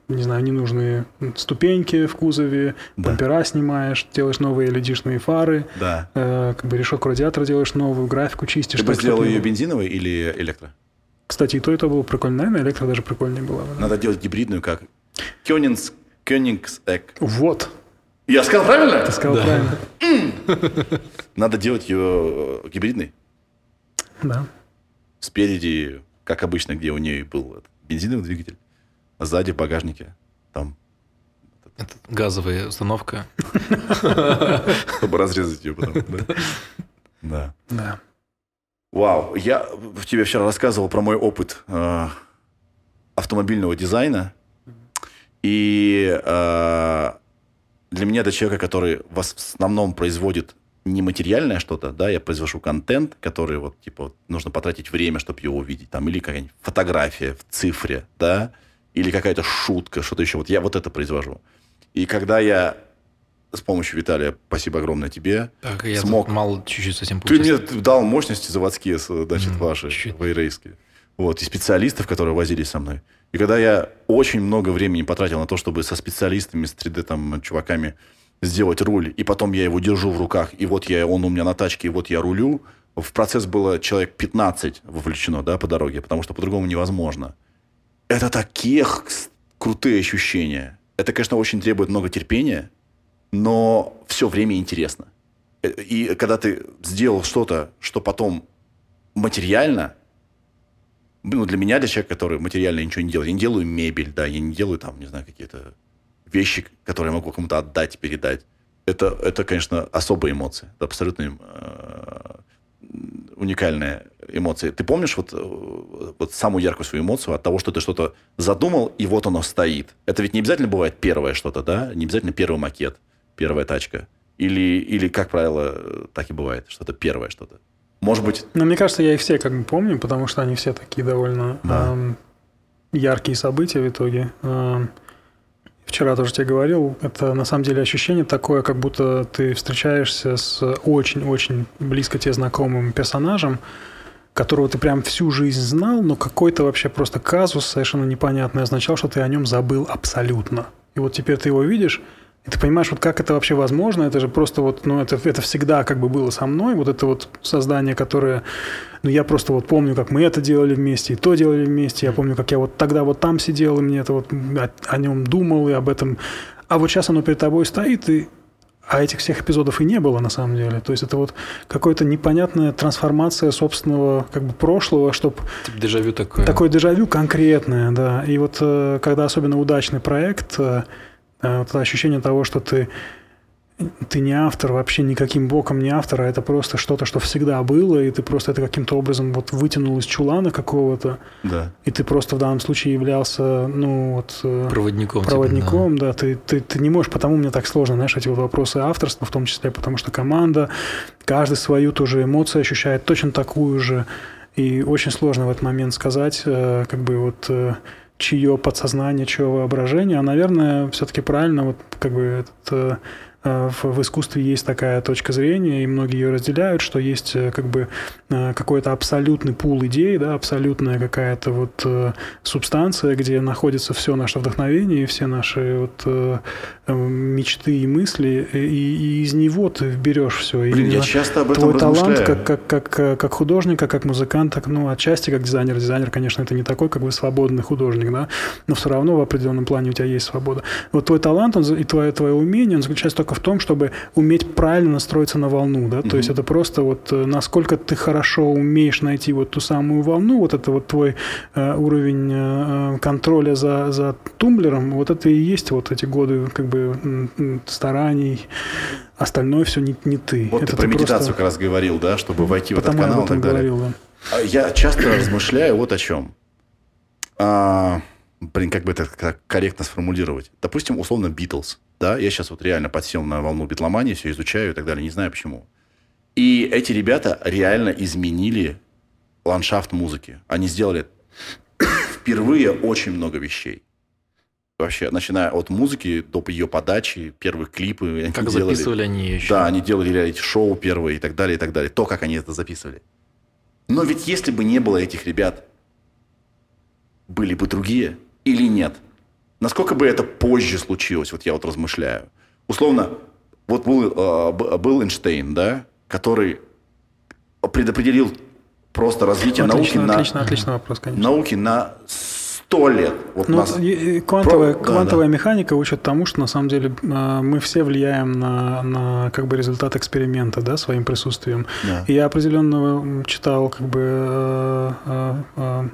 не знаю, ненужные ступеньки в кузове, Да. бампера снимаешь, делаешь новые LED-шные фары, Да. э, как бы решетку радиатора делаешь новую, графику чистишь. Ты бы сделал ее бензиновой или электро? Кстати, и то, и то было прикольно. Наверное, электро даже прикольнее было. бы, да. Надо делать гибридную, как Кёнигс, Кёнигсэк. Вот, Я сказал правильно? ты сказал Да. правильно. Надо делать ее гибридной. Да. Спереди, как обычно, где у нее был бензиновый двигатель, сзади в багажнике. Там, Это газовая установка. чтобы разрезать ее потом. да. Да. Вау, я в тебе вчера рассказывал про мой опыт э, автомобильного дизайна. И э, для меня это человека, который в основном производит нематериальное что-то, да, я произвожу контент, который вот, типа, нужно потратить время, чтобы его увидеть, там, или какая-нибудь фотография в цифре, да, или какая-то шутка, что-то еще, вот я вот это произвожу. И когда я с помощью Виталия, спасибо огромное тебе, Так, я Смог. мало чуть-чуть совсем ты мне дал мощности заводские, значит, Мгм, ваши, чуть-чуть. вейрейские. вот, и специалистов, которые возились со мной. И когда я очень много времени потратил на то, чтобы со специалистами, с 3D там, чуваками сделать руль, и потом я его держу в руках, и вот я, он у меня на тачке, и вот я рулю, в процесс было человек 15 вовлечено, да, по дороге, потому что по-другому невозможно. Это такие крутые ощущения. Это, конечно, очень требует много терпения, но все время интересно. Э, и когда ты сделал что-то, что потом материально, ну, для меня, для человека, который материально ничего не делает, я не делаю мебель, да, я не делаю там, не знаю, какие-то вещи, которые я могу кому-то отдать, передать. Это, это, конечно, особые эмоции. Это абсолютно э, уникальная эмоция. Ты помнишь вот, э, вот самую яркую свою эмоцию от того, что ты что-то задумал, и вот оно стоит? Это ведь не обязательно бывает первое что-то, да? Не обязательно первый макет, первая тачка. Или, или как правило, так и бывает, что-то первое что-то. Может быть... Но мне кажется, я их все как бы помню, потому что они все такие довольно да. эм, яркие события в итоге. Эм, вчера тоже тебе говорил, это на самом деле ощущение такое, как будто ты встречаешься с очень-очень близко тебе знакомым персонажем, которого ты прям всю жизнь знал, но какой-то вообще просто казус совершенно непонятный означал, что ты о нем забыл абсолютно. И вот теперь ты его видишь, и ты понимаешь, вот как это вообще возможно? Это же просто вот, ну, это, это всегда как бы было со мной. Вот это вот создание, которое... Ну, я просто вот помню, как мы это делали вместе, и то делали вместе. Я помню, как я вот тогда вот там сидел, и мне это вот о, о нем думал, и об этом... А вот сейчас оно перед тобой стоит, и а этих всех эпизодов и не было на самом деле. То есть это вот какая-то непонятная трансформация собственного как бы прошлого, чтобы... Типа дежавю такое. Такое дежавю конкретное, да. И вот э, когда особенно удачный проект, э, а вот ощущение того, что ты, ты не автор, вообще никаким боком не автор, а это просто что-то, что всегда было, и ты просто это каким-то образом вот вытянул из чулана какого-то. Да. И ты просто в данном случае являлся, ну, вот... Э, проводником. Проводником, типа, да. да. Ты, ты, ты не можешь, потому мне так сложно, знаешь, эти вот вопросы авторства, в том числе, потому что команда, каждый свою тоже эмоцию ощущает, точно такую же. И очень сложно в этот момент сказать, э, как бы вот э, чье подсознание, чье воображение, а, наверное, все-таки правильно вот как бы этот в, в искусстве есть такая точка зрения, и многие ее разделяют, что есть э, как бы э, какой-то абсолютный пул идей, да, абсолютная какая-то вот субстанция, где находится все наше вдохновение, все наши вот мечты и мысли, и, и из него ты берешь все. Блин, и я часто об этом Твой талант как, как, как, как художника, как музыканта, ну, отчасти как дизайнер. Дизайнер, конечно, это не такой как бы свободный художник, да, но все равно в определенном плане у тебя есть свобода. Вот твой талант он, и твое, твое умение, он заключается только в том, чтобы уметь правильно настроиться на волну, да, mm-hmm. то есть это просто вот э, насколько ты хорошо умеешь найти вот ту самую волну, вот это вот твой э, уровень э, э контроля за, за тумблером, вот это и есть вот эти годы как бы стараний, остальное все не, не ты. Вот это ты про медитацию просто... как раз говорил, да, чтобы войти в этот канал и так далее. Говорил, да. Я часто размышляю вот о чем. А, блин, как бы это корректно сформулировать? Допустим, условно, Битлз да, я сейчас вот реально подсел на волну битломании, все изучаю и так далее, не знаю почему. И эти ребята реально изменили ландшафт музыки. Они сделали впервые очень много вещей. Вообще, начиная от музыки до ее подачи, первых клипы. Они как делали, записывали они еще. Да, они делали реалити-шоу первые и так далее, и так далее. То, как они это записывали. Но ведь если бы не было этих ребят, были бы другие или нет – Насколько бы это позже случилось, вот я вот размышляю. Условно, вот был, э, был Эйнштейн, да, который предопределил просто развитие отлично, науки отлично, на... Отличный вопрос, конечно. Науки на сто лет. Вот ну, нас... квантовая, Про... квантовая да, механика учит тому, что на самом деле э, мы все влияем на, на как бы результат эксперимента, да, своим присутствием. Да. И я определенно читал как бы э, э,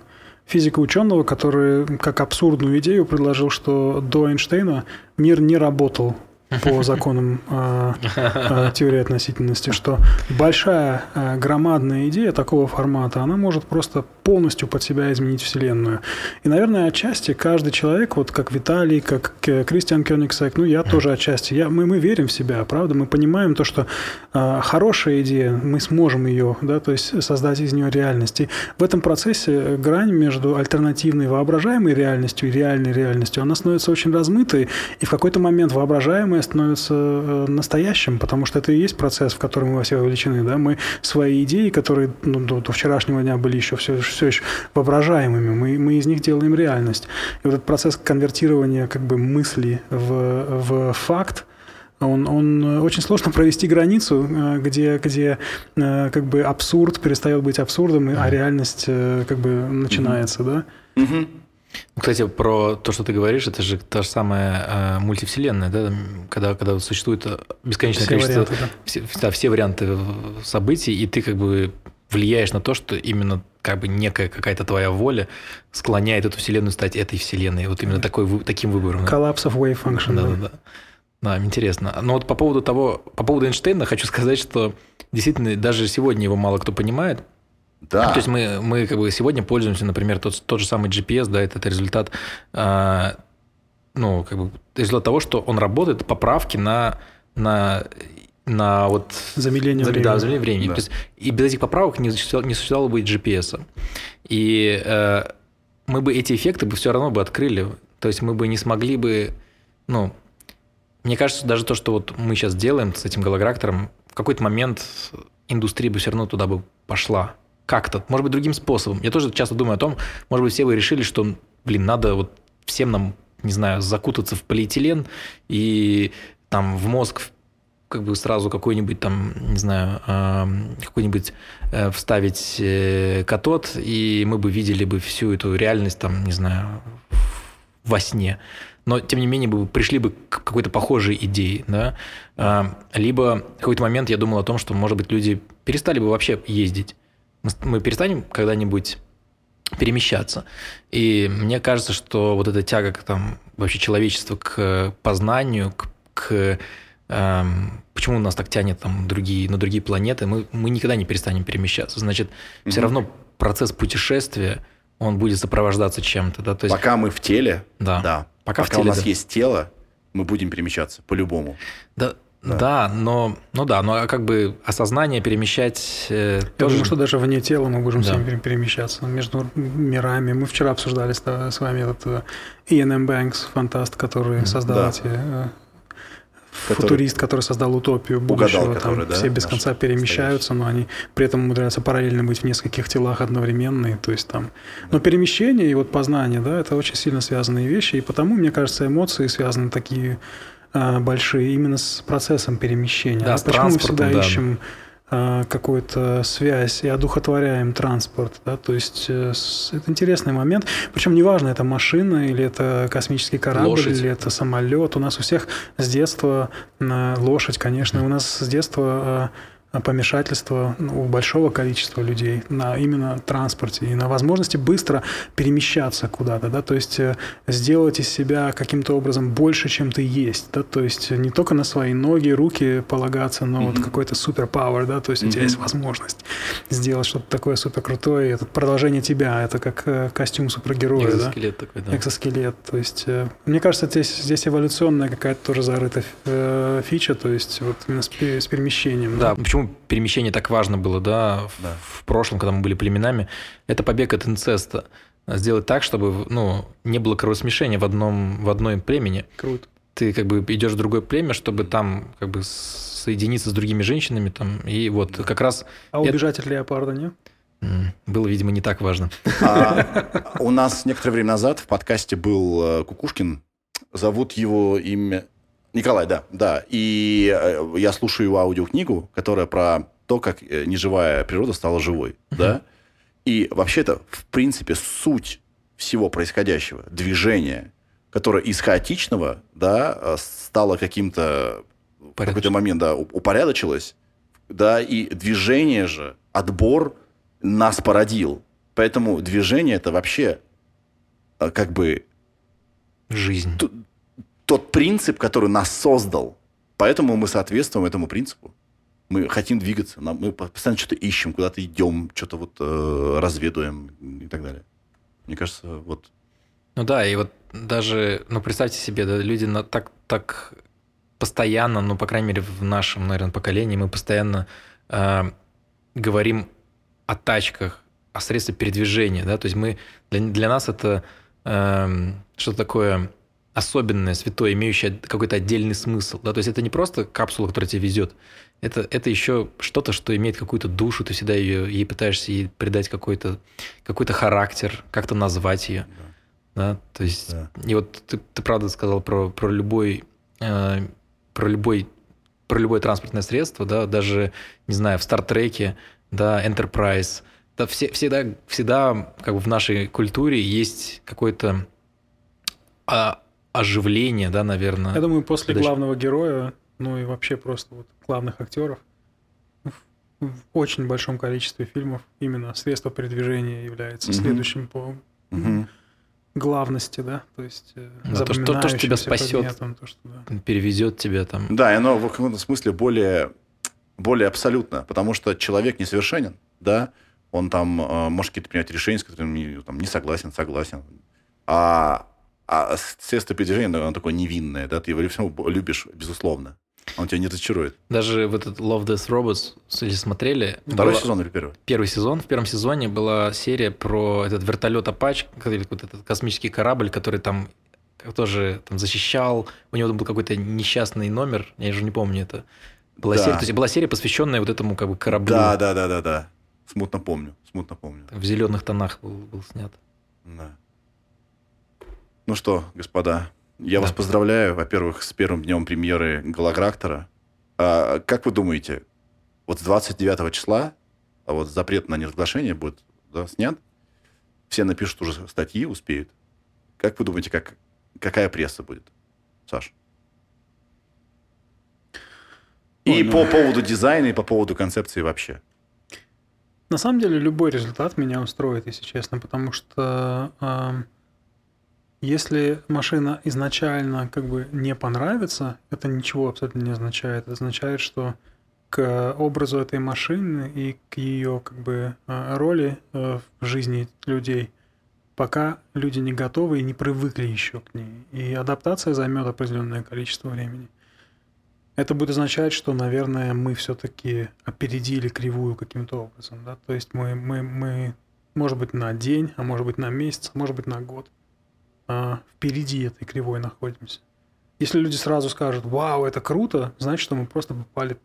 физика ученого, который как абсурдную идею предложил, что до Эйнштейна мир не работал по законам э, э, теории относительности, что большая э, громадная идея такого формата, она может просто полностью под себя изменить Вселенную. И, наверное, отчасти каждый человек, вот как Виталий, как Кристиан Кёнигсек, ну, я тоже отчасти, я, мы, мы верим в себя, правда? Мы понимаем то, что хорошая идея, мы сможем ее, да, то есть создать из нее реальность. И в этом процессе грань между альтернативной воображаемой реальностью и реальной реальностью, она становится очень размытой, и в какой-то момент воображаемая становится э, настоящим, потому что это и есть процесс, в который мы все вовлечены. Да? Мы свои идеи, которые ну, до, до вчерашнего дня были еще все, все еще воображаемыми, мы, мы из них делаем реальность. И вот этот процесс конвертирования как бы мысли в, в факт, он, он очень сложно провести границу, э, где, где э, как бы абсурд перестает быть абсурдом, а реальность как бы начинается, да? Кстати, про то, что ты говоришь, это же та же самая э, мультивселенная, да, когда, когда существует бесконечное все количество, варианты, да. Все, да, все варианты событий, и ты как бы влияешь на то, что именно как бы некая какая-то твоя воля склоняет эту вселенную стать этой вселенной, вот именно такой, таким выбором. Collapse of wave function. Да, да, интересно. Но вот по поводу того, по поводу Эйнштейна хочу сказать, что действительно даже сегодня его мало кто понимает, да. То есть мы, мы как бы сегодня пользуемся, например, тот, тот же самый GPS, да, это, это результат, э, ну, как бы результат того, что он работает поправки на, на на вот замедление времени. Да, замедление времени. Да. То есть, и без этих поправок не существовало, не существовало бы GPS. И э, мы бы эти эффекты бы все равно бы открыли. То есть мы бы не смогли бы, ну, мне кажется, даже то, что вот мы сейчас делаем с этим голограктором, в какой-то момент индустрия бы все равно туда бы пошла как-то, может быть, другим способом. Я тоже часто думаю о том, может быть, все вы решили, что, блин, надо вот всем нам, не знаю, закутаться в полиэтилен и там в мозг как бы сразу какой-нибудь там, не знаю, какой-нибудь э, вставить э, катод, и мы бы видели бы всю эту реальность там, не знаю, во сне. Но, тем не менее, бы пришли бы к какой-то похожей идее, да. Либо в какой-то момент я думал о том, что, может быть, люди перестали бы вообще ездить мы перестанем когда-нибудь перемещаться. И мне кажется, что вот эта тяга к, там, вообще человечества к познанию, к, к эм, почему нас так тянет там, другие, на другие планеты, мы, мы никогда не перестанем перемещаться. Значит, mm-hmm. все равно процесс путешествия, он будет сопровождаться чем-то. Да? То есть, Пока мы в теле, да. да. Пока, Пока в теле, у нас да. есть тело, мы будем перемещаться по-любому. Да, да. да, но, ну да, но как бы осознание перемещать э, Я тоже... думаю, что даже вне тела мы можем да. всеми перемещаться между мирами. Мы вчера обсуждали с, с вами этот Иэн. Бэнкс, фантаст, который создал да. эти... Э, который... Футурист, который создал утопию будущего, Угадал, там который, да, все без конца перемещаются, но они при этом умудряются параллельно быть в нескольких телах одновременно, то есть там. Но перемещение и вот познание, да, это очень сильно связанные вещи, и потому, мне кажется, эмоции связаны такие большие именно с процессом перемещения. Да, а с почему мы всегда да. ищем а, какую-то связь и одухотворяем транспорт, да, то есть э, это интересный момент, причем неважно, это машина или это космический корабль лошадь. или это самолет, у нас у всех с детства лошадь, конечно, у нас с детства помешательство ну, у большого количества людей на именно транспорте и на возможности быстро перемещаться куда-то, да, то есть э, сделать из себя каким-то образом больше, чем ты есть, да, то есть не только на свои ноги, руки полагаться, но mm-hmm. вот какой-то суперпауэр, да, то есть mm-hmm. у тебя есть возможность сделать что-то такое супер крутое, это продолжение тебя, это как э, костюм супергероя, Экзоскелет да? такой, да. Экзоскелет, то есть э, мне кажется, здесь, здесь эволюционная какая-то тоже зарыта фича, то есть вот именно с, с перемещением. Да, да. почему перемещение так важно было, да, в, да. в прошлом, когда мы были племенами, это побег от инцеста. Сделать так, чтобы ну, не было кровосмешения в одном в одной племени. Круто. Ты как бы идешь в другое племя, чтобы там как бы соединиться с другими женщинами там и вот да. как раз. А убежать это... от леопарда не? Было, видимо, не так важно. А, у нас некоторое время назад в подкасте был э, Кукушкин. Зовут его имя Николай, да, да. И э, я слушаю его аудиокнигу, которая про то, как э, неживая природа стала живой, uh-huh. да. И вообще-то, в принципе, суть всего происходящего, движения, которое из хаотичного, да, э, стало каким-то в какой-то момент, да, упорядочилось, да, и движение же, отбор нас породил. Поэтому движение это вообще как бы жизнь тот принцип, который нас создал. Поэтому мы соответствуем этому принципу. Мы хотим двигаться, мы постоянно что-то ищем, куда-то идем, что-то вот э, разведуем и так далее. Мне кажется, вот. Ну да, и вот даже, ну представьте себе, да, люди на, так, так постоянно, ну по крайней мере в нашем, наверное, поколении мы постоянно э, говорим о тачках, о средствах передвижения, да, то есть мы для, для нас это э, что такое особенное, святое, имеющее какой-то отдельный смысл. Да? То есть это не просто капсула, которая тебя везет. Это, это еще что-то, что имеет какую-то душу, ты всегда ее, ей пытаешься ей придать какой-то какой характер, как-то назвать ее. Да. Да? То есть, да. и вот ты, ты правда сказал про, про любой, э, про любой про любое транспортное средство, да, даже, не знаю, в Стартреке, да, Enterprise, да, все, всегда, всегда как бы в нашей культуре есть какое-то а, оживление, да, наверное. Я думаю, после Дальше. главного героя, ну и вообще просто вот главных актеров, в, в очень большом количестве фильмов именно средство передвижения является угу. следующим по угу. главности, да, то есть э, да, то, что, то, что тебя спасет, то, что, да. перевезет тебя там. Да, и оно в каком-то смысле более, более абсолютно, потому что человек несовершенен, да, он там э, может какие-то принять решения, с которыми там, не согласен, согласен. А а средство передвижения, оно такое невинное, да, ты его всему любишь, безусловно. Он тебя не разочарует. Даже в этот Love Death Robots, если смотрели... Второй была... сезон или первый? Первый сезон. В первом сезоне была серия про этот вертолет Апач, вот этот космический корабль, который там тоже там защищал. У него там был какой-то несчастный номер, я уже не помню это. Была да. серия, то есть была серия, посвященная вот этому как бы кораблю. Да, да, да, да, да. Смутно помню, смутно помню. В зеленых тонах был, был снят. Да. Ну что, господа, я да. вас поздравляю, во-первых, с первым днем премьеры Голограктора. А, как вы думаете, вот с 29 числа а вот запрет на неразглашение будет да, снят? Все напишут уже статьи, успеют. Как вы думаете, как, какая пресса будет, Саш? И Ой, ну... по поводу дизайна, и по поводу концепции вообще. На самом деле любой результат меня устроит, если честно, потому что э, если машина изначально как бы не понравится, это ничего абсолютно не означает. Это означает, что к образу этой машины и к ее как бы э, роли э, в жизни людей пока люди не готовы и не привыкли еще к ней. И адаптация займет определенное количество времени. Это будет означать, что, наверное, мы все-таки опередили кривую каким-то образом. Да? То есть мы, мы, мы, может быть, на день, а может быть, на месяц, а может быть, на год – а, впереди этой кривой находимся. Если люди сразу скажут, вау, это круто, значит, что мы просто попали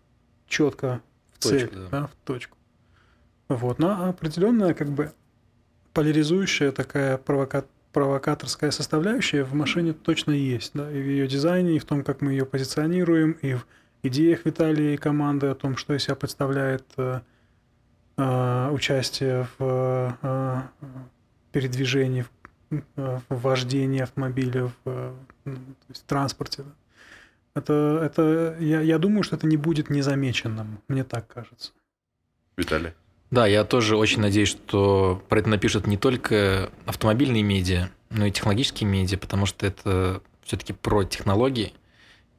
четко в, в цель, точку, да. Да, в точку. Вот, но определенная как бы поляризующая такая провока... провокаторская составляющая в машине точно есть, да, и в ее дизайне, и в том, как мы ее позиционируем, и в идеях Виталия и команды о том, что из себя представляет э, э, участие в э, передвижении, в в вождении автомобиля, в, э, ну, в транспорте. Это, это я, я думаю, что это не будет незамеченным, мне так кажется. Виталий. Да, я тоже очень надеюсь, что про это напишут не только автомобильные медиа, но и технологические медиа, потому что это все-таки про технологии,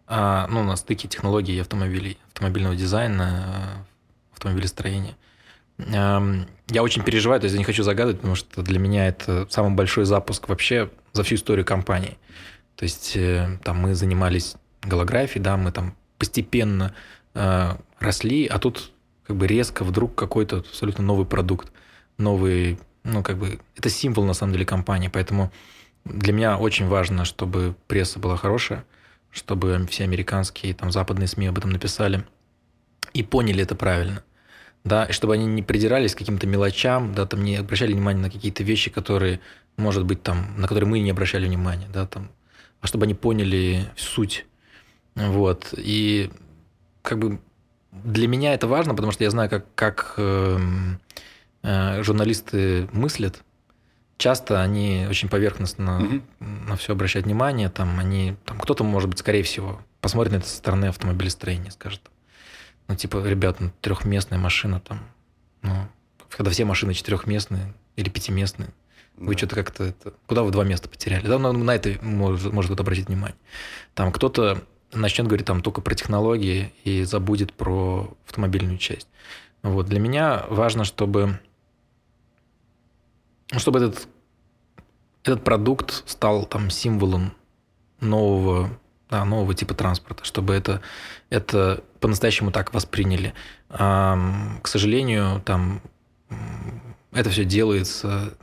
а, ну, на стыке технологий и автомобилей, автомобильного дизайна, автомобилестроения. Я очень переживаю, то есть я не хочу загадывать, потому что для меня это самый большой запуск вообще за всю историю компании. То есть э, там мы занимались голографией, да, мы там постепенно э, росли, а тут как бы резко вдруг какой-то абсолютно новый продукт, новый, ну как бы это символ на самом деле компании, поэтому для меня очень важно, чтобы пресса была хорошая, чтобы все американские там западные СМИ об этом написали и поняли это правильно да, и чтобы они не придирались к каким-то мелочам, да, там не обращали внимание на какие-то вещи, которые, может быть, там, на которые мы не обращали внимания, да, там, а чтобы они поняли суть, вот, и как бы для меня это важно, потому что я знаю, как, как э, э, журналисты мыслят, часто они очень поверхностно угу. на все обращают внимание, там, они, там, кто-то, может быть, скорее всего, посмотрит на это со стороны автомобилестроения, скажет, ну, типа, ребят, ну, трехместная машина там, ну, когда все машины четырехместные или пятиместные, да. вы что-то как-то это... Куда вы два места потеряли? Да, ну, на это может, может кто-то обратить внимание. Там кто-то начнет говорить там только про технологии и забудет про автомобильную часть. Вот. Для меня важно, чтобы, чтобы этот, этот продукт стал там символом нового да, нового типа транспорта, чтобы это, это по-настоящему так восприняли. А, к сожалению, там это все делается,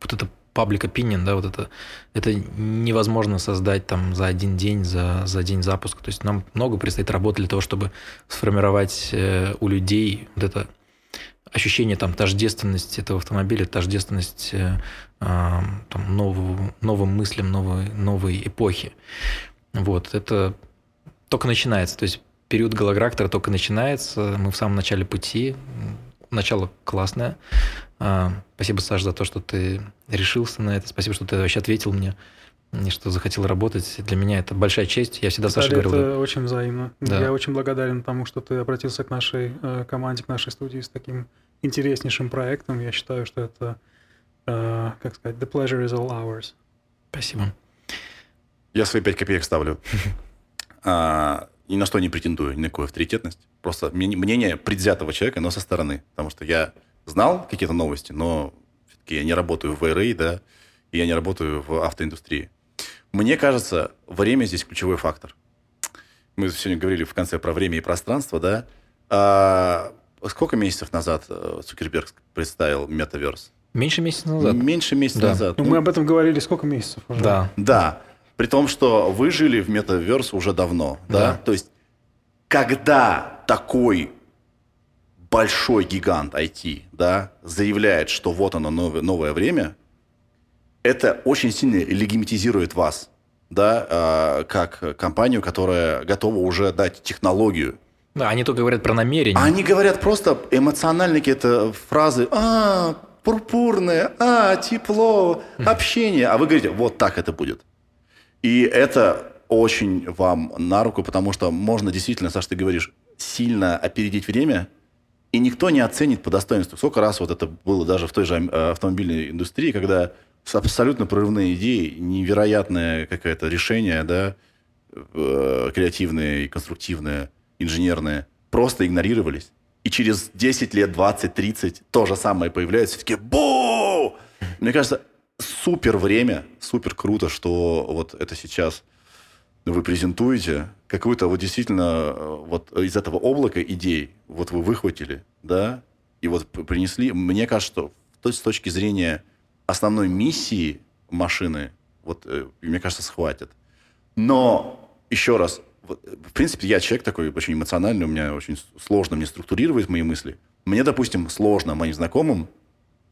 вот это public opinion, да, вот это, это невозможно создать там за один день, за, за день запуска. То есть нам много предстоит работы для того, чтобы сформировать э, у людей вот это ощущение там тождественности этого автомобиля, тождественность э, там, нового, новым мыслям новой, новой эпохи. Вот, это только начинается. То есть период голограктора только начинается. Мы в самом начале пути. Начало классное. А, спасибо, Саш, за то, что ты решился на это. Спасибо, что ты вообще ответил мне и что захотел работать. Для меня это большая честь. Я всегда Саше говорил. Это очень взаимно. Да. Я очень благодарен тому, что ты обратился к нашей э, команде, к нашей студии с таким интереснейшим проектом. Я считаю, что это, э, как сказать, the pleasure is all ours. Спасибо. Я свои пять копеек ставлю. А, ни на что не претендую, ни на какую авторитетность. Просто мнение предвзятого человека, но со стороны. Потому что я знал какие-то новости, но все-таки я не работаю в IRA, да, и я не работаю в автоиндустрии. Мне кажется, время здесь ключевой фактор. Мы сегодня говорили в конце про время и пространство, да. А сколько месяцев назад э, Цукерберг представил метаверс? Меньше месяца назад. Меньше месяца да. назад. Ну, ну, мы об этом говорили сколько месяцев уже? Да. Да. При том, что вы жили в метаверс уже давно, да? да? То есть, когда такой большой гигант IT, да, заявляет, что вот оно новое, новое время, это очень сильно легимитизирует вас, да, э, как компанию, которая готова уже дать технологию. Да, они только говорят про намерение. Они говорят просто эмоциональные какие-то фразы. А, пурпурное, а, тепло, общение. А вы говорите, вот так это будет. И это очень вам на руку, потому что можно действительно, Саша, ты говоришь, сильно опередить время, и никто не оценит по достоинству. Сколько раз вот это было даже в той же э, автомобильной индустрии, когда абсолютно прорывные идеи, невероятное какое-то решение, да, э, креативное и конструктивное, инженерное, просто игнорировались. И через 10 лет, 20, 30 то же самое появляется, все таки бу! Мне кажется, супер время, супер круто, что вот это сейчас вы презентуете, какую-то вот действительно э, вот из этого облака идей вот вы выхватили, да, и вот принесли. Мне кажется, что с точки зрения основной миссии машины, вот, э, мне кажется, схватит. Но, еще раз, в принципе, я человек такой очень эмоциональный, у меня очень сложно мне структурировать мои мысли. Мне, допустим, сложно моим знакомым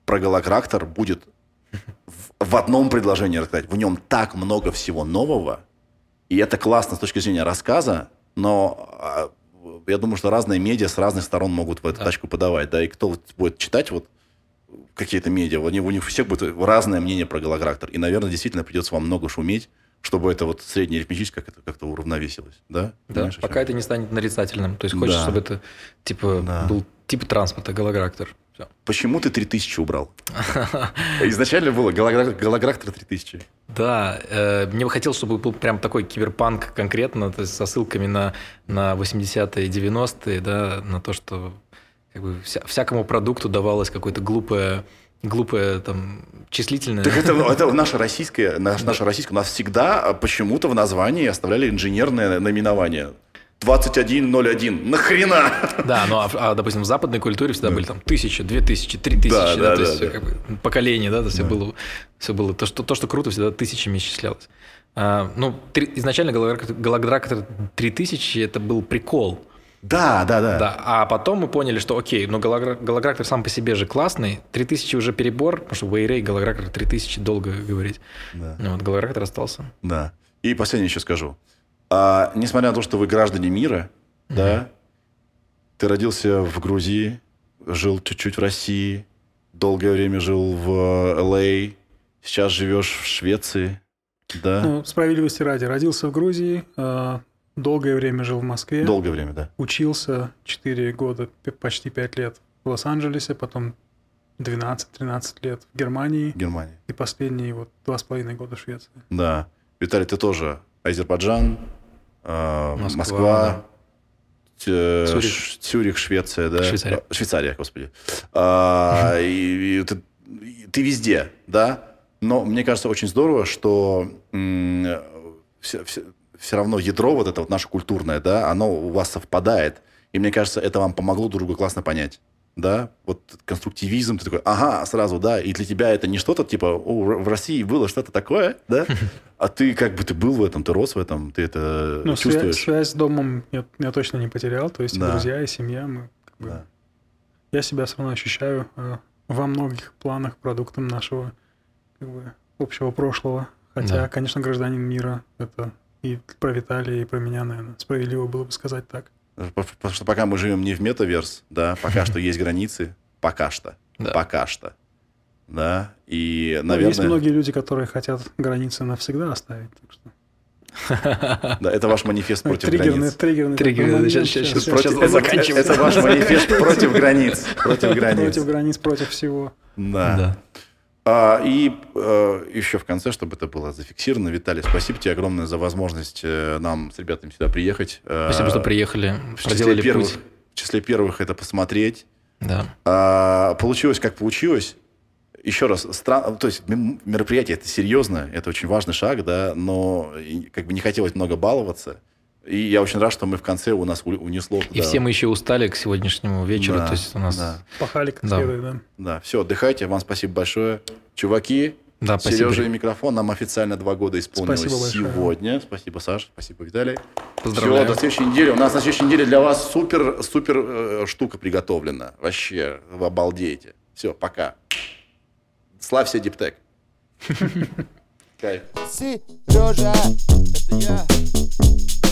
про галокрактор будет в, в одном предложении рассказать. В нем так много всего нового, и это классно с точки зрения рассказа, но а, я думаю, что разные медиа с разных сторон могут в эту да. тачку подавать, да, и кто будет читать вот какие-то медиа, у них, у них всех будет разное мнение про галокрактор, и, наверное, действительно придется вам много шуметь, чтобы это вот среднее арифметическое как-то, как-то уравновесилось, да? Да, Понимаешь, пока это не станет нарицательным. То есть хочешь, да. чтобы это типа да. был тип транспорта, голограктор. Все. Почему ты 3000 убрал? Изначально было голограктор 3000. Да, э, мне бы хотелось, чтобы был прям такой киберпанк конкретно, то есть со ссылками на, на 80-е, 90-е, да, на то, что как бы вся, всякому продукту давалось какое-то глупое глупое там числительное. Так это, это наше российское, наш, наше российское. У нас всегда почему-то в названии оставляли инженерное наименование. 2101. Нахрена? Да, ну а, а допустим, в западной культуре всегда да. были там тысяча, две тысячи, три тысячи, да, да, да, то есть да. Как бы, поколение, да, то все да. было, все было то, что, то, что круто, всегда тысячами исчислялось. А, ну, три, изначально Галактрактор 3000 это был прикол. Да, да, да. да. А потом мы поняли, что окей, но голограктор сам по себе же классный, 3000 уже перебор, потому что в Array голограктор 3000 долго говорить. Да. Вот, голограктор остался. Да. И последнее еще скажу. А, несмотря на то, что вы граждане мира, mm-hmm. да, ты родился в Грузии, жил чуть-чуть в России, долгое время жил в Л.А., сейчас живешь в Швеции, да? Ну, справедливости ради, родился в Грузии, а, долгое время жил в Москве. Долгое время, да. Учился 4 года, почти 5 лет в Лос-Анджелесе, потом 12-13 лет в Германии. Германии. И последние вот два с половиной года в Швеции. Да. Виталий, ты тоже Азербайджан, э, Москва, Москва да. Цюрих. Цюрих, Швеция, да? Швейцария. Швейцария, господи. А, и, и ты, ты везде, да? Но мне кажется очень здорово, что м- все, все, все равно ядро вот это вот наше культурное, да, оно у вас совпадает. И мне кажется, это вам помогло друг друга классно понять. Да, вот конструктивизм, ты такой, ага, сразу, да, и для тебя это не что-то типа, о, в России было что-то такое, да, а ты как бы ты был в этом, ты рос в этом, ты это Ну, чувствуешь. связь с домом я, я точно не потерял. То есть и Да. друзья, и семья. Мы, как бы, Да. Я себя все равно ощущаю э, во многих планах продуктом нашего как бы, общего прошлого. Хотя, Да. конечно, гражданин мира это и про Виталия, и про меня, наверное, справедливо было бы сказать так. Потому что пока мы живем не в метаверс, да, пока что есть границы, пока что, пока что, да, и, Но есть наверное, многие люди, которые хотят границы навсегда оставить. Так что... да, это ваш манифест против триггерный, границ. триггерный Триггерный, это, заканчивается. это ваш манифест против границ, против границ. Против границ, против всего. Да. А, и э, еще в конце, чтобы это было зафиксировано, Виталий, спасибо тебе огромное за возможность э, нам с ребятами сюда приехать. Э, Спасибо, что приехали, в числе первых, путь. в числе первых это посмотреть. Да. А, получилось, как получилось. Еще раз, стран... то есть мероприятие это серьезно, это очень важный шаг, да, но как бы не хотелось много баловаться. И я очень рад, что мы в конце у нас унесло. И все мы еще устали к сегодняшнему вечеру. Да, то есть у нас... да. Пахали как Да. следует, да. Да, все, отдыхайте, вам спасибо большое. Чуваки, Да, спасибо. Сережа и микрофон, нам официально два года исполнилось Спасибо большое. сегодня. Спасибо, Саша, спасибо, Виталий. Поздравляю. Все, до следующей недели. У нас на следующей неделе для вас супер, супер э, штука приготовлена. Вообще, вы обалдеете. Все, пока. Славься, Диптек. Кайф. Сережа, это я.